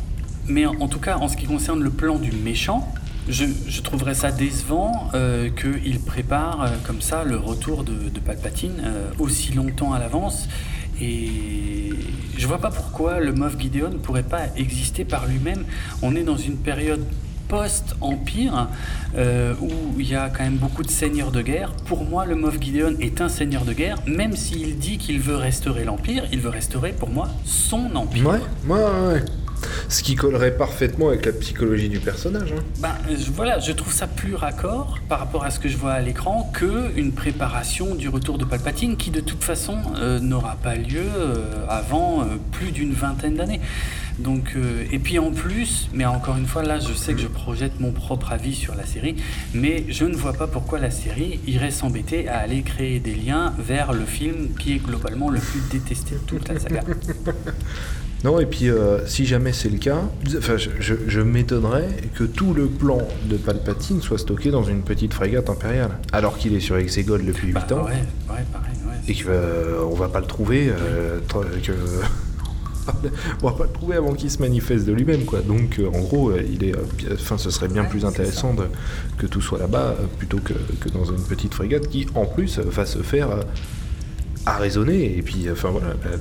Mais en, tout cas, en ce qui concerne le plan du méchant, je, trouverais ça décevant euh, qu'il prépare euh, comme ça le retour de, Palpatine euh, aussi longtemps à l'avance. Et je vois pas pourquoi le Moff Gideon ne pourrait pas exister par lui-même. On est dans une période post-empire où il y a quand même beaucoup de seigneurs de guerre. Pour moi, le Moff Gideon est un seigneur de guerre, même s'il dit qu'il veut restaurer l'empire, il veut restaurer pour moi son empire. Ouais, ouais. ouais. Ce qui collerait parfaitement avec la psychologie du personnage. hein. Ben, je- voilà, je trouve ça plus raccord par rapport à ce que je vois à l'écran que une préparation du retour de Palpatine qui de toute façon euh, n'aura pas lieu euh, avant euh, plus d'une vingtaine d'années. Donc, et puis en plus, mais encore une fois, là, je sais que je projette mon propre avis sur la série, mais je ne vois pas pourquoi la série irait s'embêter à aller créer des liens vers le film qui est globalement le plus détesté de toute la saga. <laughs> Non, et puis euh, si jamais c'est le cas, enfin, je, m'étonnerais que tout le plan de Palpatine soit stocké dans une petite frégate impériale, alors qu'il est sur Exegol depuis 8 Bah, ans. ouais, ouais, pareil, ouais. et que euh, on va pas le trouver euh, que <laughs> on va pas le trouver avant qu'il se manifeste de lui-même quoi donc euh, en gros euh, il est euh, enfin ce serait bien Ouais, plus intéressant de- que tout soit là-bas plutôt que, que dans une petite frégate qui en plus va se faire à raisonner et puis enfin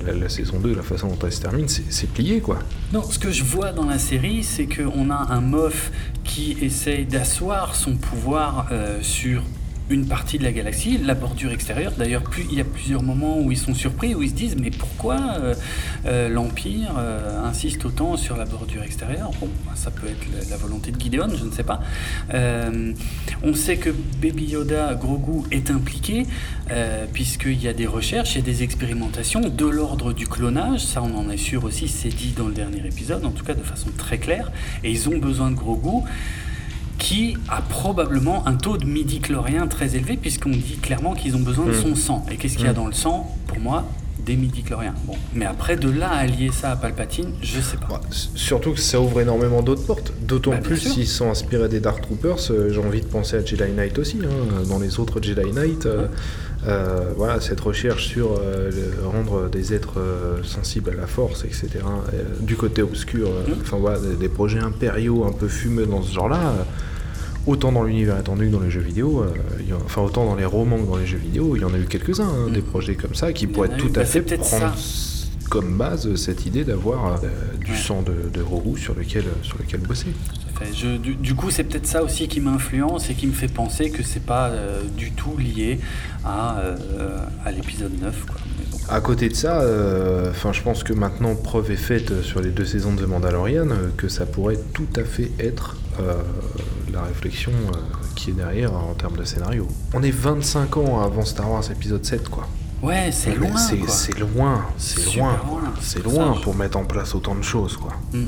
la, saison 2 la façon dont elle se termine c'est plié quoi. Non, ce que je vois dans la série, c'est qu'on a un Moff qui essaye d'asseoir son pouvoir euh, sur une partie de la galaxie, la bordure extérieure. D'ailleurs, il y a plusieurs moments où ils sont surpris, où ils se disent mais pourquoi euh, euh, l'Empire euh, insiste autant sur la bordure extérieure? Bon, ça peut être la, volonté de Gideon, je ne sais pas. On sait que Baby Yoda, Grogu, est impliqué, puisqu'il y a des recherches, a des expérimentations de l'ordre du clonage, ça on en est sûr aussi, c'est dit dans le dernier épisode, en tout cas de façon très claire, et ils ont besoin de Grogu qui a probablement un taux de midi-chlorien très élevé, puisqu'on dit clairement qu'ils ont besoin de Mm. son sang. Et qu'est-ce qu'il y a Mm. dans le sang Pour moi, des midi-chloriens. Bon. Mais après, de là à lier ça à Palpatine, je sais pas. Bah, surtout que ça ouvre énormément d'autres portes. D'autant Bah, plus s'ils sont inspirés des Dark Troopers, euh, j'ai envie de penser à Jedi Knight aussi. hein. Dans les autres Jedi Knight, euh, euh, voilà, cette recherche sur le- rendre des êtres sensibles à la force, etc. du côté obscur, Mhm. enfin voilà, des, des projets impériaux un peu fumeux dans ce genre-là. Euh, Autant dans l'univers étendu que dans les jeux vidéo, euh, enfin autant dans les romans que dans les jeux vidéo, il y en a eu quelques-uns, hein, des projets comme ça qui pourraient tout eu, à bah, fait prendre ça. comme base cette idée d'avoir euh, du Ouais. sang de, de sur lequel, sur lequel bosser. Je- du, du coup, c'est peut-être ça aussi qui m'influence et qui me fait penser que c'est pas euh, du tout lié à, euh, à l'épisode 9. Quoi. Mais bon. À côté de ça, euh, enfin, je pense que maintenant preuve est faite euh, sur les deux saisons de The Mandalorian euh, que ça pourrait tout à fait être euh, la réflexion euh, qui est derrière en termes de scénario. On est 25 ans avant Star Wars épisode 7, quoi. Ouais, c'est loin. C'est loin, c'est loin. C'est pour loin pour mettre en place autant de choses, quoi. Mm, mm.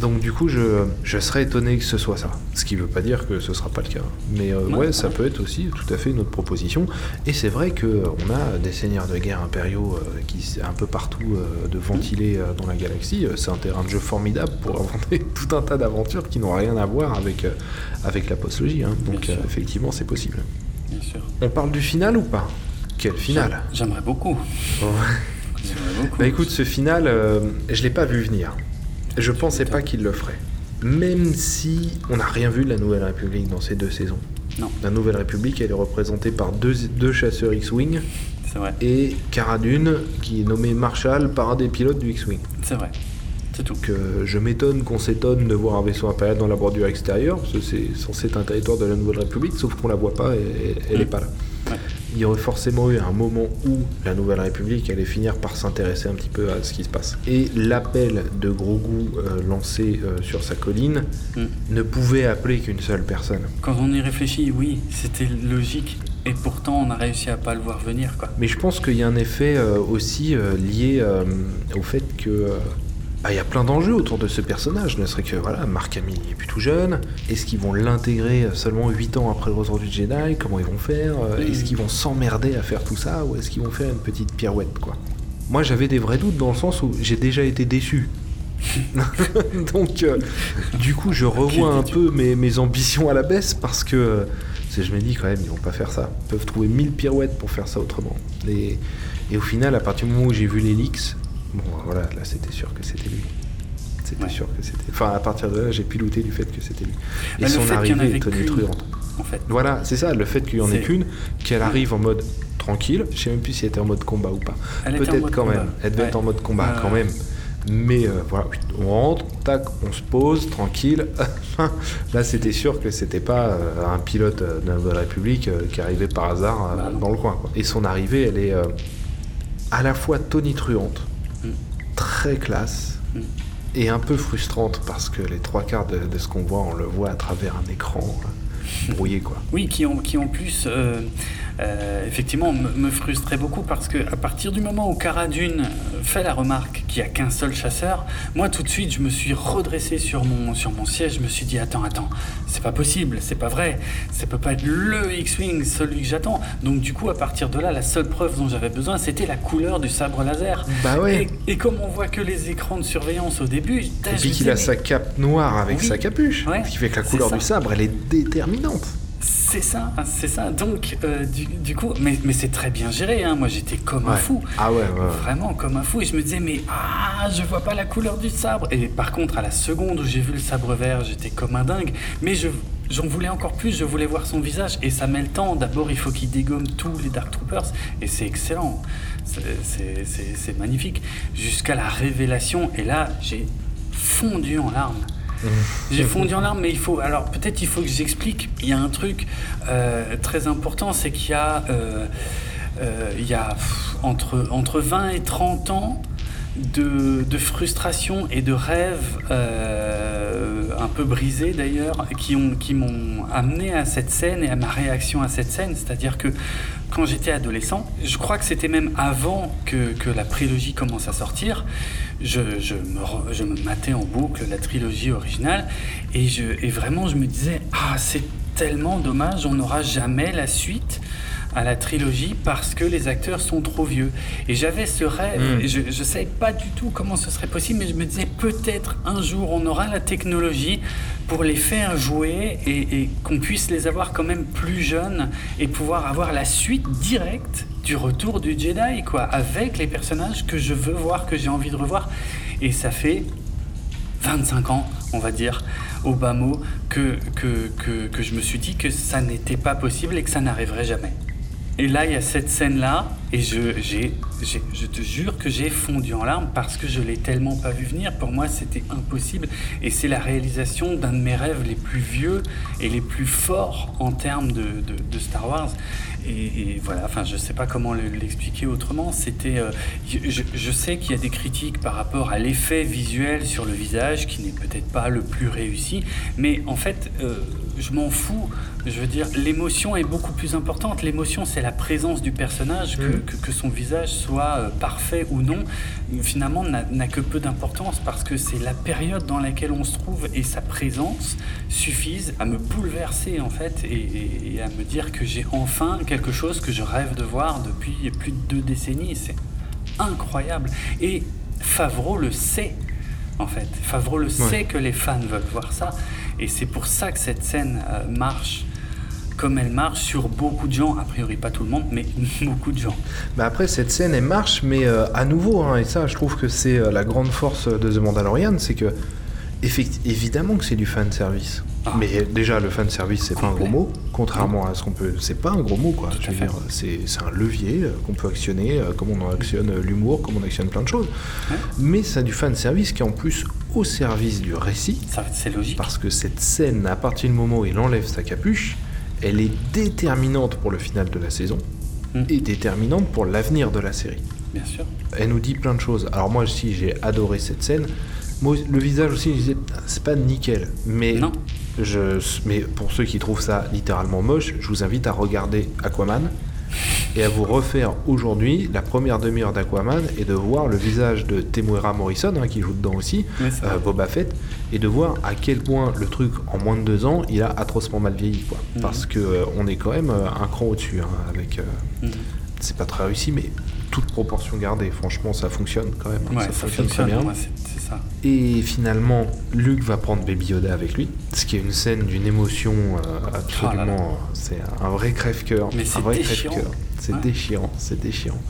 Donc du coup, je, je serais étonné que ce soit ça. Ce qui veut pas dire que ce sera pas le cas. Mais euh, Ouais, ça peut être aussi tout à fait une autre proposition. Et c'est vrai que euh, on a des seigneurs de guerre impériaux euh, qui un peu partout euh, de ventilés dans la galaxie. C'est un terrain de jeu formidable pour inventer <laughs> tout un tas d'aventures qui n'ont rien à voir avec, avec la postlogie. hein. Donc effectivement, c'est possible. Bien sûr. On parle du final ou pas? Quel final? J'aimerais beaucoup. J'aimerais beaucoup. Bah écoute, ce final, euh, je l'ai pas vu venir. Je pensais pas qu'il le ferait. Même si on n'a rien vu de la Nouvelle République dans ces deux saisons. Non. La Nouvelle République, elle est représentée par deux, deux chasseurs X-Wing C'est vrai. et Cara Dune, qui est nommé Marshall par un des pilotes du X-Wing. C'est vrai. C'est tout. Donc euh, je m'étonne qu'on s'étonne de voir un vaisseau impérial dans la bordure extérieure, parce que c'est censé être un territoire de la Nouvelle République, sauf qu'on la voit pas et et elle n'est Mm. pas là. Ouais. Il y aurait forcément eu un moment où la Nouvelle République allait finir par s'intéresser un petit peu à ce qui se passe. Et l'appel de Grogu euh, lancé euh, sur sa colline Mm. ne pouvait appeler qu'une seule personne. Quand on y réfléchit, oui, c'était logique. Et pourtant, on a réussi à pas le voir venir, quoi. Mais je pense qu'il y a un effet euh, aussi euh, lié au fait que bah, il y a plein d'enjeux autour de ce personnage. Ne serait que voilà, Mark Hamill est plus tout jeune. Est-ce qu'ils vont l'intégrer seulement 8 ans après le retour du Jedi? Comment ils vont faire? Euh. Est-ce qu'ils vont s'emmerder à faire tout ça? Ou est-ce qu'ils vont faire une petite pirouette quoi? Moi j'avais des vrais doutes dans le sens où j'ai déjà été déçu. <laughs> Donc euh, du coup je revois un peu mes, mes ambitions à la baisse parce que euh, je me dis quand même ils vont pas faire ça. Ils peuvent trouver mille pirouettes pour faire ça autrement. Et, et au final à partir du moment où j'ai vu leaks, bon voilà là c'était sûr que c'était lui. C'était Ouais. sûr que c'était. Enfin à partir de là j'ai piloté du fait que c'était lui. Et Bah, son arrivée est tonitruante. En fait. Voilà, c'est ça, le fait qu'il y en ait qu'une, qu'elle arrive en mode tranquille. Je sais même plus si elle était en mode combat ou pas. Peut-être quand combat. même. Elle devait Ouais. être en mode combat quand ouais. même. Mais euh, voilà, on rentre, tac, on se pose, tranquille. <laughs> Là, c'était sûr que c'était pas euh, un pilote euh, de la République euh, qui arrivait par hasard euh, Bah dans le coin. quoi. Et son arrivée, elle est euh, à la fois tonitruante. Très classe, et un peu frustrante parce que les trois quarts de, ce qu'on voit, on le voit à travers un écran brouillé, quoi. Oui, qui en, qui plus, euh, euh, effectivement, me, me frustrait beaucoup parce que à partir du moment où Cara Dune euh, fait la remarque qu'il n'y a qu'un seul chasseur, moi tout de suite je me suis redressé sur mon, sur mon siège, je me suis dit attends, attends, c'est pas possible, c'est pas vrai, ça peut pas être le X-Wing, celui que j'attends. Donc du coup, à partir de là, la seule preuve dont j'avais besoin, c'était la couleur du sabre laser. Bah ouais. Et, et comme on voit que les écrans de surveillance au début, Et puis qu'il a sa cape noire avec Oui. sa capuche. Ouais, Ce qui fait que la couleur du sabre, elle est déterminante. C'est ça, c'est ça. Donc, euh, du, du coup, mais, mais c'est très bien géré. Hein. Moi, j'étais comme un fou. Ah ouais, ouais, ouais. Vraiment comme un fou. Et je me disais, mais ah, je vois pas la couleur du sabre. Et par contre, à la seconde où j'ai vu le sabre vert, j'étais comme un dingue. Mais je. J'en voulais encore plus, je voulais voir son visage et ça met le temps. D'abord, il faut qu'il dégomme tous les Dark Troopers et c'est excellent. C'est magnifique. Jusqu'à la révélation et là, j'ai fondu en larmes. J'ai fondu en larmes, mais il faut. Alors peut-être il faut que j'explique. Il y a un truc euh, très important, c'est qu'il y a, euh, euh, il y a pff, entre, entre 20 et 30 ans de, frustration et de rêves euh, un peu brisés d'ailleurs, qui ont- qui m'ont amené à cette scène et à ma réaction à cette scène. C'est-à-dire que quand j'étais adolescent, je crois que c'était même avant que, que la prélogie commence à sortir, je, je me, je me matais en boucle la trilogie originale et, je, et vraiment je me disais, ah c'est tellement dommage, on n'aura jamais la suite à la trilogie parce que les acteurs sont trop vieux. Et j'avais ce rêve, Mm. et je ne savais pas du tout comment ce serait possible, mais je me disais peut-être un jour on aura la technologie pour les faire jouer et, et qu'on puisse les avoir quand même plus jeunes et pouvoir avoir la suite directe du retour du Jedi, quoi, avec les personnages que je veux voir, que j'ai envie de revoir. Et ça fait 25 ans, on va dire, au bas mot, que, que, que, que je me suis dit que ça n'était pas possible et que ça n'arriverait jamais. Et là, il y a cette scène-là, et je, j'ai, j'ai- je te jure que j'ai fondu en larmes parce que je l'ai tellement pas vu venir. Pour moi, c'était impossible. Et c'est la réalisation d'un de mes rêves les plus vieux et les plus forts en termes de, de- Star Wars. Et, voilà, enfin, je sais pas comment le- l'expliquer autrement. C'était, euh, je, sais qu'il y a des critiques par rapport à l'effet visuel sur le visage qui n'est peut-être pas le plus réussi, mais en fait, euh, je m'en fous. Je veux dire, l'émotion est beaucoup plus importante. L'émotion, c'est la présence du personnage, que, Mhm. Que, que son visage soit euh, parfait ou non, finalement, n'a que peu d'importance parce que c'est la période dans laquelle on se trouve et sa présence suffisent à me bouleverser en fait et, et- et à me dire que j'ai enfin quelque chose que je rêve de voir depuis plus de deux décennies. C'est incroyable. Et Favreau le sait, en fait. Favreau le sait que les fans veulent voir ça. Et c'est pour ça que cette scène euh, marche comme elle marche sur beaucoup de gens. A priori, pas tout le monde, mais <laughs> beaucoup de gens. Bah après, cette scène, elle marche, mais euh, à nouveau, hein, et ça, je trouve que c'est euh, la grande force de The Mandalorian, c'est que, évidemment que c'est du fan service. Ah. Mais euh, déjà, le fan service, c'est pas un gros mot, contrairement à ce qu'on peut. C'est pas un gros mot, quoi. Je veux dire, c'est un levier euh, qu'on peut actionner, euh, comme on en actionne euh, l'humour, comme on actionne plein de choses. Ouais. Mais c'est du fan service qui est en plus au service du récit. Ça, c'est logique. Parce que cette scène, à partir du moment où il enlève sa capuche, elle est déterminante pour le final de la saison Mm. et déterminante pour l'avenir de la série. Bien sûr. Elle nous dit plein de choses. Alors moi aussi, j'ai adoré cette scène. Moi, le visage aussi, je disais, c'est pas nickel. Mais, Non. je, mais pour ceux qui trouvent ça littéralement moche, je vous invite à regarder Aquaman et à vous refaire aujourd'hui la première demi-heure d'Aquaman et de voir le visage de Temuera Morrison, hein, qui joue dedans aussi, Oui, euh. Boba Fett, et de voir à quel point le truc, en moins de deux ans, il a atrocement mal vieilli. Quoi. Mhm. Parce que euh, on est quand même euh, un cran au-dessus, hein, avec... Mhm. c'est pas très réussi, mais toute proportion gardée, franchement, ça fonctionne quand même. hein, Ouais, ça, ça fonctionne très bien. Ça. Et finalement, Luke va prendre Baby Yoda avec lui, ce qui est une scène d'une émotion euh, absolument. Ah là là. C'est un vrai crève-cœur. Mais un c'est vrai déchirant. crève-cœur. C'est Ouais. déchirant, c'est déchirant.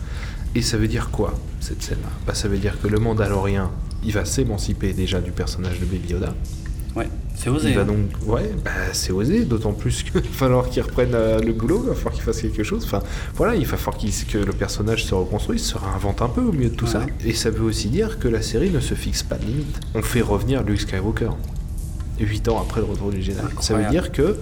Et ça veut dire quoi, cette scène-là? Bah, Ça veut dire que le Mandalorien, il va s'émanciper déjà du personnage de Baby Yoda. Ouais, c'est osé. Il va hein. donc, ouais, bah, c'est osé, d'autant plus qu'il <laughs> va falloir qu'il reprenne euh, le boulot, il va falloir qu'il fasse quelque chose. Enfin, voilà, il va falloir que le personnage se reconstruise, se réinvente un peu au milieu de tout ça. Et ça veut aussi dire que la série ne se fixe pas de limite. On fait revenir Luke Skywalker, 8 ans après le retour du Jedi. Ça veut dire que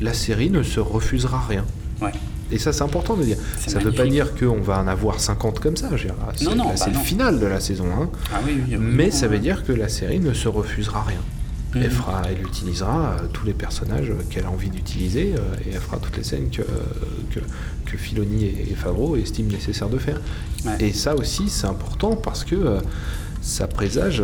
la série ne se refusera rien. Ouais. Et ça, c'est important de dire. C'est Ça ne veut pas dire qu'on va en avoir 50 comme ça. C'est Non, non, là, bah c'est le final de la saison 1. Ah oui, oui, Mais oui, ça veut dire que la série ne se refusera rien. Mhm. Elle, fera, elle utilisera euh, tous les personnages euh, qu'elle a envie d'utiliser euh, et elle fera toutes les scènes que, que, que Filoni et, Favreau estiment nécessaire de faire. Ouais. Et ça aussi, c'est important parce que ça présage,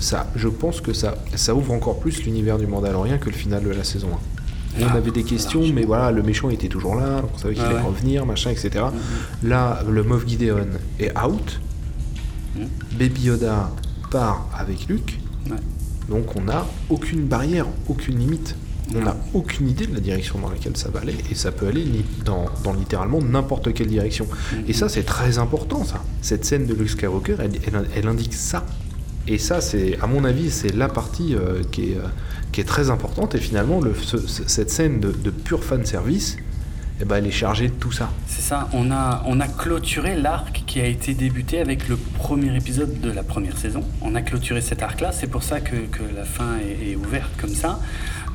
ça, je pense que ça, ça ouvre encore plus l'univers du Mandalorien que le final de la saison 1. On Ah, avait des questions, mais voilà, le méchant était toujours là, donc on savait qu'il allait ouais. revenir, machin, etc. Mhm. Là, le Moff Gideon est out. Mhm. Baby Yoda part avec Luke. Ouais. Donc on n'a aucune barrière, aucune limite. On n'a aucune idée de la direction dans laquelle ça va aller, et ça peut aller dans, dans littéralement n'importe quelle direction. Et ça, c'est très important, ça. Cette scène de Luke Skywalker, elle, indique ça. Et ça, c'est, à mon avis, c'est la partie euh, qui, est, euh, qui est très importante, et finalement, le, ce- ce- cette scène de, de pur fan service, eh ben, elle est chargée de tout ça. C'est ça, on a, on a clôturé l'arc qui a été débuté avec le premier épisode de la première saison. On a clôturé cet arc-là, c'est pour ça que, que la fin est, ouverte comme ça.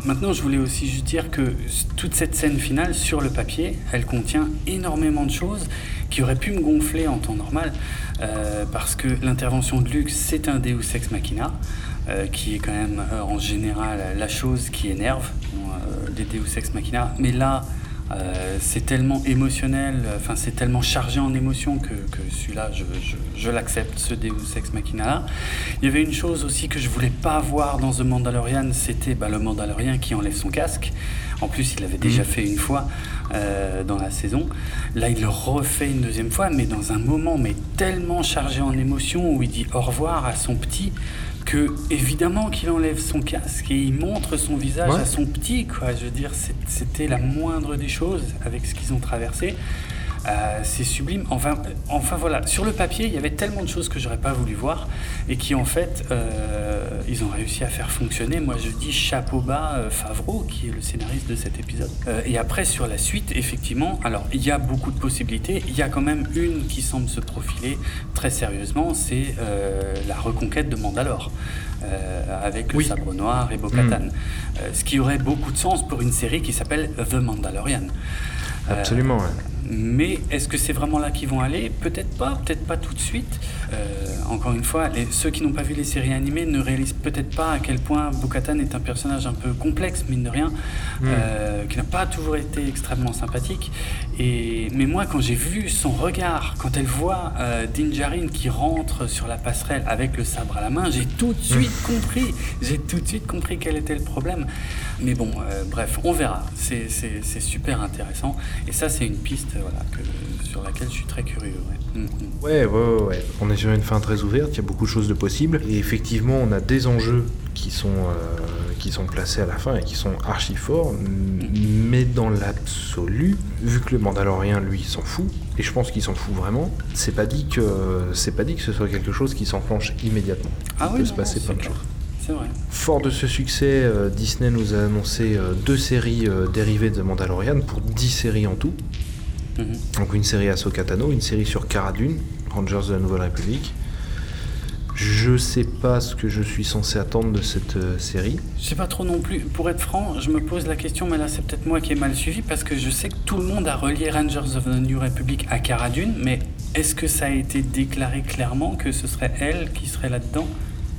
Maintenant, je voulais aussi juste dire que toute cette scène finale, sur le papier, elle contient énormément de choses qui auraient pu me gonfler en temps normal, euh, parce que l'intervention de Luke, c'est un Deus Ex Machina, euh, qui est quand même euh, en général la chose qui énerve euh, des Deus Ex Machina. Mais là, euh, c'est tellement émotionnel, enfin c'est tellement chargé en émotion que, que celui-là, je, je- je l'accepte, ce Deus Ex Machina-là. Il y avait une chose aussi que je voulais pas voir dans The Mandalorian, c'était bah, le Mandalorien qui enlève son casque. En plus, il l'avait déjà fait une fois euh, dans la saison. Là, il le refait une deuxième fois, mais dans un moment mais tellement chargé en émotion où il dit au revoir à son petit que évidemment qu'il enlève son casque et il montre son visage Ouais. à son petit quoi je veux dire c'était la moindre des choses avec ce qu'ils ont traversé Euh, c'est sublime enfin enfin voilà sur le papier il y avait tellement de choses que j'aurais pas voulu voir et qui en fait euh, ils ont réussi à faire fonctionner moi je dis chapeau bas euh, Favreau qui est le scénariste de cet épisode et après sur la suite effectivement alors il y a beaucoup de possibilités il y a quand même une qui semble se profiler très sérieusement c'est la reconquête de Mandalore avec le Oui. sabre noir et Bo-Katan. Euh, ce qui aurait beaucoup de sens pour une série qui s'appelle The Mandalorian. Euh, Absolument, ouais. mais est-ce que c'est vraiment là qu'ils vont aller? Peut-être pas, peut-être pas tout de suite. Euh, encore une fois, les- ceux qui n'ont pas vu les séries animées ne réalisent peut-être pas à quel point Bo-Katan est un personnage un peu complexe, mine de rien, euh, qui n'a pas toujours été extrêmement sympathique. Et, mais moi, quand j'ai vu son regard, quand elle voit euh, qui rentre sur la passerelle avec le sabre à la main, j'ai tout de suite compris. J'ai tout de suite compris quel était le problème. Mais bon, euh, bref, on verra. C'est- super intéressant. Et ça, c'est une piste voilà, que, sur laquelle je suis très curieux. ouais. Mm, mm. Ouais, ouais, ouais, ouais. On est sur une fin très ouverte, il y a beaucoup de choses de possibles. Et effectivement, on a des enjeux qui sont, euh, qui sont placés à la fin et qui sont archi forts. M- Mais dans l'absolu, vu que le Mandalorien, lui, s'en fout, et je pense qu'il s'en fout vraiment, c'est pas dit que c'est pas dit que ce soit quelque chose qui s'enclenche immédiatement. Ah il oui, peut non, se passer plein de choses. Vrai. Fort de ce succès, euh, Disney nous a annoncé euh, deux séries euh, dérivées de Mandalorian pour 10 séries en tout. Mhm. Donc une série Ahsoka Tano, une série sur Cara Dune, Rangers de la Nouvelle République. Je sais pas ce que je suis censé attendre de cette euh, série. Je sais pas trop non plus. Pour être franc, je me pose la question, mais là c'est peut-être moi qui ai mal suivi parce que je sais que tout le monde a relié Rangers of the New Republic à Cara Dune, mais est-ce que ça a été déclaré clairement que ce serait elle qui serait là-dedans?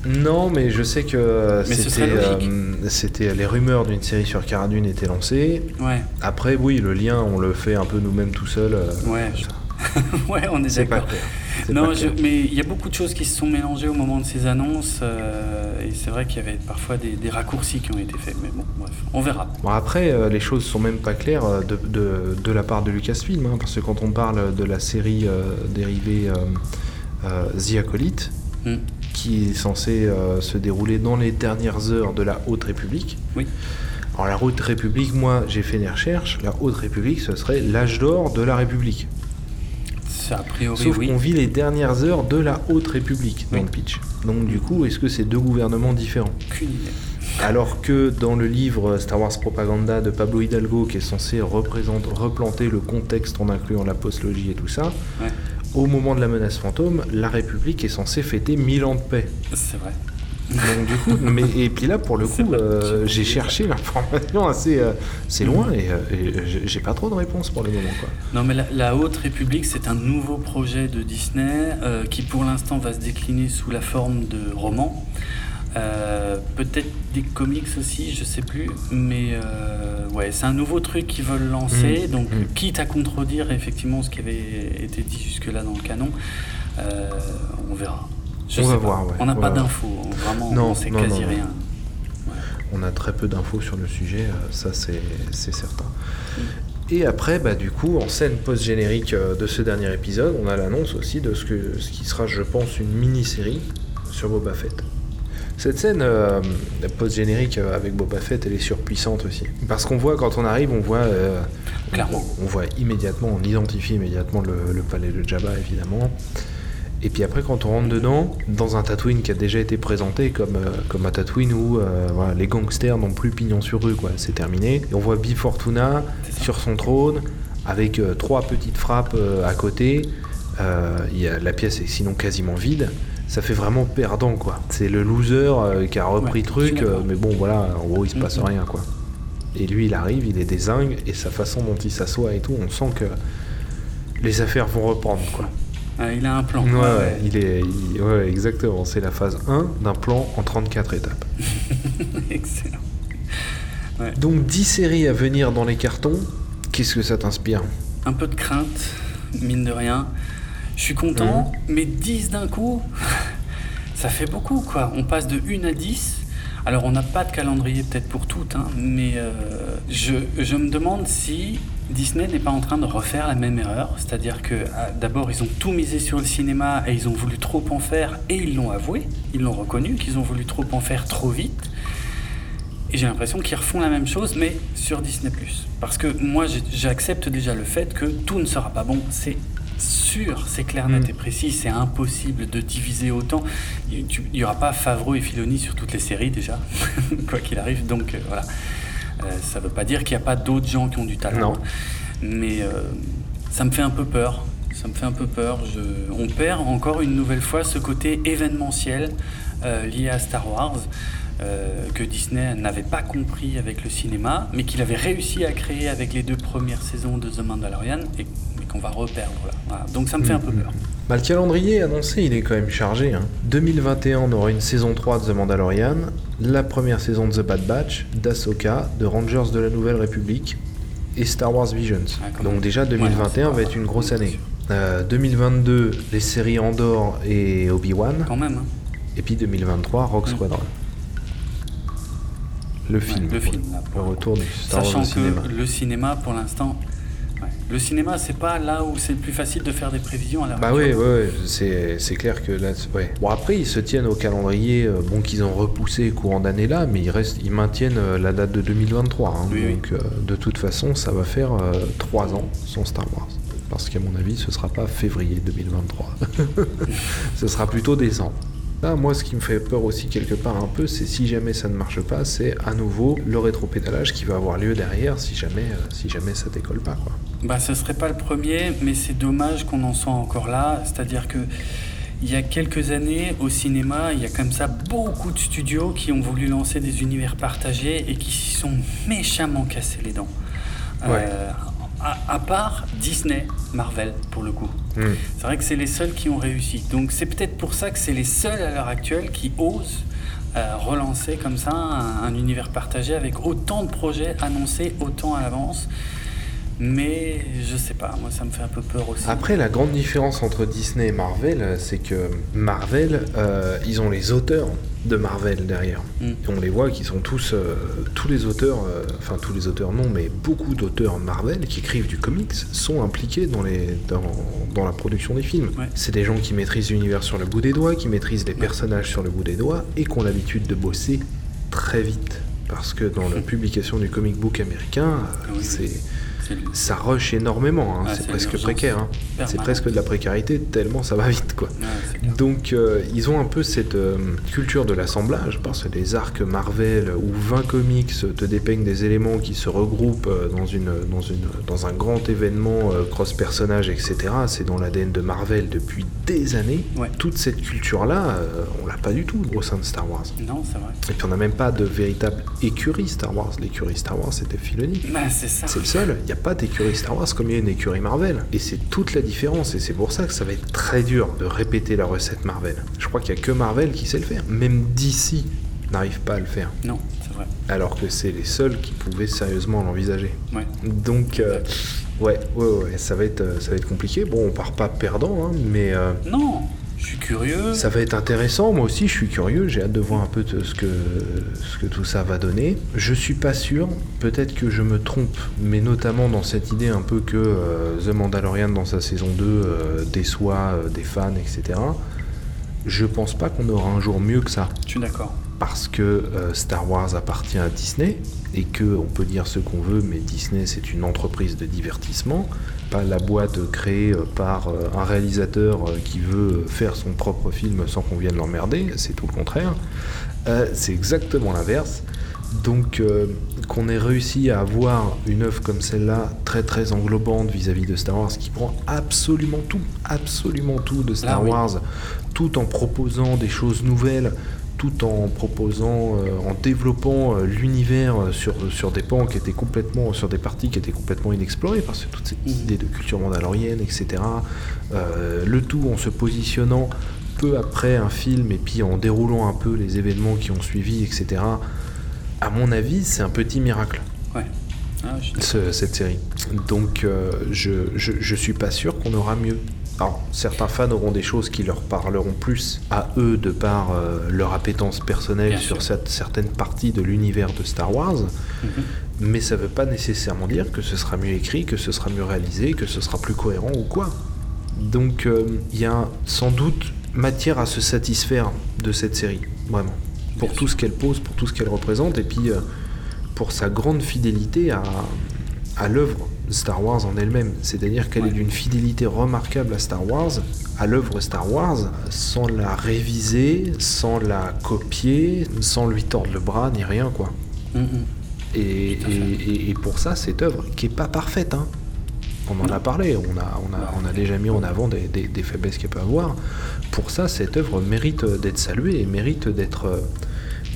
Non, mais je sais que euh, c'était, euh, les rumeurs d'une série sur Cara Dune étaient lancées. Ouais, Après, oui, le lien, on le fait un peu nous-mêmes tout seuls. euh, ouais, je- <laughs> ouais, on est, d'accord. Non, je- mais il y a beaucoup de choses qui se sont mélangées au moment de ces annonces, euh, et c'est vrai qu'il y avait parfois des, des raccourcis qui ont été faits, mais bon, bref, on verra. Bon, après, les choses sont même pas claires de, de- de la part de Lucasfilm, hein, parce que quand on parle de la série dérivée The Acolyte, Hmm. Qui est censée euh, se dérouler dans les dernières heures de la Haute République. Oui. Alors la Haute République, moi j'ai fait des recherches, la Haute République ce serait l'âge d'or de la République. Ça, a priori, Sauf oui. qu'on vit les dernières heures de la Haute République dans Oui. le pitch. Donc du coup, est-ce que c'est deux gouvernements différents? Aucune idée. alors que dans le livre Star Wars Propaganda de Pablo Hidalgo, qui est censé représenter, replanter le contexte en incluant la postlogie et tout ça, Ouais. Au moment de la menace fantôme, la République est censée fêter 1000 ans de paix. C'est vrai. Donc du coup, <laughs> mais, et puis là pour le coup, euh, j'ai cherché l'information assez, euh, assez loin et, euh, et j'ai- pas trop de réponses pour le moment. Quoi. Non, mais la, la Haute République, c'est un nouveau projet de Disney euh, qui, pour l'instant, va se décliner sous la forme de romans. Euh, Peut-être des comics aussi, je sais plus. Mais euh, ouais, c'est un nouveau truc qu'ils veulent lancer. Mm. Donc, Mm. quitte à contredire effectivement ce qui avait été dit jusque-là dans le canon, euh, on verra. Je On va pas. voir, ouais. On n'a pas d'infos. Vraiment, Non, on sait non, quasi non, rien. On a très peu d'infos sur le sujet, ça c'est certain. Et après, bah, du coup, en scène post-générique de ce dernier épisode, on a l'annonce aussi de ce, que, ce qui sera, je pense, une mini-série sur Boba Fett. Cette scène euh, post-générique euh, avec Boba Fett, elle est surpuissante aussi. Parce qu'on voit, quand on arrive, on voit... euh, Clairement. On, on voit immédiatement, on identifie immédiatement le, le palais de Jabba, évidemment. Et puis après, quand on rentre dedans, dans un Tatooine qui a déjà été présenté comme, euh, comme un Tatooine où voilà, les gangsters n'ont plus pignon sur rue, quoi. C'est terminé. Et on voit Bib Fortuna sur son trône, avec trois petites frappes à côté. Il y a, la pièce est sinon quasiment vide. Ça fait vraiment perdant, quoi. C'est le loser euh, qui a repris Ouais, truc, euh, mais bon, voilà, en gros, il se passe rien, quoi. Et lui, il arrive, il est désingue, et sa façon dont il s'assoit et tout, on sent que les affaires vont reprendre, quoi. Ah, il a un plan. Ouais, Ouais, ouais, ouais. il est, il- ouais, exactement. C'est la phase 1 d'un plan en 34 étapes. <laughs> Excellent. Donc 10 séries à venir dans les cartons. Qu'est-ce que ça t'inspire? Un peu de crainte, mine de rien. Je suis content, mais 10 d'un coup, <laughs> ça fait beaucoup, quoi. On passe de 1 à 10. Alors, on n'a pas de calendrier peut-être pour toutes, hein, mais euh, je, je me demande si Disney n'est pas en train de refaire la même erreur. C'est-à-dire que ah, d'abord, ils ont tout misé sur le cinéma et ils ont voulu trop en faire, et ils l'ont avoué, ils l'ont reconnu, qu'ils ont voulu trop en faire trop vite. Et j'ai l'impression qu'ils refont la même chose, mais sur Disney+. Parce que moi, j'accepte déjà le fait que tout ne sera pas bon. C'est sûr, c'est clair, net Mm. et précis. C'est impossible de diviser autant. Il n'y aura pas Favreau et Filoni sur toutes les séries, déjà, <laughs> quoi qu'il arrive. Donc, euh, voilà. Euh, ça ne veut pas dire qu'il n'y a pas d'autres gens qui ont du talent. Non. Mais euh, ça me fait un peu peur. Ça me fait un peu peur. Je- On perd encore une nouvelle fois ce côté événementiel lié à Star Wars euh, que Disney n'avait pas compris avec le cinéma, mais qu'il avait réussi à créer avec les deux premières saisons de The Mandalorian et qu'on va reperdre là. Voilà. Donc ça me fait un peu peur. Bah, le calendrier annoncé, il est quand même chargé. hein. 2021, on aura une saison 3 de The Mandalorian, la première saison de The Bad Batch, d'Ahsoka, de Rangers de la Nouvelle République et Star Wars Visions. Ah, Donc déjà, Ouais, 2021 non, c'est va être une grosse année. sûr. Euh, 2022, les séries Andor et Obi-Wan. Quand même. hein. Et puis 2023, Rock Mm. Squadron. Le film. le film, là, Le retour du Star Wars Sachant au que le cinéma, pour l'instant. Le cinéma, c'est pas là où c'est le plus facile de faire des prévisions à l'heure Bah oui, actuelle. ouais, ouais, c'est, c'est clair que là, ouais. Bon après, ils se tiennent au calendrier, euh, bon qu'ils ont repoussé courant d'année là, mais ils restent, ils maintiennent euh, la date de 2023. hein. Oui, oui. donc euh, de toute façon, ça va faire 3 ans sans Star Wars. Parce qu'à mon avis, ce sera pas février 2023. <laughs> ce sera plutôt décembre. Là, moi, ce qui me fait peur aussi quelque part un peu, c'est si jamais ça ne marche pas, c'est à nouveau le rétropédalage qui va avoir lieu derrière si jamais, euh, si jamais ça décolle pas. Quoi. Bah, ce serait pas le premier, mais c'est dommage qu'on en soit encore là. C'est-à-dire que il y a quelques années, au cinéma, il y a comme ça beaucoup de studios qui ont voulu lancer des univers partagés et qui s'y sont méchamment cassés les dents. Ouais. Euh, à, à part Disney, Marvel, pour le coup. Hmm. C'est vrai que c'est les seuls qui ont réussi. Donc c'est peut-être pour ça que c'est les seuls à l'heure actuelle qui osent euh, relancer comme ça un, un univers partagé avec autant de projets annoncés autant à l'avance. Mais je sais pas, moi ça me fait un peu peur aussi. Après, la grande différence entre Disney et Marvel, euh, c'est que Marvel, euh, ils ont les auteurs de Marvel derrière. Mm. Et on les voit qui sont tous, euh, tous les auteurs, euh, enfin tous les auteurs non, mais beaucoup d'auteurs Marvel qui écrivent du comics sont impliqués dans, les, dans, dans la production des films. Ouais. C'est des gens qui maîtrisent l'univers sur le bout des doigts, qui maîtrisent les personnages sur le bout des doigts et qui ont l'habitude de bosser très vite. Parce que dans la <laughs> publication du comic book américain, Ah oui, c'est ça rush énormément, hein. Ah, c'est presque précaire. hein. C'est presque de la précarité tellement ça va vite quoi. Donc euh, ils ont un peu cette euh, culture de l'assemblage, parce que les arcs Marvel où 20 comics te dépeignent des éléments qui se regroupent euh, dans, une, dans, une, dans un grand événement euh, cross-personnage, etc. C'est dans l'ADN de Marvel depuis des années. Ouais. Toute cette culture-là, euh, on l'a pas du tout au sein de Star Wars. Non, c'est vrai. Et puis on n'a même pas de véritable écurie Star Wars. L'écurie Star Wars c'était Filoni. Bah, c'est ça. C'est le seul. Il a pas d'écurie Star Wars comme il y a une écurie Marvel. Et c'est toute la différence. Et c'est pour ça que ça va être très dur de répéter la recette Marvel. Je crois qu'il n'y a que Marvel qui sait le faire. Même DC n'arrive pas à le faire. Non, c'est vrai. Alors que c'est les seuls qui pouvaient sérieusement l'envisager. Ouais. Donc, euh, ouais, ouais, ouais, ça va être, euh, ça va être compliqué. Bon, on part pas perdant, hein, mais euh, Non, je suis curieux. ça va être intéressant. Moi aussi, je suis curieux. J'ai hâte de voir un peu ce que, ce que tout ça va donner. Je suis pas sûr. Peut-être que je me trompe, mais notamment dans cette idée un peu que euh, The Mandalorian dans sa saison 2 euh, déçoit euh, des fans, etc. Je pense pas qu'on aura un jour mieux que ça. Je suis d'accord. Parce que Star Wars appartient à Disney et que on peut dire ce qu'on veut, mais Disney c'est une entreprise de divertissement, pas la boîte créée euh, par euh, un réalisateur euh, qui veut faire son propre film sans qu'on vienne l'emmerder. C'est tout le contraire. Euh, c'est exactement l'inverse. Donc euh, qu'on ait réussi à avoir une œuvre comme celle-là, très très englobante vis-à-vis de Star Wars, qui prend absolument tout, absolument tout de Star Ah oui. Wars, tout en proposant des choses nouvelles, tout en proposant, euh, en développant euh, l'univers euh, sur, sur des pans qui étaient complètement, sur des parties qui étaient complètement inexplorées, parce que toute cette Mhm. idée de culture mandalorienne, etc. euh, le tout en se positionnant peu après un film et puis en déroulant un peu les événements qui ont suivi, etc. À mon avis, c'est un petit miracle Ouais. Ah, je suis ce- cette série. Donc je, je, je suis pas sûr qu'on aura mieux. Alors, certains fans auront des choses qui leur parleront plus à eux de par euh, leur appétence personnelle Bien sur cette- certaines parties de l'univers de Star Wars, Mhm. mais ça veut pas nécessairement dire que ce sera mieux écrit, que ce sera mieux réalisé, que ce sera plus cohérent ou quoi. Donc euh, il y a sans doute matière à se satisfaire de cette série, vraiment. Pour Bien tout sûr. ce qu'elle pose, pour tout ce qu'elle représente, et puis euh, pour sa grande fidélité à, à l'œuvre Star Wars en elle-même. C'est-à-dire qu'elle Ouais. est d'une fidélité remarquable à Star Wars, à l'œuvre Star Wars, sans la réviser, sans la copier, sans lui tordre le bras, ni rien, quoi. Mhm. Et, et- et- et pour ça, cette œuvre, qui est pas parfaite, hein, on en a parlé, on a, on, a, on a déjà mis en avant des, des- des faiblesses qu'elle peut avoir. Pour ça, cette œuvre mérite d'être saluée et mérite d'être euh,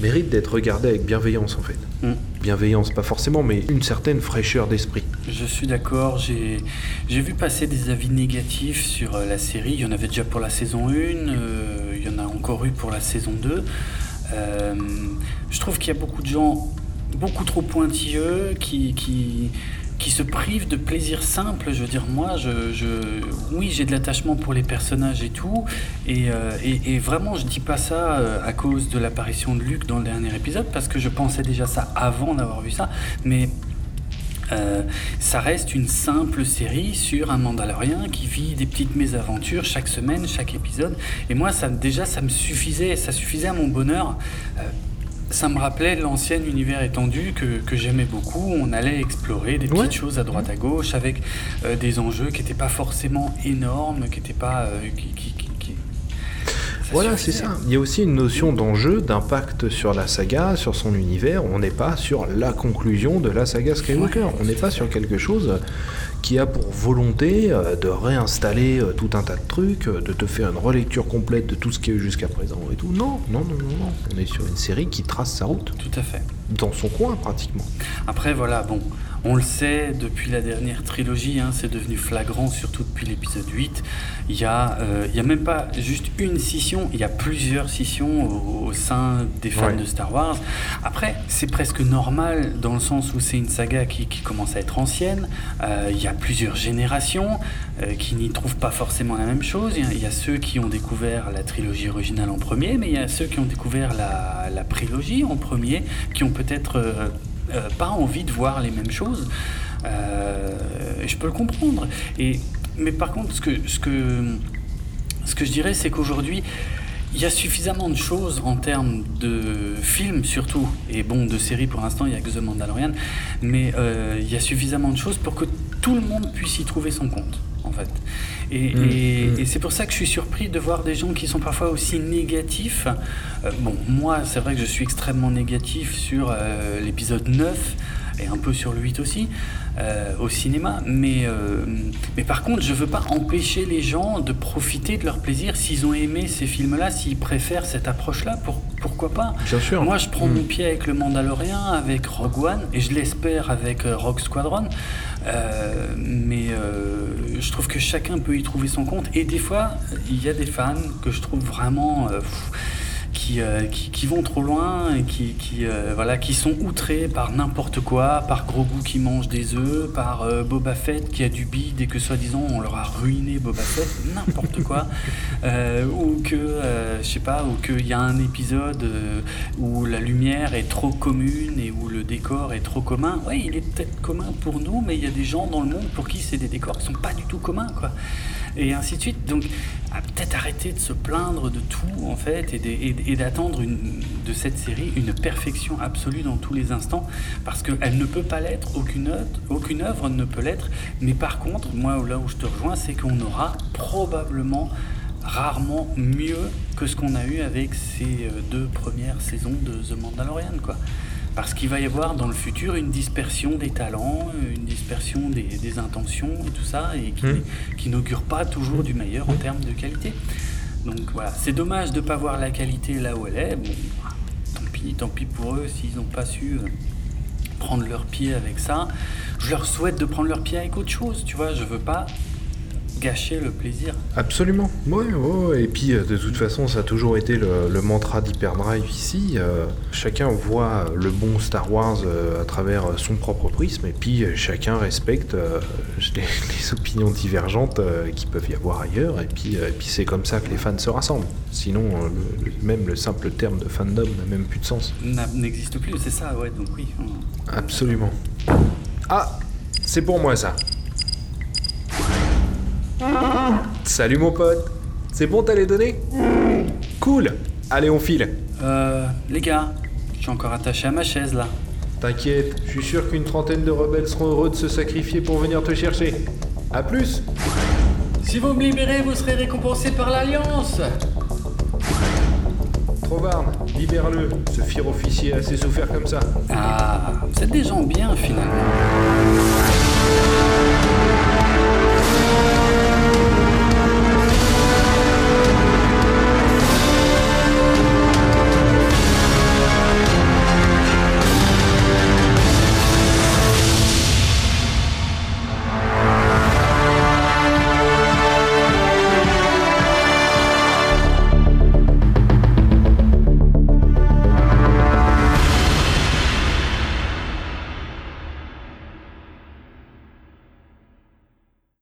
mérite d'être regardée avec bienveillance, en fait. Mm. Bienveillance, pas forcément, mais une certaine fraîcheur d'esprit. Je suis d'accord, j'ai j'ai vu passer des avis négatifs sur euh, la série. Il y en avait déjà pour la saison 1, euh, il y en a encore eu pour la saison 2. Euh, je trouve qu'il y a beaucoup de gens beaucoup trop pointilleux qui, qui, qui se privent de plaisir simple. Je veux dire, moi, je, oui, j'ai de l'attachement pour les personnages et tout. Et, euh, vraiment, je dis pas ça euh, à cause de l'apparition de Luke dans le dernier épisode, parce que je pensais déjà ça avant d'avoir vu ça. Mais euh, ça reste une simple série sur un Mandalorien qui vit des petites mésaventures chaque semaine, chaque épisode. Et moi, ça, déjà, ça me suffisait, ça suffisait à mon bonheur. Ça me rappelait l'ancien univers étendu que, que j'aimais beaucoup. On allait explorer des petites Ouais. choses à droite à gauche avec euh, des enjeux qui n'étaient pas forcément énormes, qui n'étaient pas. euh, qui, qui- qui- qui- ça Voilà, c'est ça. Il y a aussi une notion d'enjeu, d'impact sur la saga, sur son univers. On n'est pas sur la conclusion de la saga Skywalker. Ouais, On n'est pas sur quelque chose qui a pour volonté euh, de réinstaller euh, tout un tas de trucs, euh, de te faire une relecture complète de tout ce qui est eu jusqu'à présent et tout. Non, non, non, non, non. On est sur une série qui trace sa route, Tout à fait. dans son coin pratiquement. Après, voilà, bon, on le sait, depuis la dernière trilogie, hein, c'est devenu flagrant, surtout depuis l'épisode 8. Il y, a, euh, il y a même pas juste une scission, il y a plusieurs scissions au, au sein des fans Ouais. de Star Wars. Après, c'est presque normal dans le sens où c'est une saga qui, qui commence à être ancienne. Euh, il y a plusieurs générations euh, qui n'y trouvent pas forcément la même chose. Il y a- il y, a ceux qui ont découvert la trilogie originale en premier, mais il y a ceux qui ont découvert la, la prélogie en premier, qui ont peut-être euh, pas envie de voir les mêmes choses. Euh, je peux le comprendre. Et, mais par contre, ce que, ce que, ce que je dirais, c'est qu'aujourd'hui, il y a suffisamment de choses en termes de films surtout, et bon, de séries pour l'instant, il y a que The Mandalorian, mais euh, il y a suffisamment de choses pour que tout le monde puisse y trouver son compte, en fait. Et, Mm, et- mm. et c'est pour ça que je suis surpris de voir des gens qui sont parfois aussi négatifs. Euh, bon, moi, c'est vrai que je suis extrêmement négatif sur euh, l'épisode 9 et un peu sur le 8 aussi, euh, au cinéma. Mais, euh, mais par contre, je veux pas empêcher les gens de profiter de leur plaisir. S'ils ont aimé ces films-là, s'ils préfèrent cette approche-là, pour, pourquoi pas? Bien sûr. Moi, je prends Mm. mon pied avec le Mandalorien, avec Rogue One, et je l'espère avec euh, Rogue Squadron. Euh, mais euh, je trouve que chacun peut y trouver son compte. Et des fois, il y a des fans que je trouve vraiment euh, qui, euh, qui, qui vont trop loin et qui, qui, euh, voilà, qui sont outrés par n'importe quoi, par Grogu qui mange des œufs, par euh, Boba Fett qui a du bide et que soi-disant on leur a ruiné Boba Fett, n'importe <laughs> quoi. Ou que, je sais pas, ou qu'il y a un épisode où la lumière est trop commune et où le décor est trop commun. Oui, il est peut-être commun pour nous, mais il y a des gens dans le monde pour qui c'est des décors qui sont pas du tout communs, quoi. Et ainsi de suite. Donc, peut-être arrêter de se plaindre de tout, en fait, et d'attendre de cette série une perfection absolue dans tous les instants, parce qu'elle ne peut pas l'être, aucune, aucune œuvre ne peut l'être, mais par contre, moi, là où je te rejoins, c'est qu'on aura probablement rarement mieux que ce qu'on a eu avec ces euh, deux premières saisons de The Mandalorian, quoi. Parce qu'il va y avoir dans le futur une dispersion des talents, une dispersion des, intentions et tout ça, et qui, mmh. n'augure pas toujours du meilleur en termes de qualité. Donc voilà, c'est dommage de ne pas voir la qualité là où elle est. Bon, tant pis, tant pis pour eux s'ils n'ont pas su euh, prendre leur pied avec ça. Je leur souhaite de prendre leur pied avec autre chose, tu vois. Je veux pas gâcher le plaisir. Absolument, oui, ouais, et puis euh, de toute façon ça a toujours été le, mantra d'Hyperdrive ici, euh, chacun voit le bon Star Wars euh, à travers son propre prisme, et puis chacun respecte <laughs> les, opinions divergentes qui peuvent y avoir ailleurs, et puis, et puis c'est comme ça que les fans se rassemblent. Sinon, même le simple terme de fandom n'a même plus de sens. N'existe plus, c'est ça, ouais, donc oui. Absolument. Ah, c'est pour moi ça. Salut mon pote. C'est bon, t'as les données? Cool. Allez, on file. Euh, les gars, je suis encore attaché à ma chaise là. T'inquiète, je suis sûr qu'une trentaine de rebelles seront heureux de se sacrifier pour venir te chercher. A plus Si vous me libérez, vous serez récompensé par l'Alliance Trovarne, libère-le. Ce fier officier a assez souffert comme ça. Ah, vous êtes des gens bien finalement.